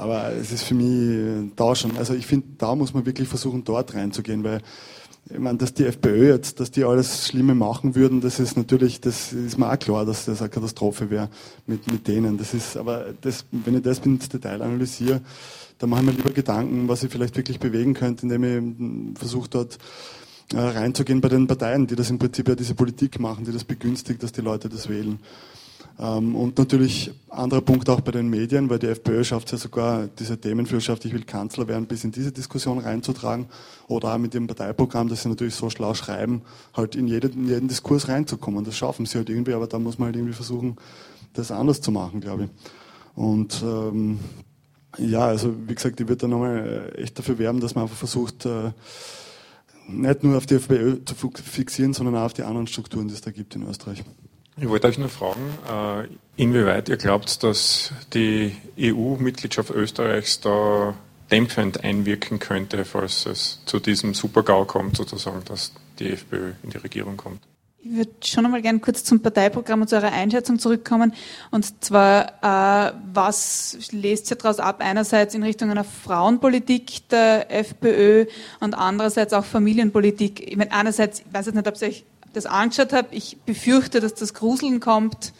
[SPEAKER 10] Aber es ist für mich da schon, also ich finde, da muss man wirklich versuchen, dort reinzugehen, weil ich meine, dass die FPÖ jetzt, dass die alles Schlimme machen würden, das ist natürlich, das ist mir auch klar, dass das eine Katastrophe wäre mit, mit denen. Das ist, aber das, wenn ich das ins Detail analysiere, dann mache ich mir lieber Gedanken, was ich vielleicht wirklich bewegen könnte, indem ich versuche dort äh, reinzugehen bei den Parteien, die das im Prinzip ja diese Politik machen, die das begünstigt, dass die Leute das wählen. Ähm, und natürlich anderer Punkt auch bei den Medien, weil die FPÖ schafft es ja sogar, diese Themenführerschaft, ich will Kanzler werden, bis in diese Diskussion reinzutragen. Oder auch mit ihrem Parteiprogramm, das sie natürlich so schlau schreiben, halt in jeden, in jeden Diskurs reinzukommen. Das schaffen sie halt irgendwie, aber da muss man halt irgendwie versuchen, das anders zu machen, glaube ich. Und ähm, ja, also wie gesagt, ich würde da nochmal echt dafür werben, dass man einfach versucht, äh, nicht nur auf die FPÖ zu fixieren, sondern auch auf die anderen Strukturen, die es da gibt in Österreich.
[SPEAKER 8] Ich wollte euch nur fragen, äh, inwieweit ihr glaubt, dass die EU-Mitgliedschaft Österreichs da dämpfend einwirken könnte, falls es zu diesem Super-GAU kommt, sozusagen, dass die FPÖ in die Regierung kommt.
[SPEAKER 2] Ich würde schon einmal gerne kurz zum Parteiprogramm und zu eurer Einschätzung zurückkommen. Und zwar, äh, was lest ihr daraus ab? Einerseits in Richtung einer Frauenpolitik der FPÖ und andererseits auch Familienpolitik. Ich meine, einerseits, ich weiß jetzt nicht, ob es euch das angeschaut habe. Ich befürchte, dass das Gruseln kommt,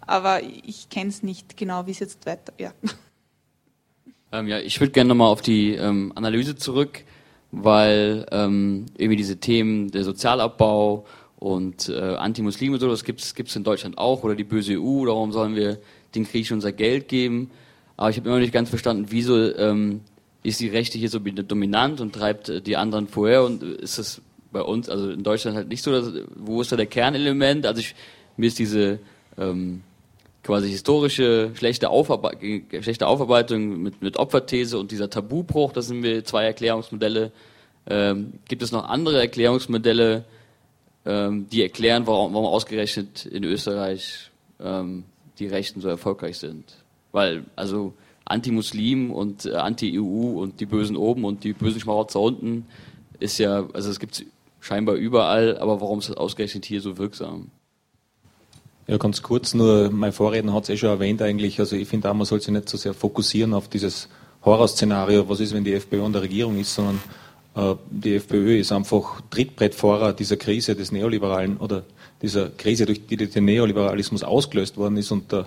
[SPEAKER 2] aber ich kenne es nicht genau, wie es jetzt weiter. Ja,
[SPEAKER 11] ähm, ja ich würde gerne nochmal auf die ähm, Analyse zurück, weil ähm, irgendwie diese Themen der Sozialabbau und äh, Anti-Muslime und so, das gibt es in Deutschland auch, oder die böse EU, warum sollen wir den Griechen unser Geld geben? Aber ich habe immer nicht ganz verstanden, wieso ähm, ist die Rechte hier so dominant und treibt äh, die anderen vorher und ist das bei uns, also in Deutschland halt nicht so, dass, wo ist da der Kernelement? Also ich, mir ist diese ähm, quasi historische schlechte, Aufarbe schlechte Aufarbeitung mit, mit Opferthese und dieser Tabubruch, das sind wir zwei Erklärungsmodelle. Ähm, gibt es noch andere Erklärungsmodelle, ähm, die erklären, warum, warum ausgerechnet in Österreich ähm, die Rechten so erfolgreich sind? Weil, also Anti-Muslim und äh, Anti-EU und die Bösen oben und die bösen Schmarotzer unten ist ja, also es gibt scheinbar überall, aber warum ist das ausgerechnet hier so wirksam?
[SPEAKER 12] Ja, ganz kurz, nur mein Vorredner hat es eh schon erwähnt eigentlich, also ich finde auch, man soll sich nicht so sehr fokussieren auf dieses Horrorszenario, was ist, wenn die FPÖ an der Regierung ist, sondern äh, die FPÖ ist einfach Trittbrettfahrer dieser Krise des Neoliberalen oder dieser Krise, durch die der Neoliberalismus ausgelöst worden ist und der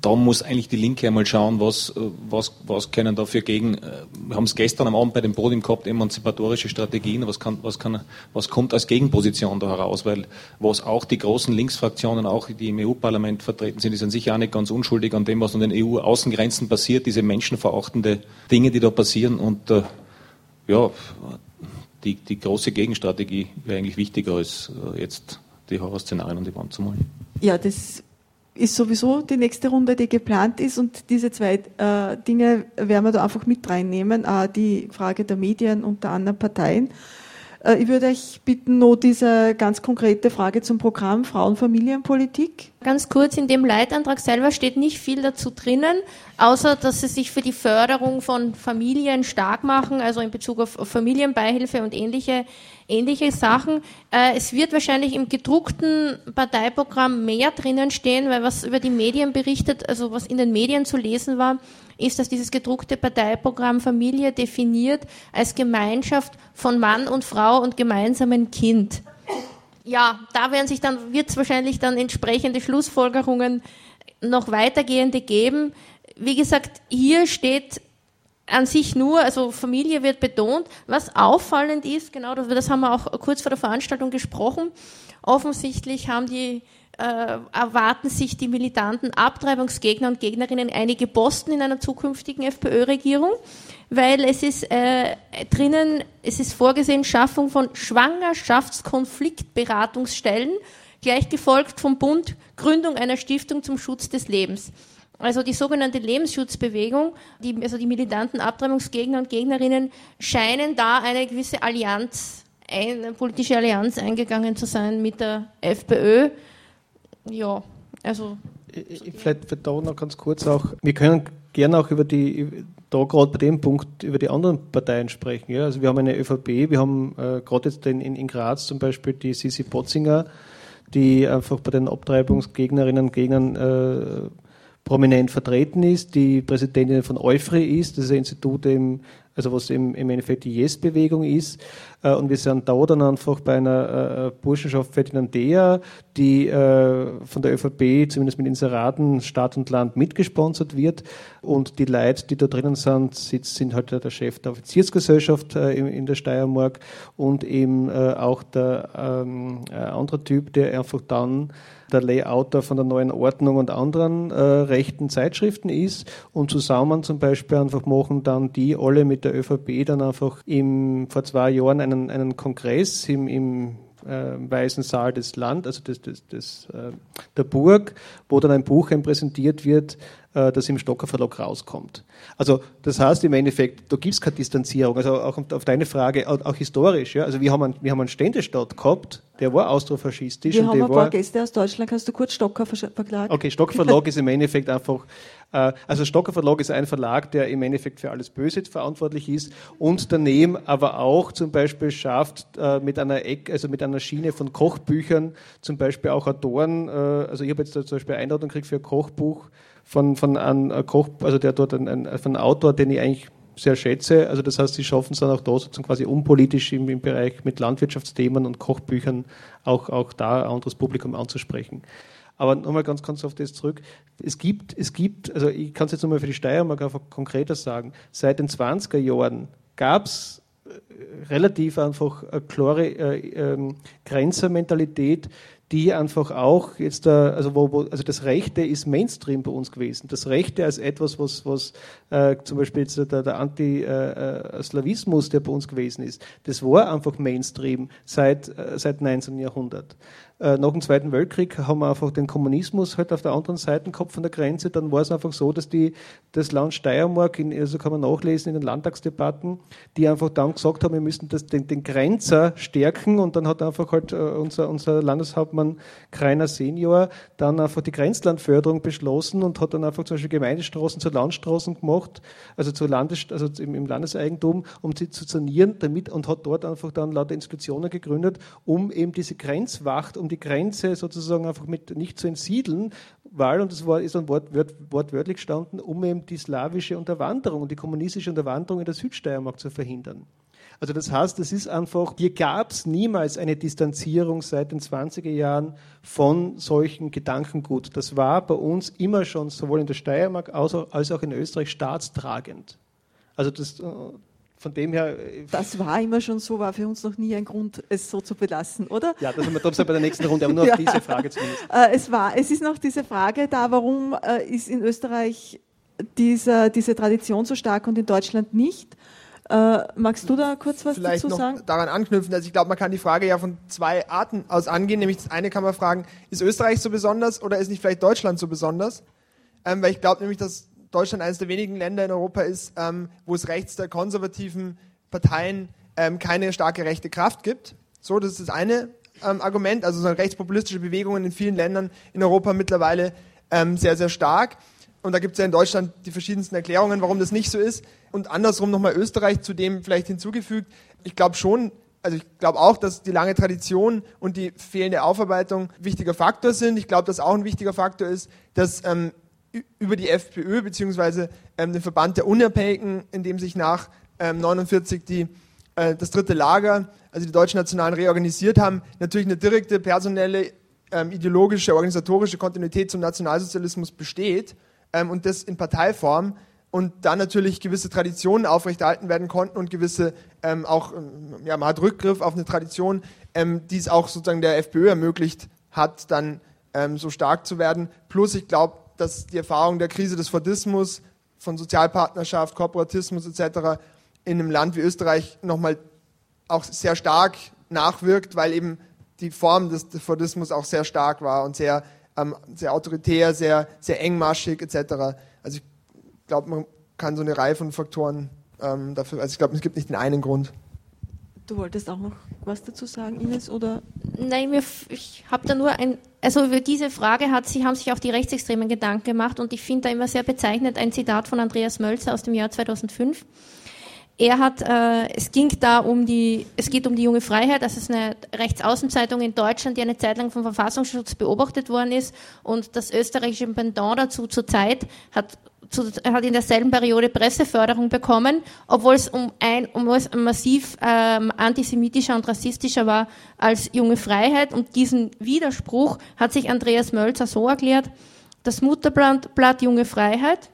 [SPEAKER 12] da muss eigentlich die Linke einmal schauen, was, was, was können da für gegen, äh, wir haben es gestern am Abend bei dem Podium gehabt, emanzipatorische Strategien, was, kann, was, kann, was kommt als Gegenposition da heraus, weil was auch die großen Linksfraktionen, auch die im EU-Parlament vertreten sind, die sind sicher auch nicht ganz unschuldig an dem, was an den EU-Außengrenzen passiert, diese menschenverachtende Dinge, die da passieren und äh, ja, die, die große Gegenstrategie wäre eigentlich wichtiger als äh, jetzt die Horrorszenarien an die Wand zu malen.
[SPEAKER 1] Ja, das ist sowieso die nächste Runde, die geplant ist und diese zwei äh, Dinge werden wir da einfach mit reinnehmen, äh, die Frage der Medien und der anderen Parteien. Äh, ich würde euch bitten, nur diese ganz konkrete Frage zum Programm Frauenfamilienpolitik.
[SPEAKER 6] Ganz kurz, in dem Leitantrag selber steht nicht viel dazu drinnen, außer dass sie sich für die Förderung von Familien stark machen, also in Bezug auf Familienbeihilfe und ähnliche ähnliche Sachen. Äh, es wird wahrscheinlich im gedruckten Parteiprogramm mehr drinnen stehen, weil was über die Medien berichtet, also was in den Medien zu lesen war, ist, dass dieses gedruckte Parteiprogramm Familie definiert als Gemeinschaft von Mann und Frau und gemeinsamen Kind. Ja, da werden sich dann, wird es wahrscheinlich dann entsprechende Schlussfolgerungen noch weitergehende geben. Wie gesagt, hier steht an sich nur, also Familie wird betont. Was auffallend ist, genau, das haben wir auch kurz vor der Veranstaltung gesprochen. Offensichtlich haben die äh, erwarten sich die militanten Abtreibungsgegner und Gegnerinnen einige Posten in einer zukünftigen FPÖ-Regierung, weil es ist äh, drinnen, es ist vorgesehen Schaffung von Schwangerschaftskonfliktberatungsstellen, gleich gefolgt vom Bund Gründung einer Stiftung zum Schutz des Lebens. Also die sogenannte Lebensschutzbewegung, die, also die militanten Abtreibungsgegner und Gegnerinnen scheinen da eine gewisse Allianz, eine politische Allianz eingegangen zu sein mit der FPÖ. Ja, also.
[SPEAKER 7] Vielleicht, vielleicht da noch ganz kurz auch, wir können gerne auch über die, da gerade bei dem Punkt über die anderen Parteien sprechen. Ja? Also wir haben eine ÖVP, wir haben äh, gerade jetzt in, in, Graz zum Beispiel die Sisi Potzinger, die einfach bei den Abtreibungsgegnerinnen und Gegnern äh, prominent vertreten ist, die Präsidentin von Eufri ist, das ist ein Institut, im, also was im, im Endeffekt die Yes-Bewegung ist. Äh, und wir sind da dann einfach bei einer äh, Burschenschaft Ferdinandea, die äh, von der ÖVP zumindest mit Inseraten Stadt und Land mitgesponsert wird. Und die Leute, die da drinnen sind, sind halt der Chef der Offiziersgesellschaft in der Steiermark und eben auch der ähm, andere Typ, der einfach dann der Layouter von der neuen Ordnung und anderen äh, rechten Zeitschriften ist und zusammen zum Beispiel einfach machen dann die alle mit der ÖVP dann einfach im, vor zwei Jahren einen, einen Kongress im, im äh, Weißen Saal des Land, also des, des, des, äh, der Burg, wo dann ein Buch präsentiert wird, das im Stocker Verlag rauskommt. Also das heißt im Endeffekt, da gibt es keine Distanzierung. Also auch auf deine Frage, auch historisch. Ja? Also wir haben, einen, wir haben einen Ständestaat gehabt, der war austrofaschistisch.
[SPEAKER 1] Wir haben ein paar Gäste aus Deutschland. Kannst du kurz Stocker verklagen?
[SPEAKER 7] Okay, Stocker Verlag ist im Endeffekt einfach, äh, also Stocker Verlag ist ein Verlag, der im Endeffekt für alles Böse verantwortlich ist und daneben aber auch zum Beispiel schafft äh, mit einer Eck, also mit einer Schiene von Kochbüchern zum Beispiel auch Autoren, äh, also ich habe jetzt zum Beispiel Einladung gekriegt für ein Kochbuch von, von einem Koch, also der dort ein, ein, von einem Autor, den ich eigentlich sehr schätze. Also das heißt, sie schaffen es dann auch da sozusagen quasi unpolitisch im, im Bereich mit Landwirtschaftsthemen und Kochbüchern auch, auch da ein anderes Publikum anzusprechen. Aber nochmal ganz, ganz auf das zurück. Es gibt, es gibt, also ich kann es jetzt nochmal für die Steiermark einfach konkreter sagen, seit den 20er Jahren gab es äh, relativ einfach eine klare äh, äh, Grenzermentalität, die einfach auch jetzt, äh, also wo, wo, also das Rechte ist Mainstream bei uns gewesen. Das Rechte als etwas, was, was äh, zum Beispiel jetzt der, der Anti-Slavismus, der bei uns gewesen ist, das war einfach Mainstream seit, äh, seit 19. Jahrhundert. Äh, nach dem Zweiten Weltkrieg haben wir einfach den Kommunismus halt auf der anderen Seite gehabt von der Grenze. Dann war es einfach so, dass die, das Land Steiermark, in, also kann man nachlesen in den Landtagsdebatten, die einfach dann gesagt haben, wir müssen das, den, den Grenzer stärken und dann hat einfach halt äh, unser, unser Landeshauptmann Kreiner Senior dann einfach die Grenzlandförderung beschlossen und hat dann einfach zum Beispiel Gemeindestraßen zu Landstraßen gemacht, also, zu Landes, also im, im Landeseigentum, um sie zu sanieren damit und hat dort einfach dann lauter Institutionen gegründet, um eben diese Grenzwacht, um die Grenze sozusagen einfach mit nicht zu entsiedeln, weil, und das ist dann wort, wort, wortwörtlich gestanden, um eben die slawische Unterwanderung und die kommunistische Unterwanderung in der Südsteiermark zu verhindern. Also das heißt, es ist einfach, hier gab es niemals eine Distanzierung seit den 20er Jahren von solchen Gedankengut. Das war bei uns immer schon sowohl in der Steiermark als auch in Österreich staatstragend. Also das, äh, von dem her.
[SPEAKER 1] Äh, das war immer schon so, war für uns noch nie ein Grund, es so zu belassen, oder?
[SPEAKER 7] Ja, das haben wir bei der nächsten Runde, aber nur
[SPEAKER 1] ja.
[SPEAKER 7] auf diese Frage zumindest.
[SPEAKER 1] Äh, es, war, es ist noch diese Frage da, warum äh, ist in Österreich dieser, diese Tradition so stark und in Deutschland nicht? Äh, magst du da kurz was
[SPEAKER 3] Vielleicht
[SPEAKER 1] dazu
[SPEAKER 3] noch daran anknüpfen, also ich glaube, man kann die Frage ja von zwei Arten aus angehen, nämlich das eine kann man fragen, ist Österreich so besonders oder ist nicht vielleicht Deutschland so besonders? Ähm, weil ich glaube nämlich, dass Deutschland eines der wenigen Länder in Europa ist, ähm, wo es rechts der konservativen Parteien ähm, keine starke rechte Kraft gibt. So, das ist das eine ähm, Argument. Also so rechtspopulistische Bewegungen in vielen Ländern in Europa mittlerweile ähm, sehr, sehr stark. Und da gibt es ja in Deutschland die verschiedensten Erklärungen, warum das nicht so ist. Und andersrum nochmal Österreich zu dem vielleicht hinzugefügt. Ich glaube schon, also ich glaube auch, dass die lange Tradition und die fehlende Aufarbeitung wichtiger Faktor sind. Ich glaube, dass auch ein wichtiger Faktor ist, dass ähm, über die FPÖ beziehungsweise ähm, den Verband der Unabhängigen, in dem sich nach ähm, 49 die, äh, das dritte Lager, also die Deutschen Nationalen reorganisiert haben, natürlich eine direkte personelle, ähm, ideologische, organisatorische Kontinuität zum Nationalsozialismus besteht ähm, und das in Parteiform und dann natürlich gewisse Traditionen aufrechterhalten werden konnten und gewisse ähm, auch, ähm, ja, man hat Rückgriff auf eine Tradition, die es auch sozusagen der FPÖ ermöglicht hat, dann so stark zu werden. Plus, ich glaube, dass die Erfahrung der Krise des Fordismus, von Sozialpartnerschaft, Korporatismus etc. in einem Land wie Österreich nochmal auch sehr stark nachwirkt, weil eben die Form des Fordismus auch sehr stark war und sehr, ähm, sehr autoritär, sehr, sehr engmaschig etc. Also ich glaube, man kann so eine Reihe von Faktoren ähm, dafür, also ich glaube, es gibt nicht den einen Grund.
[SPEAKER 1] Du wolltest auch noch was dazu sagen, Ines, oder?
[SPEAKER 6] Nein, mir, ich habe da nur ein, also über diese Frage hat sie, haben sich auch die Rechtsextremen Gedanken gemacht und ich finde da immer sehr bezeichnend ein Zitat von Andreas Mölzer aus dem Jahr 2005. Er hat, äh, es ging da um die, es geht um die junge Freiheit, das ist eine Rechtsaußenzeitung in Deutschland, die eine Zeit lang vom Verfassungsschutz beobachtet worden ist und das österreichische Pendant dazu zur Zeit hat zu, hat in derselben Periode Presseförderung bekommen, obwohl es um ein um es massiv ähm, antisemitischer und rassistischer war als Junge Freiheit. Und diesen Widerspruch hat sich Andreas Mölzer so erklärt, das Mutterblatt Blatt Junge Freiheit,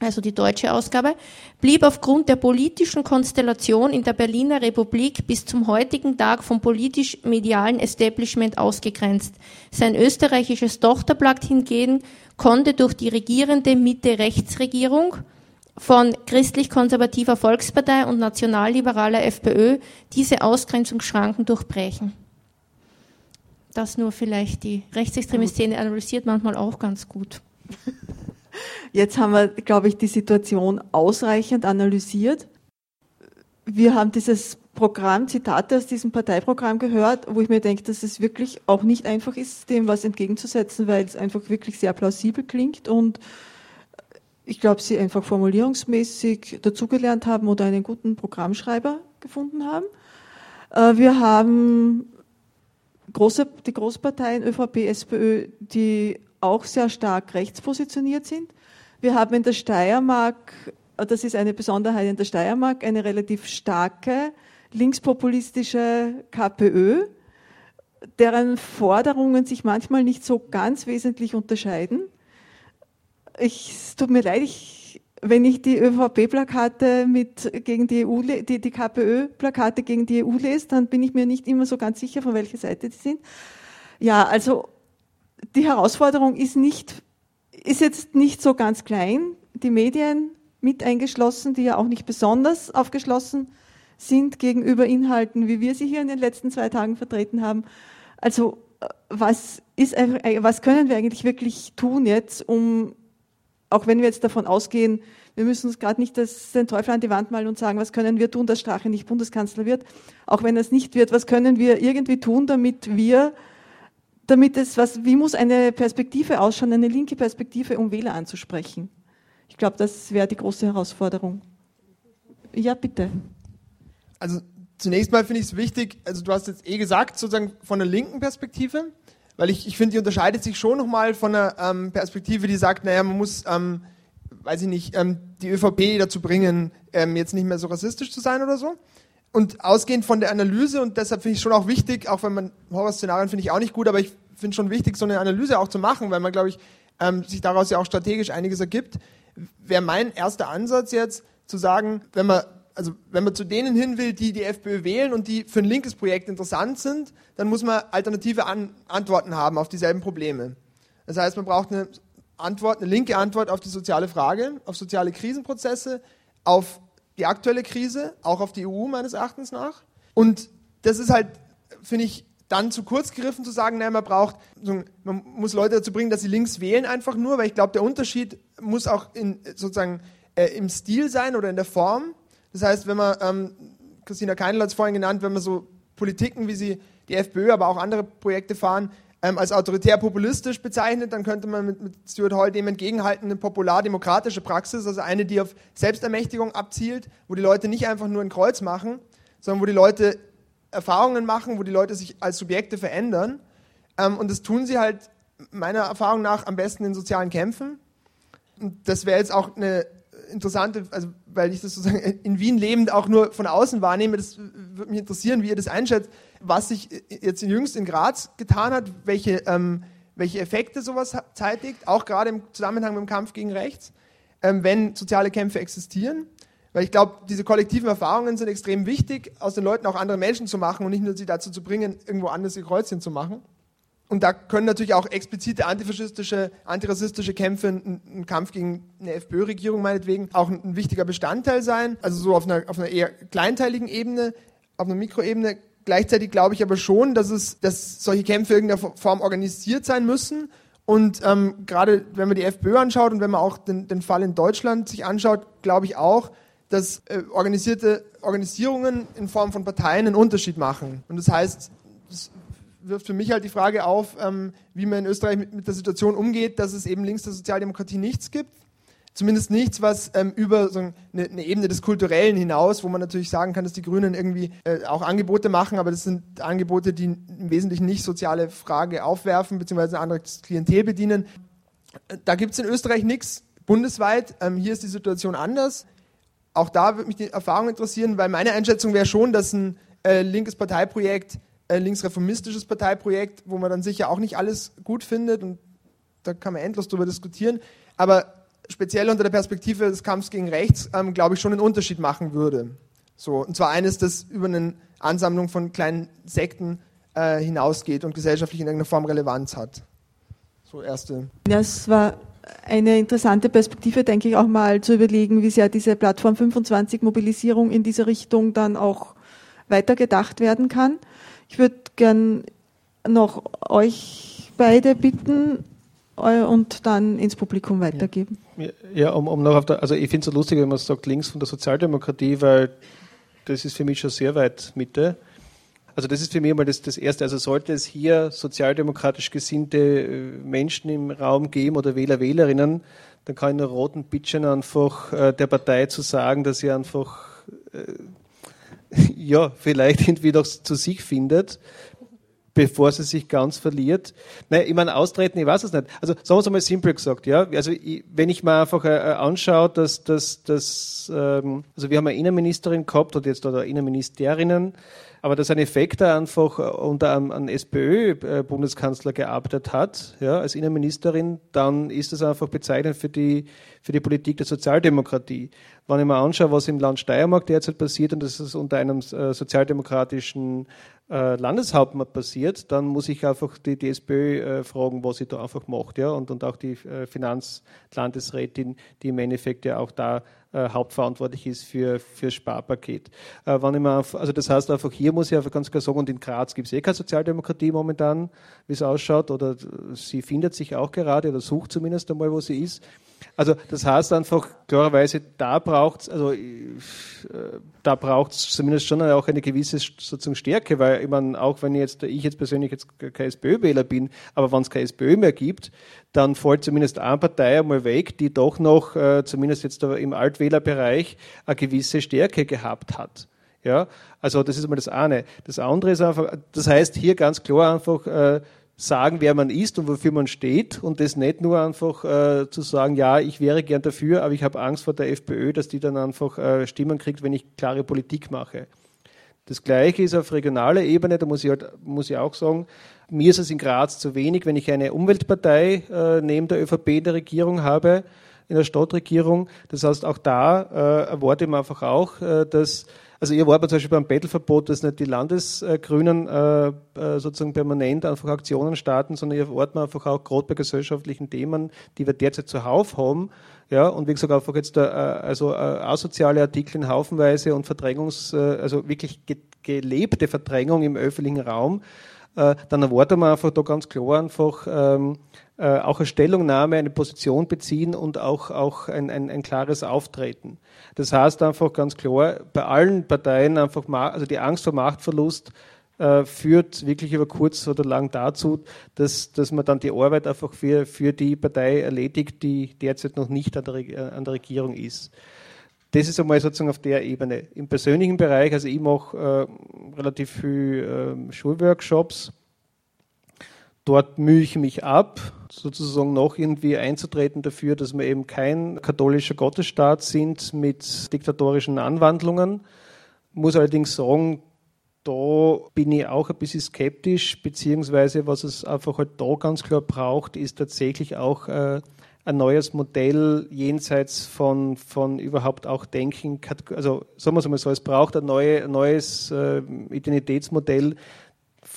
[SPEAKER 6] also die deutsche Ausgabe, blieb aufgrund der politischen Konstellation in der Berliner Republik bis zum heutigen Tag vom politisch-medialen Establishment ausgegrenzt. Sein österreichisches Tochterblatt hingegen konnte durch die regierende Mitte-Rechtsregierung von christlich-konservativer Volkspartei und nationalliberaler FPÖ diese Ausgrenzungsschranken durchbrechen. Das nur vielleicht die rechtsextreme Szene analysiert manchmal auch ganz gut.
[SPEAKER 1] Jetzt haben wir, glaube ich, die Situation ausreichend analysiert. Wir haben dieses Programm, Zitate aus diesem Parteiprogramm gehört, wo ich mir denke, dass es wirklich auch nicht einfach ist, dem was entgegenzusetzen, weil es einfach wirklich sehr plausibel klingt und ich glaube, sie einfach formulierungsmäßig dazugelernt haben oder einen guten Programmschreiber gefunden haben. Äh, wir haben große, die Großparteien ÖVP, SPÖ, die auch sehr stark rechts positioniert sind. Wir haben in der Steiermark, das ist eine Besonderheit in der Steiermark, eine relativ starke linkspopulistische KPÖ, deren Forderungen sich manchmal nicht so ganz wesentlich unterscheiden. Ich, es tut mir leid, ich, wenn ich die ÖVP-Plakate gegen die EU, die, die KPÖ-Plakate gegen die EU lese, dann bin ich mir nicht immer so ganz sicher, von welcher Seite die sind. Ja, also die Herausforderung ist nicht, ist jetzt nicht so ganz klein. Die Medien mit eingeschlossen, die ja auch nicht besonders aufgeschlossen sind gegenüber Inhalten, wie wir sie hier in den letzten zwei Tagen vertreten haben. Also was, ist, was können wir eigentlich wirklich tun jetzt, um, auch wenn wir jetzt davon ausgehen, wir müssen uns gerade nicht das, den Teufel an die Wand malen und sagen, was können wir tun, dass Strache nicht Bundeskanzler wird, auch wenn es nicht wird, was können wir irgendwie tun, damit wir, damit es, was, wie muss eine Perspektive ausschauen, eine linke Perspektive, um Wähler anzusprechen? Ich glaube, das wäre die große Herausforderung. Ja, bitte
[SPEAKER 3] also zunächst mal finde ich es wichtig, also du hast jetzt eh gesagt, sozusagen von der linken Perspektive, weil ich, ich finde, die unterscheidet sich schon nochmal von einer ähm, Perspektive, die sagt, naja, man muss, ähm, weiß ich nicht, ähm, die ÖVP dazu bringen, ähm, jetzt nicht mehr so rassistisch zu sein oder so. Und ausgehend von der Analyse, und deshalb finde ich schon auch wichtig, auch wenn man Horrorszenarien finde ich auch nicht gut, aber ich finde schon wichtig, so eine Analyse auch zu machen, weil man, glaube ich, ähm, sich daraus ja auch strategisch einiges ergibt, wäre mein erster Ansatz jetzt zu sagen, wenn man also wenn man zu denen hin will, die die FPÖ wählen und die für ein linkes Projekt interessant sind, dann muss man alternative An Antworten haben auf dieselben Probleme. Das heißt, man braucht eine Antwort, eine linke Antwort auf die soziale Frage, auf soziale Krisenprozesse, auf die aktuelle Krise, auch auf die EU meines Erachtens nach. Und das ist halt, finde ich, dann zu kurz gegriffen zu sagen, naja, man braucht, man muss Leute dazu bringen, dass sie links wählen einfach nur, weil ich glaube, der Unterschied muss auch in, sozusagen äh, im Stil sein oder in der Form. Das heißt, wenn man, ähm, Christina Keinl hat es vorhin genannt, wenn man so Politiken, wie sie die FPÖ, aber auch andere Projekte fahren, ähm, als autoritär populistisch bezeichnet, dann könnte man mit, mit Stuart Hall dem entgegenhalten, eine popular-demokratische Praxis, also eine, die auf Selbstermächtigung abzielt, wo die Leute nicht einfach nur ein Kreuz machen, sondern wo die Leute Erfahrungen machen, wo die Leute sich als Subjekte verändern. Ähm, und das tun sie halt meiner Erfahrung nach am besten in sozialen Kämpfen. Und das wäre jetzt auch eine interessante, also weil ich das sozusagen in Wien lebend auch nur von außen wahrnehme, das würde mich interessieren, wie ihr das einschätzt, was sich jetzt jüngst in Graz getan hat, welche, ähm, welche Effekte sowas zeitigt, auch gerade im Zusammenhang mit dem Kampf gegen Rechts, ähm, wenn soziale Kämpfe existieren. Weil ich glaube, diese kollektiven Erfahrungen sind extrem wichtig, aus den Leuten auch andere Menschen zu machen und nicht nur sie dazu zu bringen, irgendwo anders ihr Kreuzchen zu machen. Und da können natürlich auch explizite antifaschistische, antirassistische Kämpfe, ein, ein Kampf gegen eine FPÖ-Regierung meinetwegen, auch ein, ein, wichtiger Bestandteil sein. Also so auf einer, auf einer eher kleinteiligen Ebene, auf einer Mikroebene. Gleichzeitig glaube ich aber schon, dass, es, dass solche Kämpfe in irgendeiner Form organisiert sein müssen. Und ähm, gerade wenn man die FPÖ anschaut und wenn man auch den, den Fall in Deutschland sich anschaut, glaube ich auch, dass äh, organisierte Organisierungen in Form von Parteien einen Unterschied machen. Und das heißt, das wirft für mich halt die Frage auf, ähm, wie man in Österreich mit, mit, der Situation umgeht, dass es eben links der Sozialdemokratie nichts gibt. Zumindest nichts, was ähm, über so eine, eine, Ebene des Kulturellen hinaus, wo man natürlich sagen kann, dass die Grünen irgendwie äh, auch Angebote machen, aber das sind Angebote, die im Wesentlichen nicht soziale Frage aufwerfen, beziehungsweise ein anderes Klientel bedienen. Da gibt es in Österreich nichts bundesweit. Ähm, hier ist die Situation anders. Auch da würde mich die Erfahrung interessieren, weil meine Einschätzung wäre schon, dass ein äh, linkes Parteiprojekt äh, linksreformistisches Parteiprojekt, wo man dann sicher auch nicht alles gut findet und da kann man endlos darüber diskutieren, aber speziell unter der Perspektive des Kampfs gegen Rechts, ähm, glaube ich, schon einen Unterschied machen würde. So, und zwar eines, das über eine Ansammlung von kleinen Sekten äh, hinausgeht und gesellschaftlich in irgendeiner Form Relevanz hat. So erste.
[SPEAKER 1] Ja, es war eine interessante Perspektive, denke ich, auch mal zu überlegen, wie sehr diese Plattform 25 Mobilisierung in diese Richtung dann auch weitergedacht werden kann. Ich würde gern noch euch beide bitten und dann ins Publikum weitergeben.
[SPEAKER 7] Ja, um, um noch auf der, also ich finde es so lustig, wenn man sagt links von der Sozialdemokratie, weil das ist für mich schon sehr weit Mitte. Also das ist für mich mal das, das Erste. Also sollte es hier sozialdemokratisch gesinnte äh, Menschen im Raum geben oder Wähler, Wählerinnen, dann kann ich nur roten Bitchen einfach äh, der Partei zu sagen, dass sie einfach äh, ja, vielleicht irgendwie doch zu sich findet, bevor sie sich ganz verliert. Nein, ich meine, austreten, ich weiß es nicht. Also sagen wir es einmal simpel gesagt, ja. Also ich, wenn ich mir einfach äh, äh anschaue, dass, dass, dass ähm, also wir haben eine Innenministerin gehabt oder jetzt oder Innenministerinnen, aber dass ein Effekter einfach unter einem, einem SPÖ-Bundeskanzler gearbeitet hat, ja, als Innenministerin, dann ist das einfach bezeichnend für die, für die Politik der Sozialdemokratie. Wenn ich mir anschaue, was im Land Steiermark derzeit passiert, und das ist unter einem äh, sozialdemokratischen äh, Landeshauptmann passiert, dann muss ich einfach die, die SPÖ äh, fragen, was sie da einfach macht, ja, und, und auch die äh, Finanzlandesrätin, die im Endeffekt ja auch da äh, hauptverantwortlich ist für, für Sparpaket. Äh, wenn ich also das heißt einfach, hier muss ich einfach ganz klar sagen, und in Graz gibt es eh keine Sozialdemokratie momentan, wie es ausschaut, oder sie findet sich auch gerade oder sucht zumindest einmal, wo sie ist. Also das heißt einfach klarerweise, da braucht also äh, da braucht es zumindest schon auch eine gewisse sozusagen Stärke, weil ich meine, auch wenn jetzt ich jetzt persönlich jetzt kein SPÖ-Wähler bin, aber wenn es keine SPÖ mehr gibt, dann fällt zumindest eine Partei einmal weg, die doch noch, äh, zumindest jetzt im Altwählerbereich, eine gewisse Stärke gehabt hat. Ja, also das ist einmal das eine. Das andere ist einfach, das heißt hier ganz klar einfach, äh, sagen, wer man ist und wofür man steht und das nicht nur einfach äh, zu sagen, ja, ich wäre gern dafür, aber ich habe Angst vor der FPÖ, dass die dann einfach äh, Stimmen kriegt, wenn ich klare Politik mache. Das Gleiche ist auf regionaler Ebene, da muss ich, halt, muss ich auch sagen, mir ist es in Graz zu wenig, wenn ich eine Umweltpartei äh, neben der ÖVP in der Regierung habe, in der Stadtregierung. Das heißt, auch da äh, erwarte ich mir einfach auch, äh, dass also ihr war zum Beispiel beim Bettelverbot, dass nicht die Landesgrünen äh, äh, sozusagen permanent einfach Aktionen starten, sondern ihr erwartet einfach auch gerade bei gesellschaftlichen Themen, die wir derzeit zuhauf haben, ja, und wie gesagt, einfach jetzt äh, also äh, asoziale Artikel in Haufenweise und Verdrängungs, äh, also wirklich ge gelebte Verdrängung im öffentlichen Raum, äh, dann erwarten wir einfach da ganz klar einfach ähm, äh, auch eine Stellungnahme, eine Position beziehen und auch, auch ein, ein, ein klares Auftreten. Das heißt einfach ganz klar, bei allen Parteien einfach, also die Angst vor Machtverlust äh, führt wirklich über kurz oder lang dazu, dass, dass man dann die Arbeit einfach für, für die Partei erledigt, die derzeit noch nicht an der, an der Regierung ist. Das ist einmal sozusagen auf der Ebene. Im persönlichen Bereich, also ich mache äh, relativ viel äh, Schulworkshops. Dort mühe ich mich ab, sozusagen noch irgendwie einzutreten dafür, dass wir eben kein katholischer Gottesstaat sind mit diktatorischen Anwandlungen. Muss allerdings sagen, da bin ich auch ein bisschen skeptisch, beziehungsweise was es einfach halt da ganz klar braucht, ist tatsächlich auch äh, ein neues Modell jenseits von, von überhaupt auch Denken. Also sagen wir es mal so, es braucht ein, neue, neues äh, Identitätsmodell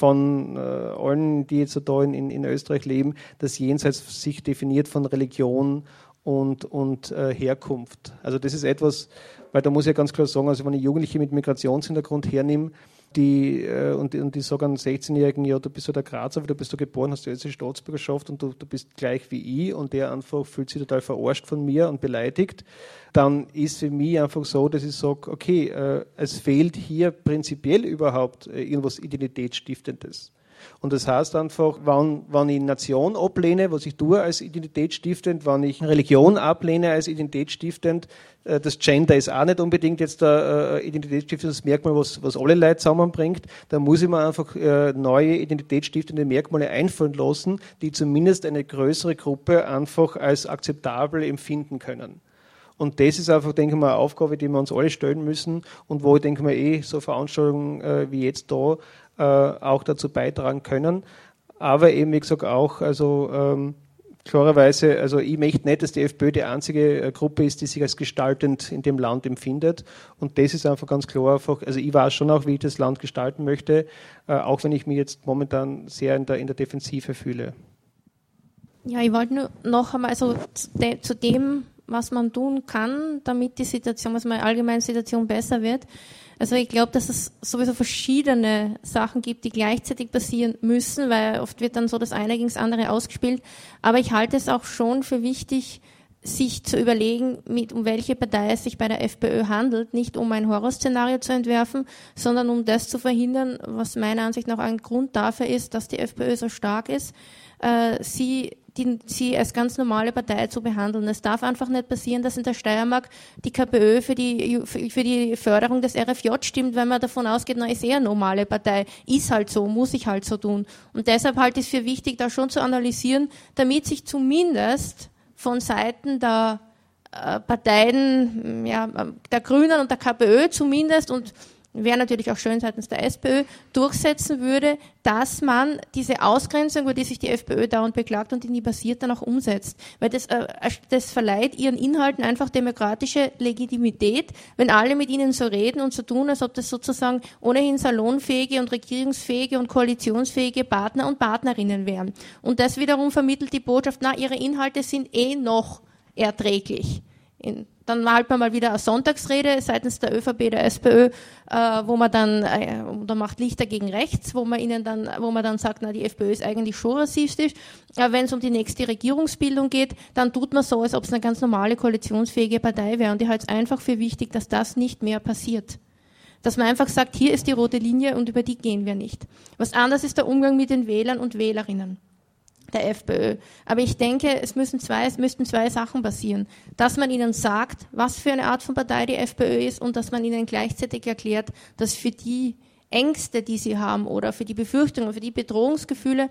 [SPEAKER 7] von äh, allen, die jetzt da in, in, Österreich leben, das jenseits sich definiert von Religion und, und äh, Herkunft. Also das ist etwas, weil da muss ich ja ganz klar sagen, also wenn ich Jugendliche mit Migrationshintergrund hernehme, die, äh, und, und die sagen einem 16-Jährigen, ja, du bist ja der Grazer, aber du bist da geboren, hast die österreichische Staatsbürgerschaft und du, du bist gleich wie ich und der einfach fühlt sich total verarscht von mir und beleidigt, dann ist für mich einfach so, dass ich sage, okay, äh, es fehlt hier prinzipiell überhaupt äh, irgendwas Identitätsstiftendes. Und das heißt einfach, wenn, wenn ich Nation ablehne, was ich tue als identitätsstiftend, wenn ich Religion ablehne als identitätsstiftend, äh, das Gender ist auch nicht unbedingt jetzt ein äh, identitätsstiftendes Merkmal, was, was alle Leute zusammenbringt. Da muss ich mir einfach äh, neue identitätsstiftende Merkmale einfallen lassen, die zumindest eine größere Gruppe einfach als akzeptabel empfinden können. Und das ist einfach, denke ich mal, eine Aufgabe, die wir uns alle stellen müssen und wo ich denke mal eh so Veranstaltungen wie jetzt da äh, auch dazu beitragen können. Aber eben, wie gesagt, auch, also ähm, klarerweise, also ich möchte nicht, dass die FPÖ die einzige äh, Gruppe ist, die sich als gestaltend in dem Land empfindet. Und das ist einfach ganz klar einfach, also ich weiß schon auch, wie ich das Land gestalten möchte, äh, auch wenn ich mich jetzt momentan sehr in der, in der Defensive fühle.
[SPEAKER 6] Ja, ich wollte nur noch einmal so zu dem, was man tun kann, damit die Situation, was meine allgemeine Situation besser wird. Also ich glaube, dass es sowieso verschiedene Sachen gibt, die gleichzeitig passieren müssen, weil oft wird dann so das eine gegen das andere ausgespielt. Aber ich halte es auch schon für wichtig, sich zu überlegen, mit, um welche Partei es sich bei der FPÖ handelt, nicht um ein Horrorszenario zu entwerfen, sondern um das zu verhindern, was meiner Ansicht nach ein Grund dafür ist, dass die FPÖ so stark ist, äh, sie die, sie als ganz normale Partei zu behandeln. Es darf einfach nicht passieren, dass in der Steiermark die KPÖ für die, für die Förderung des RFJ stimmt, wenn man davon ausgeht, na, ist eher eine normale Partei. Ist halt so, muss ich halt so tun. Und deshalb halte ich es für wichtig, da schon zu analysieren, damit sich zumindest von Seiten der äh, Parteien, ja, der Grünen und der KPÖ zumindest und wäre natürlich auch schön seitens der SPÖ, durchsetzen würde, dass man diese Ausgrenzung, über die sich die FPÖ dauernd beklagt und die nie passiert, dann auch umsetzt. Weil das, äh, das verleiht ihren Inhalten einfach demokratische Legitimität, wenn alle mit ihnen so reden und so tun, als ob das sozusagen ohnehin salonfähige und regierungsfähige und koalitionsfähige Partner und Partnerinnen wären. Und das wiederum vermittelt die Botschaft, na, ihre Inhalte sind eh noch erträglich. In, dann halt man mal wieder eine Sonntagsrede seitens der ÖVP, der SPÖ, äh, wo man dann, äh, da macht Lichter gegen rechts, wo man ihnen dann, wo man dann sagt, na, die FPÖ ist eigentlich schon rassistisch. Aber wenn es um die nächste Regierungsbildung geht, dann tut man so, als ob es eine ganz normale koalitionsfähige Partei wäre. Und ich halte es einfach für wichtig, dass das nicht mehr passiert. Dass man einfach sagt, hier ist die rote Linie und über die gehen wir nicht. Was anders ist der Umgang mit den Wählern und Wählerinnen der FPÖ. Aber ich denke, es müssen zwei, es müssten zwei Sachen passieren. Dass man ihnen sagt, was für eine Art von Partei die FPÖ ist und dass man ihnen gleichzeitig erklärt, dass für die Ängste, die sie haben oder für die Befürchtungen, für die Bedrohungsgefühle,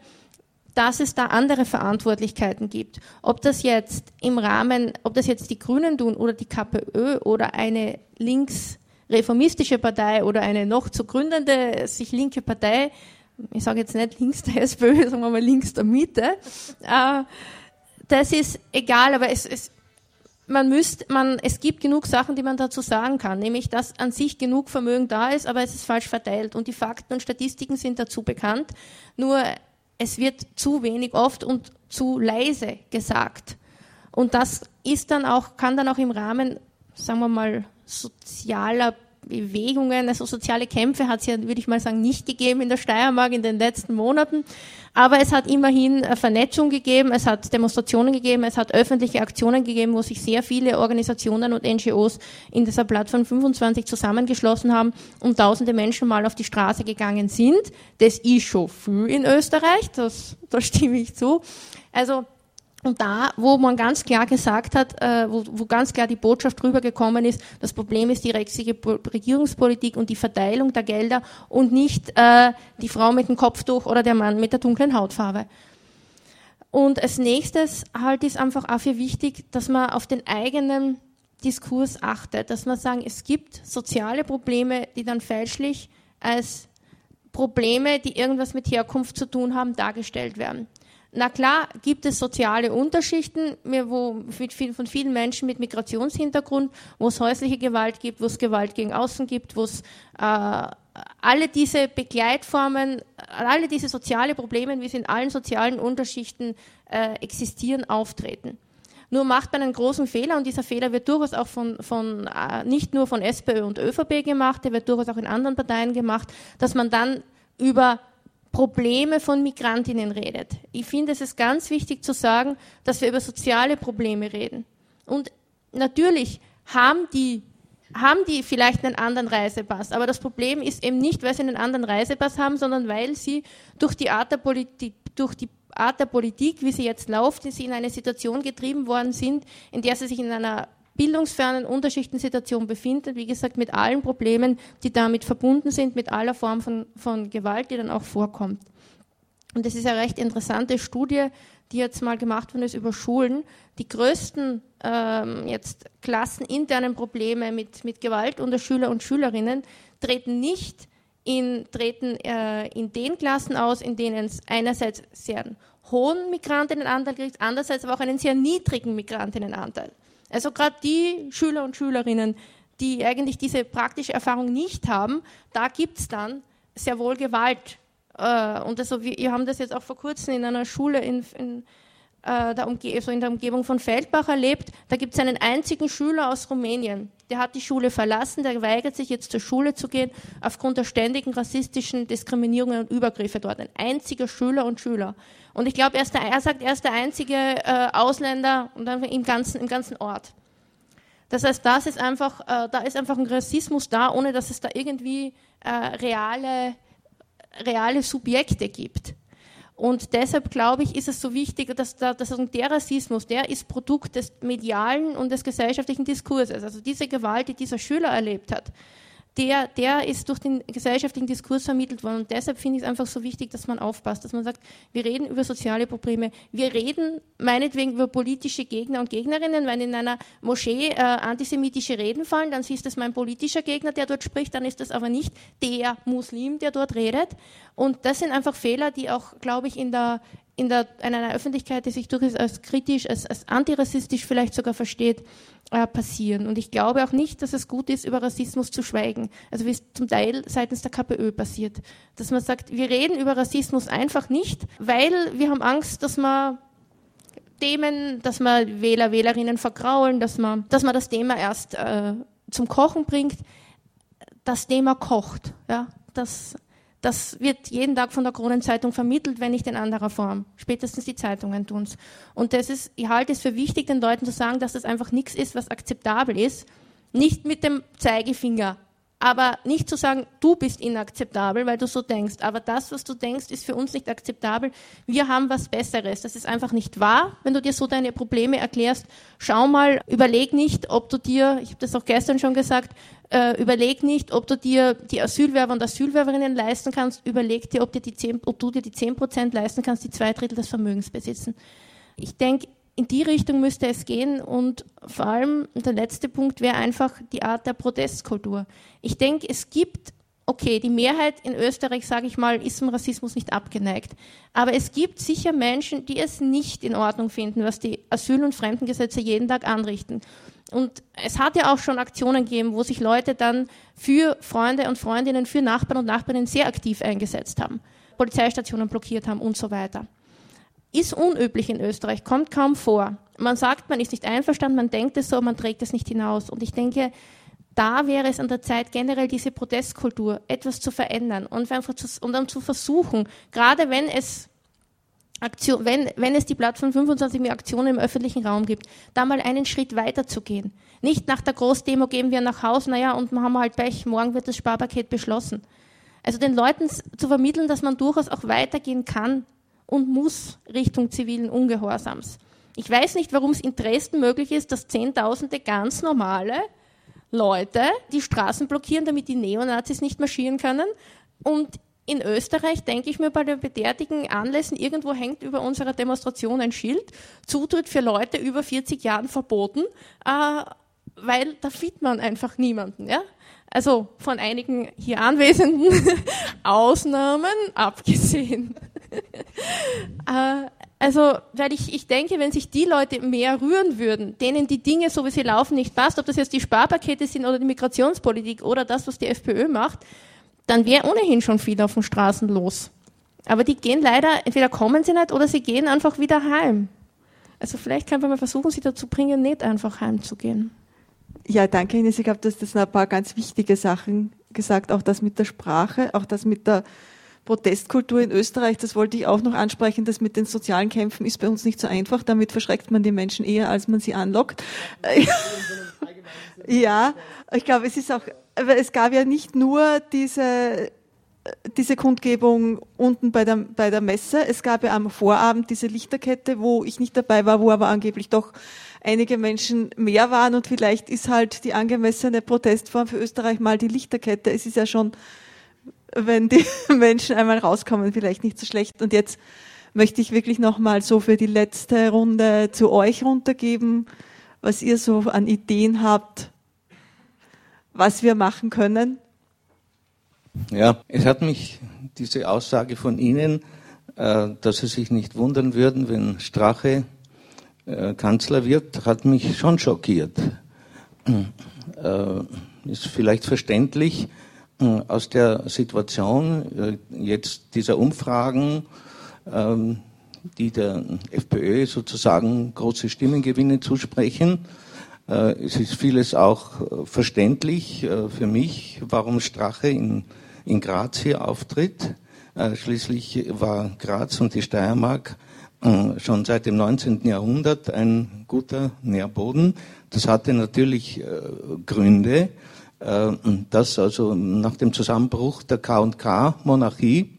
[SPEAKER 6] dass es da andere Verantwortlichkeiten gibt. Ob das jetzt im Rahmen, ob das jetzt die Grünen tun oder die KPÖ oder eine linksreformistische Partei oder eine noch zu gründende, sich linke Partei, ich sage jetzt nicht links der SPÖ, sagen wir mal links der Mitte. Äh, das ist egal, aber es, es, man müsste, man, es gibt genug Sachen, die man dazu sagen kann, nämlich, dass an sich genug Vermögen da ist, aber es ist falsch verteilt und die Fakten und Statistiken sind dazu bekannt. Nur es wird zu wenig oft und zu leise gesagt. Und das ist dann auch, kann dann auch im Rahmen, sagen wir mal, sozialer Bewegungen, also soziale Kämpfe hat es ja, würde ich mal sagen, nicht gegeben in der Steiermark in den letzten Monaten. Aber es hat immerhin Vernetzung gegeben, es hat Demonstrationen gegeben, es hat öffentliche Aktionen gegeben, wo sich sehr viele Organisationen und NGOs in dieser Plattform 25 zusammengeschlossen haben und tausende Menschen mal auf die Straße gegangen sind. Das ist schon viel in Österreich, das, da stimme ich zu. Also Und da, wo man ganz klar gesagt hat, äh, wo, wo ganz klar die Botschaft rübergekommen ist, das Problem ist die rechtliche Regierungspolitik und die Verteilung der Gelder und nicht äh, die Frau mit dem Kopftuch oder der Mann mit der dunklen Hautfarbe. Und als nächstes halt ist einfach auch für wichtig, dass man auf den eigenen Diskurs achtet, dass man sagen, es gibt soziale Probleme, die dann fälschlich als Probleme, die irgendwas mit Herkunft zu tun haben, dargestellt werden. Na klar, gibt es soziale Unterschichten wo, von vielen Menschen mit Migrationshintergrund, wo es häusliche Gewalt gibt, wo es Gewalt gegen Außen gibt, wo es äh, alle diese Begleitformen, alle diese soziale Probleme, wie sie in allen sozialen Unterschichten äh, existieren, auftreten. Nur macht man einen großen Fehler und dieser Fehler wird durchaus auch von, von äh, nicht nur von SPÖ und ÖVP gemacht, der wird durchaus auch in anderen Parteien gemacht, dass man dann über Probleme von Migrantinnen redet. Ich finde, es ist ganz wichtig zu sagen, dass wir über soziale Probleme reden. Und natürlich haben die, haben die vielleicht einen anderen Reisepass, aber das Problem ist eben nicht, weil sie einen anderen Reisepass haben, sondern weil sie durch die Art der Politik, durch die Art der Politik, wie sie jetzt läuft, sie in eine Situation getrieben worden sind, in der sie sich in einer bildungsfernen Unterschichtensituation befindet, wie gesagt, mit allen Problemen, die damit verbunden sind, mit aller Form von, von Gewalt, die dann auch vorkommt. Und das ist eine recht interessante Studie, die jetzt mal gemacht worden ist über Schulen. Die größten ähm, jetzt klasseninternen Probleme mit, mit Gewalt unter Schüler und Schülerinnen treten nicht in, treten äh, in den Klassen aus, in denen es einerseits sehr hohen Migrantinnenanteil gibt, andererseits aber auch einen sehr niedrigen Migrantinnenanteil. Also gerade die Schüler und Schülerinnen, die eigentlich diese praktische Erfahrung nicht haben, da gibt es dann sehr wohl Gewalt. Äh, und also wir haben das jetzt auch vor kurzem in einer Schule in, in, äh, in der Umgebung von Feldbach erlebt. Da gibt es einen einzigen Schüler aus Rumänien, der hat die Schule verlassen, der weigert sich jetzt zur Schule zu gehen, aufgrund der ständigen rassistischen Diskriminierungen und Übergriffe dort. Ein einziger Schüler und Schüler. Und ich glaube, er, er, sagt, er ist der einzige äh, Ausländer und dann im ganzen, im ganzen Ort. Das heißt, das ist einfach, äh, da ist einfach ein Rassismus da, ohne dass es da irgendwie äh, reale, reale Subjekte gibt. Und deshalb glaube ich, ist es so wichtig, dass, da, dass der Rassismus, der ist Produkt des medialen und des gesellschaftlichen Diskurses. Also diese Gewalt, die dieser Schüler erlebt hat, der, der ist durch den gesellschaftlichen Diskurs vermittelt worden. Und deshalb finde ich es einfach so wichtig, dass man aufpasst, dass man sagt, wir reden über soziale Probleme, wir reden meinetwegen über politische Gegner und Gegnerinnen. Wenn in einer Moschee äh, antisemitische Reden fallen, dann ist das mein politischer Gegner, der dort spricht, dann ist das aber nicht der Muslim, der dort redet. Und das sind einfach Fehler, die auch, glaube ich, in der, in, der, in einer Öffentlichkeit, die sich durchaus als kritisch, als, als antirassistisch vielleicht sogar versteht, äh, passieren. Und ich glaube auch nicht, dass es gut ist, über Rassismus zu schweigen. Also wie es zum Teil seitens der KPÖ passiert. Dass man sagt, wir reden über Rassismus einfach nicht, weil wir haben Angst, dass man Themen, dass man Wähler, Wählerinnen vergraulen, dass man, dass man das Thema erst äh, zum Kochen bringt. Das Thema kocht. Ja, das das wird jeden Tag von der Kronenzeitung vermittelt, wenn nicht in anderer Form. Spätestens die Zeitungen tun es. Und das ist, ich halte es für wichtig, den Leuten zu sagen, dass das einfach nichts ist, was akzeptabel ist. Nicht mit dem Zeigefinger aber nicht zu sagen, du bist inakzeptabel, weil du so denkst. Aber das, was du denkst, ist für uns nicht akzeptabel. Wir haben was Besseres. Das ist einfach nicht wahr, wenn du dir so deine Probleme erklärst. Schau mal, überleg nicht, ob du dir, ich habe das auch gestern schon gesagt, äh, überleg nicht, ob du dir die Asylwerber und Asylwerberinnen leisten kannst. Überleg dir, ob, dir die 10, ob du dir die 10 Prozent leisten kannst, die zwei Drittel des Vermögens besitzen. Ich denke, in die Richtung müsste es gehen und vor allem der letzte Punkt wäre einfach die Art der Protestkultur. Ich denke, es gibt, okay, die Mehrheit in Österreich, sage ich mal, ist dem Rassismus nicht abgeneigt, aber es gibt sicher Menschen, die es nicht in Ordnung finden, was die Asyl- und Fremdengesetze jeden Tag anrichten. Und es hat ja auch schon Aktionen gegeben, wo sich Leute dann für Freunde und Freundinnen, für Nachbarn und Nachbarinnen sehr aktiv eingesetzt haben, Polizeistationen blockiert haben und so weiter ist unüblich in Österreich, kommt kaum vor. Man sagt, man ist nicht einverstanden, man denkt es so, man trägt es nicht hinaus. Und ich denke, da wäre es an der Zeit, generell diese Protestkultur etwas zu verändern und, einfach zu, und dann zu versuchen, gerade wenn es Aktion, wenn, wenn es die Plattform 25 mehr Aktionen im öffentlichen Raum gibt, da mal einen Schritt weiter zu gehen. Nicht nach der Großdemo gehen wir nach Hause, naja, und wir haben halt Pech, morgen wird das Sparpaket beschlossen. Also den Leuten zu vermitteln, dass man durchaus auch weitergehen kann und muss Richtung zivilen Ungehorsams. Ich weiß nicht, warum es in Dresden möglich ist, dass Zehntausende ganz normale Leute die Straßen blockieren, damit die Neonazis nicht marschieren können. Und in Österreich denke ich mir bei den betätigen Anlässen, irgendwo hängt über unserer Demonstration ein Schild, Zutritt für Leute über 40 Jahren verboten, äh, weil da findet man einfach niemanden. Ja? Also von einigen hier Anwesenden Ausnahmen abgesehen. äh, also, weil ich, ich denke, wenn sich die Leute mehr rühren würden, denen die Dinge, so wie sie laufen, nicht passt, ob das jetzt die Sparpakete sind oder die Migrationspolitik oder das, was die FPÖ macht, dann wäre ohnehin schon viel auf den Straßen los. Aber die gehen leider, entweder kommen sie nicht oder sie gehen einfach wieder heim. Also vielleicht kann man mal versuchen, sie dazu bringen, nicht einfach heimzugehen.
[SPEAKER 1] Ja, danke Ines. Ich glaube, das ein paar ganz wichtige Sachen gesagt, auch das mit der Sprache, auch das mit der Protestkultur in Österreich, das wollte ich auch noch ansprechen, das mit den sozialen Kämpfen ist bei uns nicht so einfach, damit verschreckt man die Menschen eher, als man sie anlockt. ja, ich glaube, es ist auch, es gab ja nicht nur diese diese Kundgebung unten bei der, bei der Messe. Es gab ja am Vorabend diese Lichterkette, wo ich nicht dabei war, wo aber angeblich doch einige Menschen mehr waren und vielleicht ist halt die angemessene Protestform für Österreich mal die Lichterkette. Es ist ja schon wenn die Menschen einmal rauskommen, vielleicht nicht so schlecht. Und jetzt möchte ich wirklich nochmal so für die letzte Runde zu euch runtergeben, was ihr so an Ideen habt, was wir machen können.
[SPEAKER 13] Ja, es hat mich diese Aussage von Ihnen, äh, dass Sie sich nicht wundern würden, wenn Strache äh, Kanzler wird, hat mich schon schockiert. Äh, ist vielleicht verständlich, aus der Situation jetzt dieser Umfragen, ähm, die der FPÖ sozusagen große Stimmengewinne zusprechen. Äh, es ist vieles auch verständlich für mich, warum Strache in, in Graz hier auftritt. Schließlich war Graz und die Steiermark schon seit dem 19. Jahrhundert ein guter Nährboden. Das hatte natürlich Gründe. Äh, dass also nach dem Zusammenbruch der K&K-Monarchie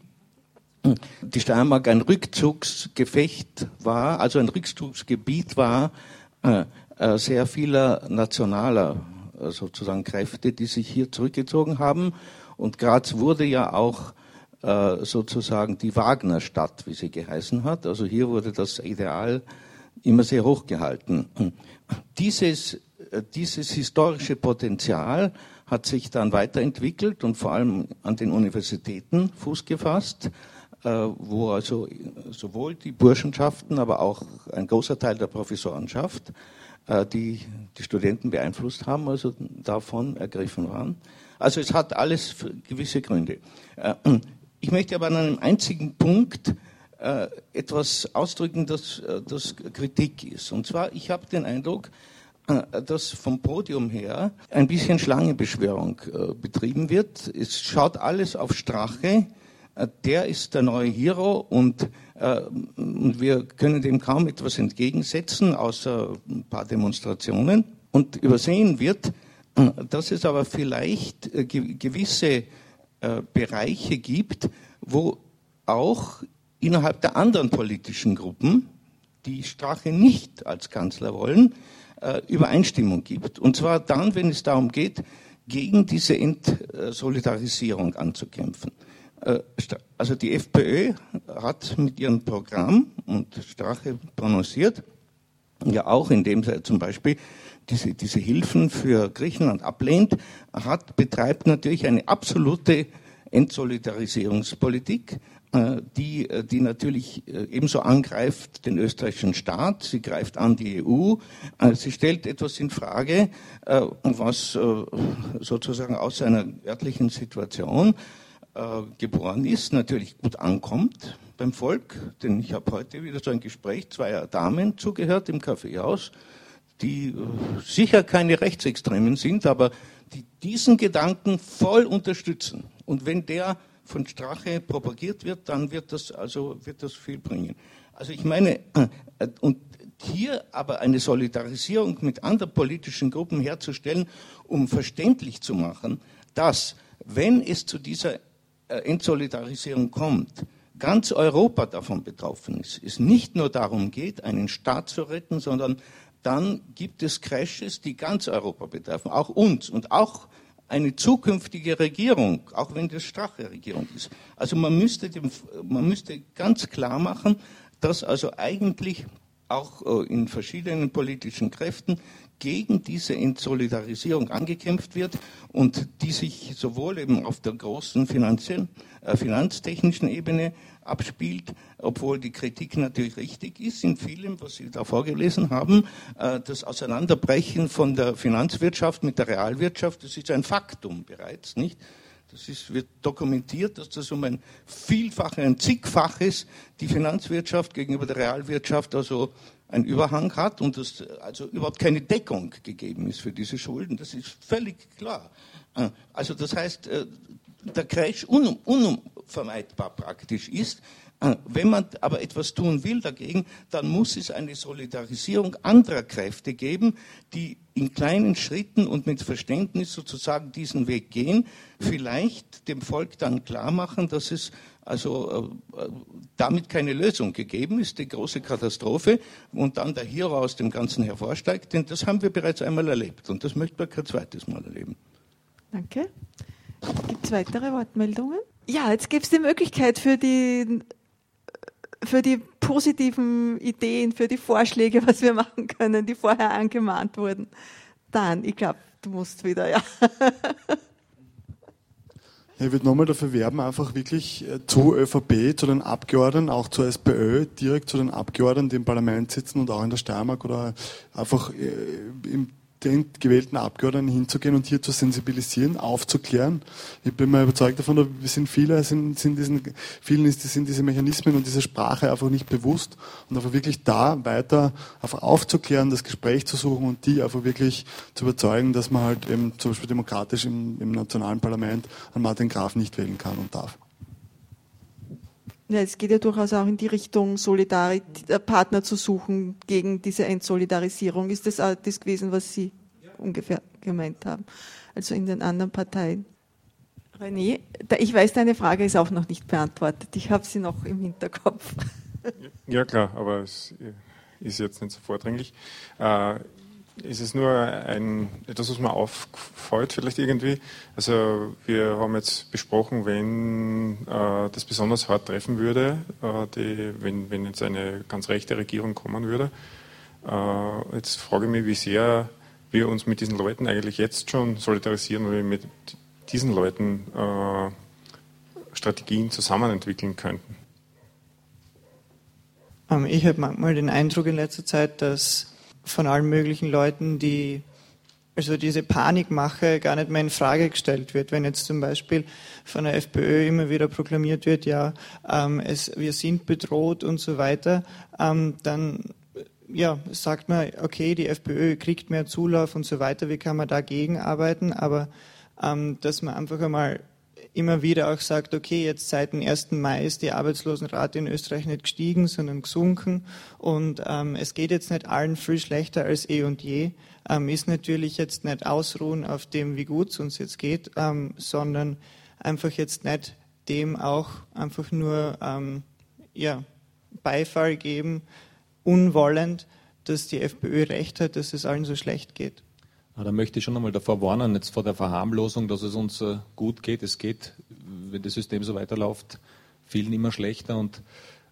[SPEAKER 13] die Steiermark ein Rückzugsgefecht war, also ein Rückzugsgebiet war äh, äh, sehr vieler nationaler sozusagen Kräfte, die sich hier zurückgezogen haben. Und Graz wurde ja auch sozusagen die Wagnerstadt, wie sie geheißen hat. Also hier wurde das Ideal immer sehr hoch gehalten. Dieses, dieses historische Potenzial hat sich dann weiterentwickelt und vor allem an den Universitäten Fuß gefasst, äh, wo also sowohl die Burschenschaften, aber auch ein großer Teil der Professorenschaft, äh, die die Studenten beeinflusst haben, also davon ergriffen waren. Also es hat alles gewisse Gründe. Äh, ich möchte aber an einem einzigen Punkt etwas ausdrücken, das, das Kritik ist. Und zwar, ich habe den Eindruck, äh, dass vom Podium her ein bisschen Schlangenbeschwörung äh, betrieben wird. Es schaut alles auf Strache. Äh, der ist der neue Hero und, und wir können dem kaum etwas entgegensetzen, außer ein paar Demonstrationen. Und übersehen wird, dass es aber vielleicht gewisse Bereiche gibt, wo auch innerhalb der anderen politischen Gruppen, die Strache nicht als Kanzler wollen, äh, Übereinstimmung gibt. Und zwar dann, wenn es darum geht, gegen diese Entsolidarisierung anzukämpfen. Äh, also die FPÖ hat mit ihrem Programm und Strache prononciert, ja auch indem sie zum Beispiel diese, diese Hilfen für Griechenland ablehnt, hat, betreibt natürlich eine absolute Entsolidarisierungspolitik, äh, die, äh, die natürlich ebenso angreift den österreichischen Staat, sie greift an die EU, sie stellt etwas in Frage, was sozusagen aus einer örtlichen Situation geboren ist, natürlich gut ankommt beim Volk, denn ich habe heute wieder so ein Gespräch zweier Damen zugehört im Kaffeehaus, die sicher keine Rechtsextremen sind, aber die diesen Gedanken voll unterstützen. Und wenn der von Strache propagiert wird, dann wird das also wird das viel bringen. Also ich meine äh, und hier aber eine Solidarisierung mit anderen politischen Gruppen herzustellen, um verständlich zu machen, dass wenn es zu dieser äh, Entsolidarisierung kommt, ganz Europa davon betroffen ist, es nicht nur darum geht, einen Staat zu retten, sondern dann gibt es Crashes, die ganz Europa betreffen, auch uns und auch eine zukünftige Regierung, auch wenn das Strache-Regierung ist. Also man müsste, dem, man müsste ganz klar machen, dass also eigentlich auch äh, in verschiedenen politischen Kräften gegen diese Entsolidarisierung angekämpft wird und die sich sowohl eben auf der großen finanziellen, äh, finanztechnischen Ebene abspielt, obwohl die Kritik natürlich richtig ist in vielem, was Sie da vorgelesen haben. Äh, das Auseinanderbrechen von der Finanzwirtschaft mit der Realwirtschaft, das ist ein Faktum bereits, nicht? Das ist, wird dokumentiert, dass das um ein Vielfaches, ein Zigfaches die Finanzwirtschaft gegenüber der Realwirtschaft also einen Überhang hat und dass also überhaupt keine Deckung gegeben ist für diese Schulden. Das ist völlig klar. Äh, also das heißt, äh, der Crash unvermeidbar praktisch ist. Äh, wenn man aber etwas tun will dagegen, dann muss es eine Solidarisierung anderer Kräfte geben, die in kleinen Schritten und mit Verständnis sozusagen diesen Weg gehen, vielleicht dem Volk dann klar machen, dass es also äh, damit keine Lösung gegeben ist, die große Katastrophe, und dann der Hero aus dem Ganzen hervorsteigt, denn das haben wir bereits einmal erlebt und das möchten wir kein zweites Mal erleben.
[SPEAKER 1] Danke. Gibt es weitere Wortmeldungen? Ja, jetzt gibt es die Möglichkeit für die für die positiven Ideen, für die Vorschläge, was wir machen können, die vorher angemahnt wurden. Dann, ich glaube, du musst wieder, ja.
[SPEAKER 10] Ich würde nochmal dafür werben, einfach wirklich äh, zu ÖVP, zu den Abgeordneten, auch zur SPÖ, direkt zu den Abgeordneten, die im Parlament sitzen und auch in der Steiermark oder einfach äh, im den gewählten Abgeordneten hinzugehen und hier zu sensibilisieren, aufzuklären. Ich bin mal überzeugt davon, wir sind viele, sind, sind diesen, vielen ist, sind diese Mechanismen und diese Sprache einfach nicht bewusst und einfach wirklich da weiter einfach aufzuklären, das Gespräch zu suchen und die einfach wirklich zu überzeugen, dass man halt eben zum Beispiel demokratisch im, im nationalen Parlament an Martin Graf nicht wählen kann und darf.
[SPEAKER 1] Ja, es geht ja durchaus auch in die Richtung, Solidarpartner äh, zu suchen gegen diese Entsolidarisierung. Ist das auch das gewesen, was Sie ungefähr gemeint haben? Also in den anderen Parteien. René, ich weiß, deine Frage ist auch noch nicht beantwortet. Ich habe sie noch im Hinterkopf.
[SPEAKER 8] Ja, klar, aber es ist jetzt nicht so vordringlich. Ist es nur ein, etwas, was mir auffällt vielleicht irgendwie. Also wir haben jetzt besprochen, wenn äh, das besonders hart treffen würde, äh, die, wenn, wenn jetzt eine ganz rechte Regierung kommen würde. Äh, jetzt frage ich mich, wie sehr wir uns mit diesen Leuten eigentlich jetzt schon solidarisieren, wir mit diesen Leuten äh, Strategien zusammenentwickeln könnten.
[SPEAKER 14] Ähm, ich habe manchmal den Eindruck in letzter Zeit, dass von allen möglichen Leuten, die also diese Panikmache gar nicht mehr in Frage gestellt wird. Wenn jetzt zum Beispiel von der FPÖ immer wieder proklamiert wird, ja, ähm, es, wir sind bedroht und so weiter, ähm, dann ja, sagt man, okay, die FPÖ kriegt mehr Zulauf und so weiter, wie kann man dagegen arbeiten, aber ähm, dass man einfach einmal immer wieder auch sagt, okay, jetzt seit dem 1. Mai ist die Arbeitslosenrate in Österreich nicht gestiegen, sondern gesunken und ähm, es geht jetzt nicht allen viel schlechter als eh und je, ähm, ist natürlich jetzt nicht ausruhen auf dem, wie gut es uns jetzt geht, ähm, sondern einfach jetzt nicht dem auch einfach nur ähm, ja, Beifall geben, unwollend, dass die FPÖ recht hat, dass es allen so schlecht geht.
[SPEAKER 12] Da möchte ich schon einmal davor warnen, jetzt vor der Verharmlosung, dass es uns äh, gut geht. Es geht, wenn das System so weiterläuft, vielen immer schlechter. Und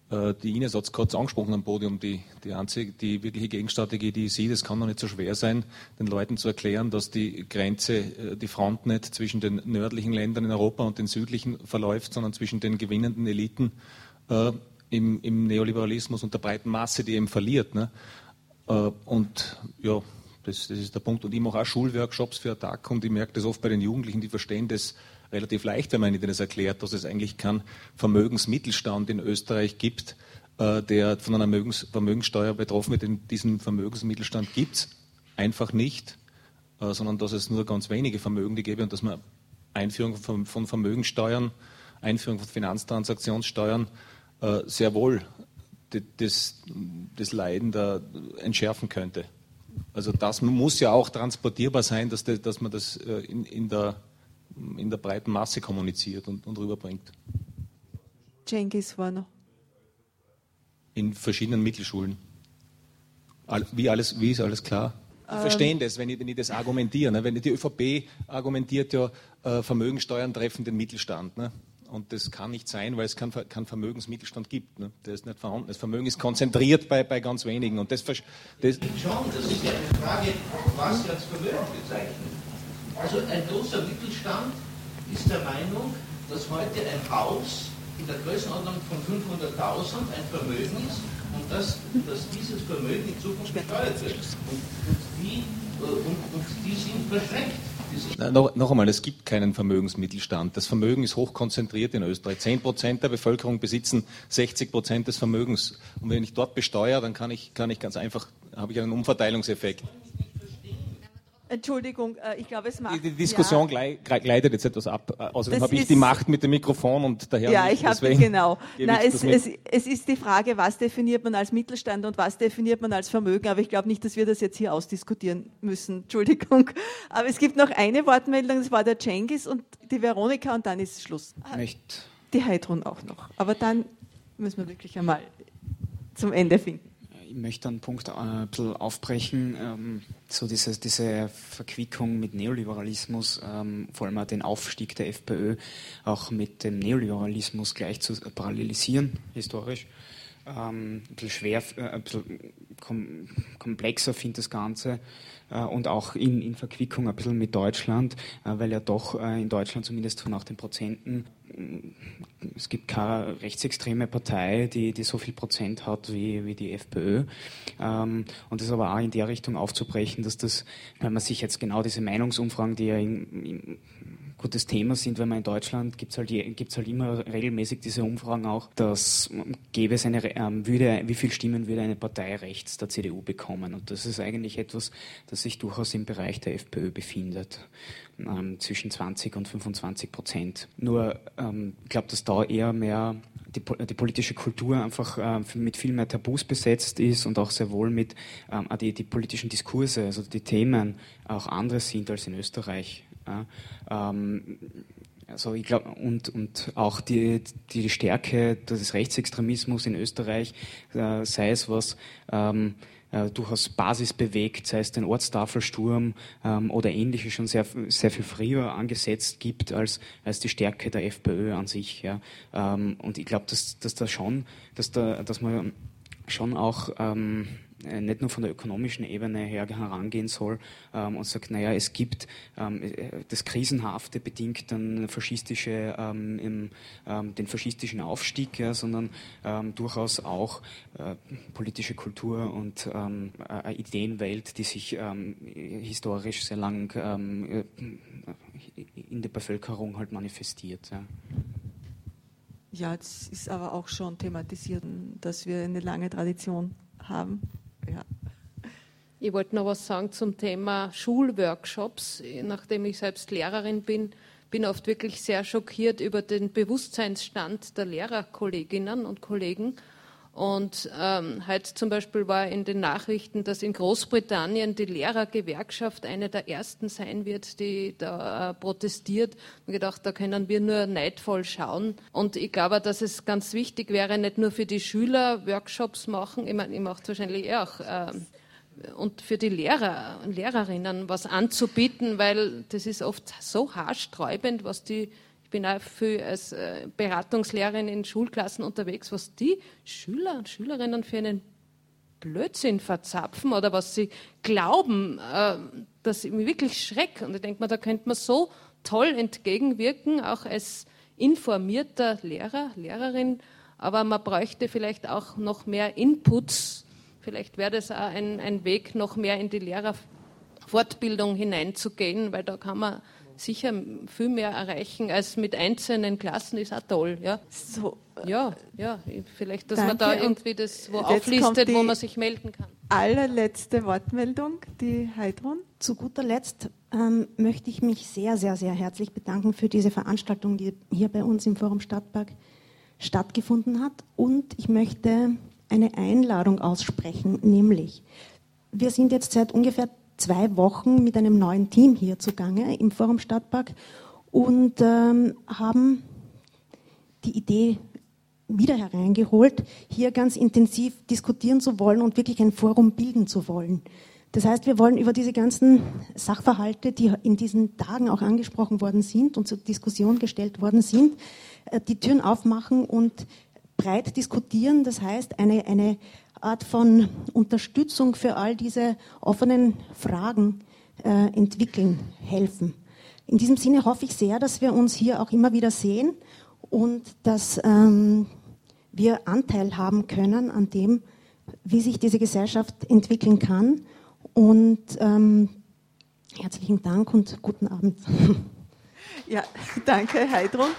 [SPEAKER 12] äh, die Ines hat es kurz angesprochen am Podium, die, die einzige, die wirkliche Gegenstrategie, die ich sehe, das kann doch nicht so schwer sein, den Leuten zu erklären, dass die Grenze, äh, die Front nicht zwischen den nördlichen Ländern in Europa und den südlichen verläuft, sondern zwischen den gewinnenden Eliten im, im, Neoliberalismus und der breiten Masse, die eben verliert. Ne? Und ja, das, das ist der Punkt. Und ich mache auch Schulworkshops für Attack und ich merke das oft bei den Jugendlichen, die verstehen das relativ leicht, wenn man ihnen das erklärt, dass es eigentlich keinen Vermögensmittelstand in Österreich gibt, äh, der von einer Vermögens Vermögenssteuer betroffen wird. Diesen Vermögensmittelstand gibt es einfach nicht, äh, sondern dass es nur ganz wenige Vermögende gäbe und dass man Einführung von, von Vermögenssteuern, Einführung von Finanztransaktionssteuern äh, sehr wohl das, das Leiden da entschärfen könnte. Also das muss ja auch transportierbar sein, dass, de, dass man das äh, in, in, der, in der breiten Masse kommuniziert und, und rüberbringt.
[SPEAKER 1] Cengiz war noch.
[SPEAKER 12] In verschiedenen Mittelschulen. Wie, alles, wie ist alles klar? Die ähm, verstehen das, wenn ich, wenn ich das argumentiere. Ne? Wenn die ÖVP argumentiert ja, äh, Vermögensteuern treffen den Mittelstand. Ne? Und das kann nicht sein, weil es keinen kein Vermögensmittelstand gibt. Ne? Der ist nicht vorhanden. Das Vermögen ist konzentriert bei, bei ganz wenigen. Und das, das
[SPEAKER 13] Schon, das ist ja eine Frage, was Sie als Vermögen bezeichnen. Also ein großer Mittelstand ist der Meinung, dass heute ein Haus in der Größenordnung von 500.000 ein Vermögen ist und dass, dass dieses Vermögen in Zukunft besteuert wird. Und, und, die, äh, und, und die sind beschränkt.
[SPEAKER 12] Na, noch, noch, einmal, es gibt keinen Vermögensmittelstand. Das Vermögen ist hochkonzentriert in Österreich. Zehn Prozent der Bevölkerung besitzen 60 Prozent des Vermögens. Und wenn ich dort besteuere, dann kann ich, kann ich ganz einfach, habe ich einen Umverteilungseffekt.
[SPEAKER 1] Entschuldigung, äh, ich glaube, es macht.
[SPEAKER 12] Die, Diskussion ja. gleitet jetzt etwas ab. Äh, außerdem habe ich die Macht mit dem Mikrofon und daher.
[SPEAKER 1] Ja, ich habe genau. Na, es, es, es, ist die Frage, was definiert man als Mittelstand und was definiert man als Vermögen. Aber ich glaube nicht, dass wir das jetzt hier ausdiskutieren müssen. Entschuldigung. Aber es gibt noch eine Wortmeldung, das war der Cengiz und die Veronika und dann ist Schluss.
[SPEAKER 15] Nicht.
[SPEAKER 1] Die Heidrun auch noch. Aber dann müssen wir wirklich einmal zum Ende finden
[SPEAKER 15] ich möchte einen Punkt äh, ein bisschen aufbrechen, ähm, so diese, diese Verquickung mit Neoliberalismus, ähm, vor allem auch den Aufstieg der FPÖ auch mit dem Neoliberalismus gleich zu parallelisieren, historisch. Ähm, ein bisschen schwer, äh, ein bisschen kom komplexer finde das Ganze und auch in, in Verquickung ein bisschen mit Deutschland, äh, weil ja doch äh, in Deutschland zumindest nach den Prozenten es gibt keine rechtsextreme Partei, die, die so viel Prozent hat wie, wie die FPÖ. Ähm, und das aber auch in der Richtung aufzubrechen, dass das, wenn man sich jetzt genau diese Meinungsumfragen, die ja in, in gutes Thema sind, wenn man in Deutschland gibt es halt, gibt's halt immer regelmäßig diese Umfragen auch, dass gäbe es eine, ähm, würde, wie viele Stimmen würde eine Partei rechts der CDU bekommen? Und das ist eigentlich etwas, das sich durchaus im Bereich der FPÖ befindet, ähm, zwischen 20 und 25 Prozent. Nur, ähm, ich glaube, dass da eher mehr die, die politische Kultur einfach äh, mit viel mehr Tabus besetzt ist und auch sehr wohl mit ähm, die, die politischen Diskurse, also die Themen auch andere sind als in Österreich. Ja, ähm, also ich glaube, und, und auch die, die Stärke des Rechtsextremismus in Österreich, äh, sei es was ähm, äh, durchaus Basis bewegt, sei es den Ortstafelsturm ähm, oder ähnliche schon sehr, sehr viel früher angesetzt gibt als, als die Stärke der FPÖ an sich. Ja. Ähm, und ich glaube, dass, dass da schon, dass, da, dass man schon auch ähm, äh, nicht nur von der ökonomischen Ebene her herangehen soll ähm, und sagt, naja, es gibt ähm, äh, das Krisenhafte bedingt dann faschistische, ähm, im, ähm, den faschistischen Aufstieg, ja, sondern ähm, durchaus auch äh, politische Kultur und ähm, eine Ideenwelt, die sich historisch sehr lang in der Bevölkerung halt manifestiert. Ja.
[SPEAKER 1] Ja, es ist aber auch schon thematisiert, dass wir eine lange Tradition haben ja.
[SPEAKER 16] Ich wollte noch was sagen zum Thema Schulworkshops. Nachdem ich selbst Lehrerin bin, bin oft wirklich sehr schockiert über den Bewusstseinsstand der Lehrerkolleginnen und Kollegen und ähm, heute zum Beispiel war in den Nachrichten, dass in Großbritannien die Lehrergewerkschaft eine der ersten sein wird, die da äh, protestiert. Und gedacht, da können wir nur neidvoll schauen. Und ich glaube, dass es ganz wichtig wäre, nicht nur für die Schüler Workshops machen, ich meine, ich mache wahrscheinlich eh auch, äh, und für die Lehrer und Lehrerinnen was anzubieten, weil das ist oft so haarsträubend, was die bin auch viel als äh, Beratungslehrerin in Schulklassen unterwegs, was die Schüler und Schülerinnen für einen Blödsinn verzapfen oder was sie glauben, äh, dass ich mich wirklich schreck. Und ich denke mir, da könnte man so toll entgegenwirken, auch als informierter Lehrer, Lehrerin. Aber man bräuchte vielleicht auch noch mehr Inputs. Vielleicht wäre das auch ein, ein Weg, noch mehr in die Lehrerfortbildung hineinzugehen, weil da kann man sicher viel mehr erreichen als mit einzelnen Klassen, ist auch toll. Ja, so, ja, ja vielleicht, dass danke. man da irgendwie das wo auflistet, wo man sich melden kann.
[SPEAKER 1] Allerletzte Wortmeldung, die Heidrun.
[SPEAKER 17] Zu guter Letzt ähm, möchte ich mich sehr, sehr, sehr herzlich bedanken für diese Veranstaltung, die hier bei uns im Forum Stadtpark stattgefunden hat. Und ich möchte eine Einladung aussprechen, nämlich wir sind jetzt seit ungefähr zwei Wochen mit einem neuen Team hier zugange im Forum Stadtpark und ähm, haben die Idee wieder hereingeholt, hier ganz intensiv diskutieren zu wollen und wirklich ein Forum bilden zu wollen. Das heißt, wir wollen über diese ganzen Sachverhalte, die in diesen Tagen auch angesprochen worden sind und zur Diskussion gestellt worden sind, äh, die Türen aufmachen und breit diskutieren. Das heißt, eine, eine Art von Unterstützung für all diese offenen Fragen äh, entwickeln, helfen. In diesem Sinne hoffe ich sehr, dass wir uns hier auch immer wieder sehen und dass ähm, wir Anteil haben können an dem, wie sich diese Gesellschaft entwickeln kann. Und ähm, herzlichen Dank und guten Abend.
[SPEAKER 1] Ja, danke, Heidrun.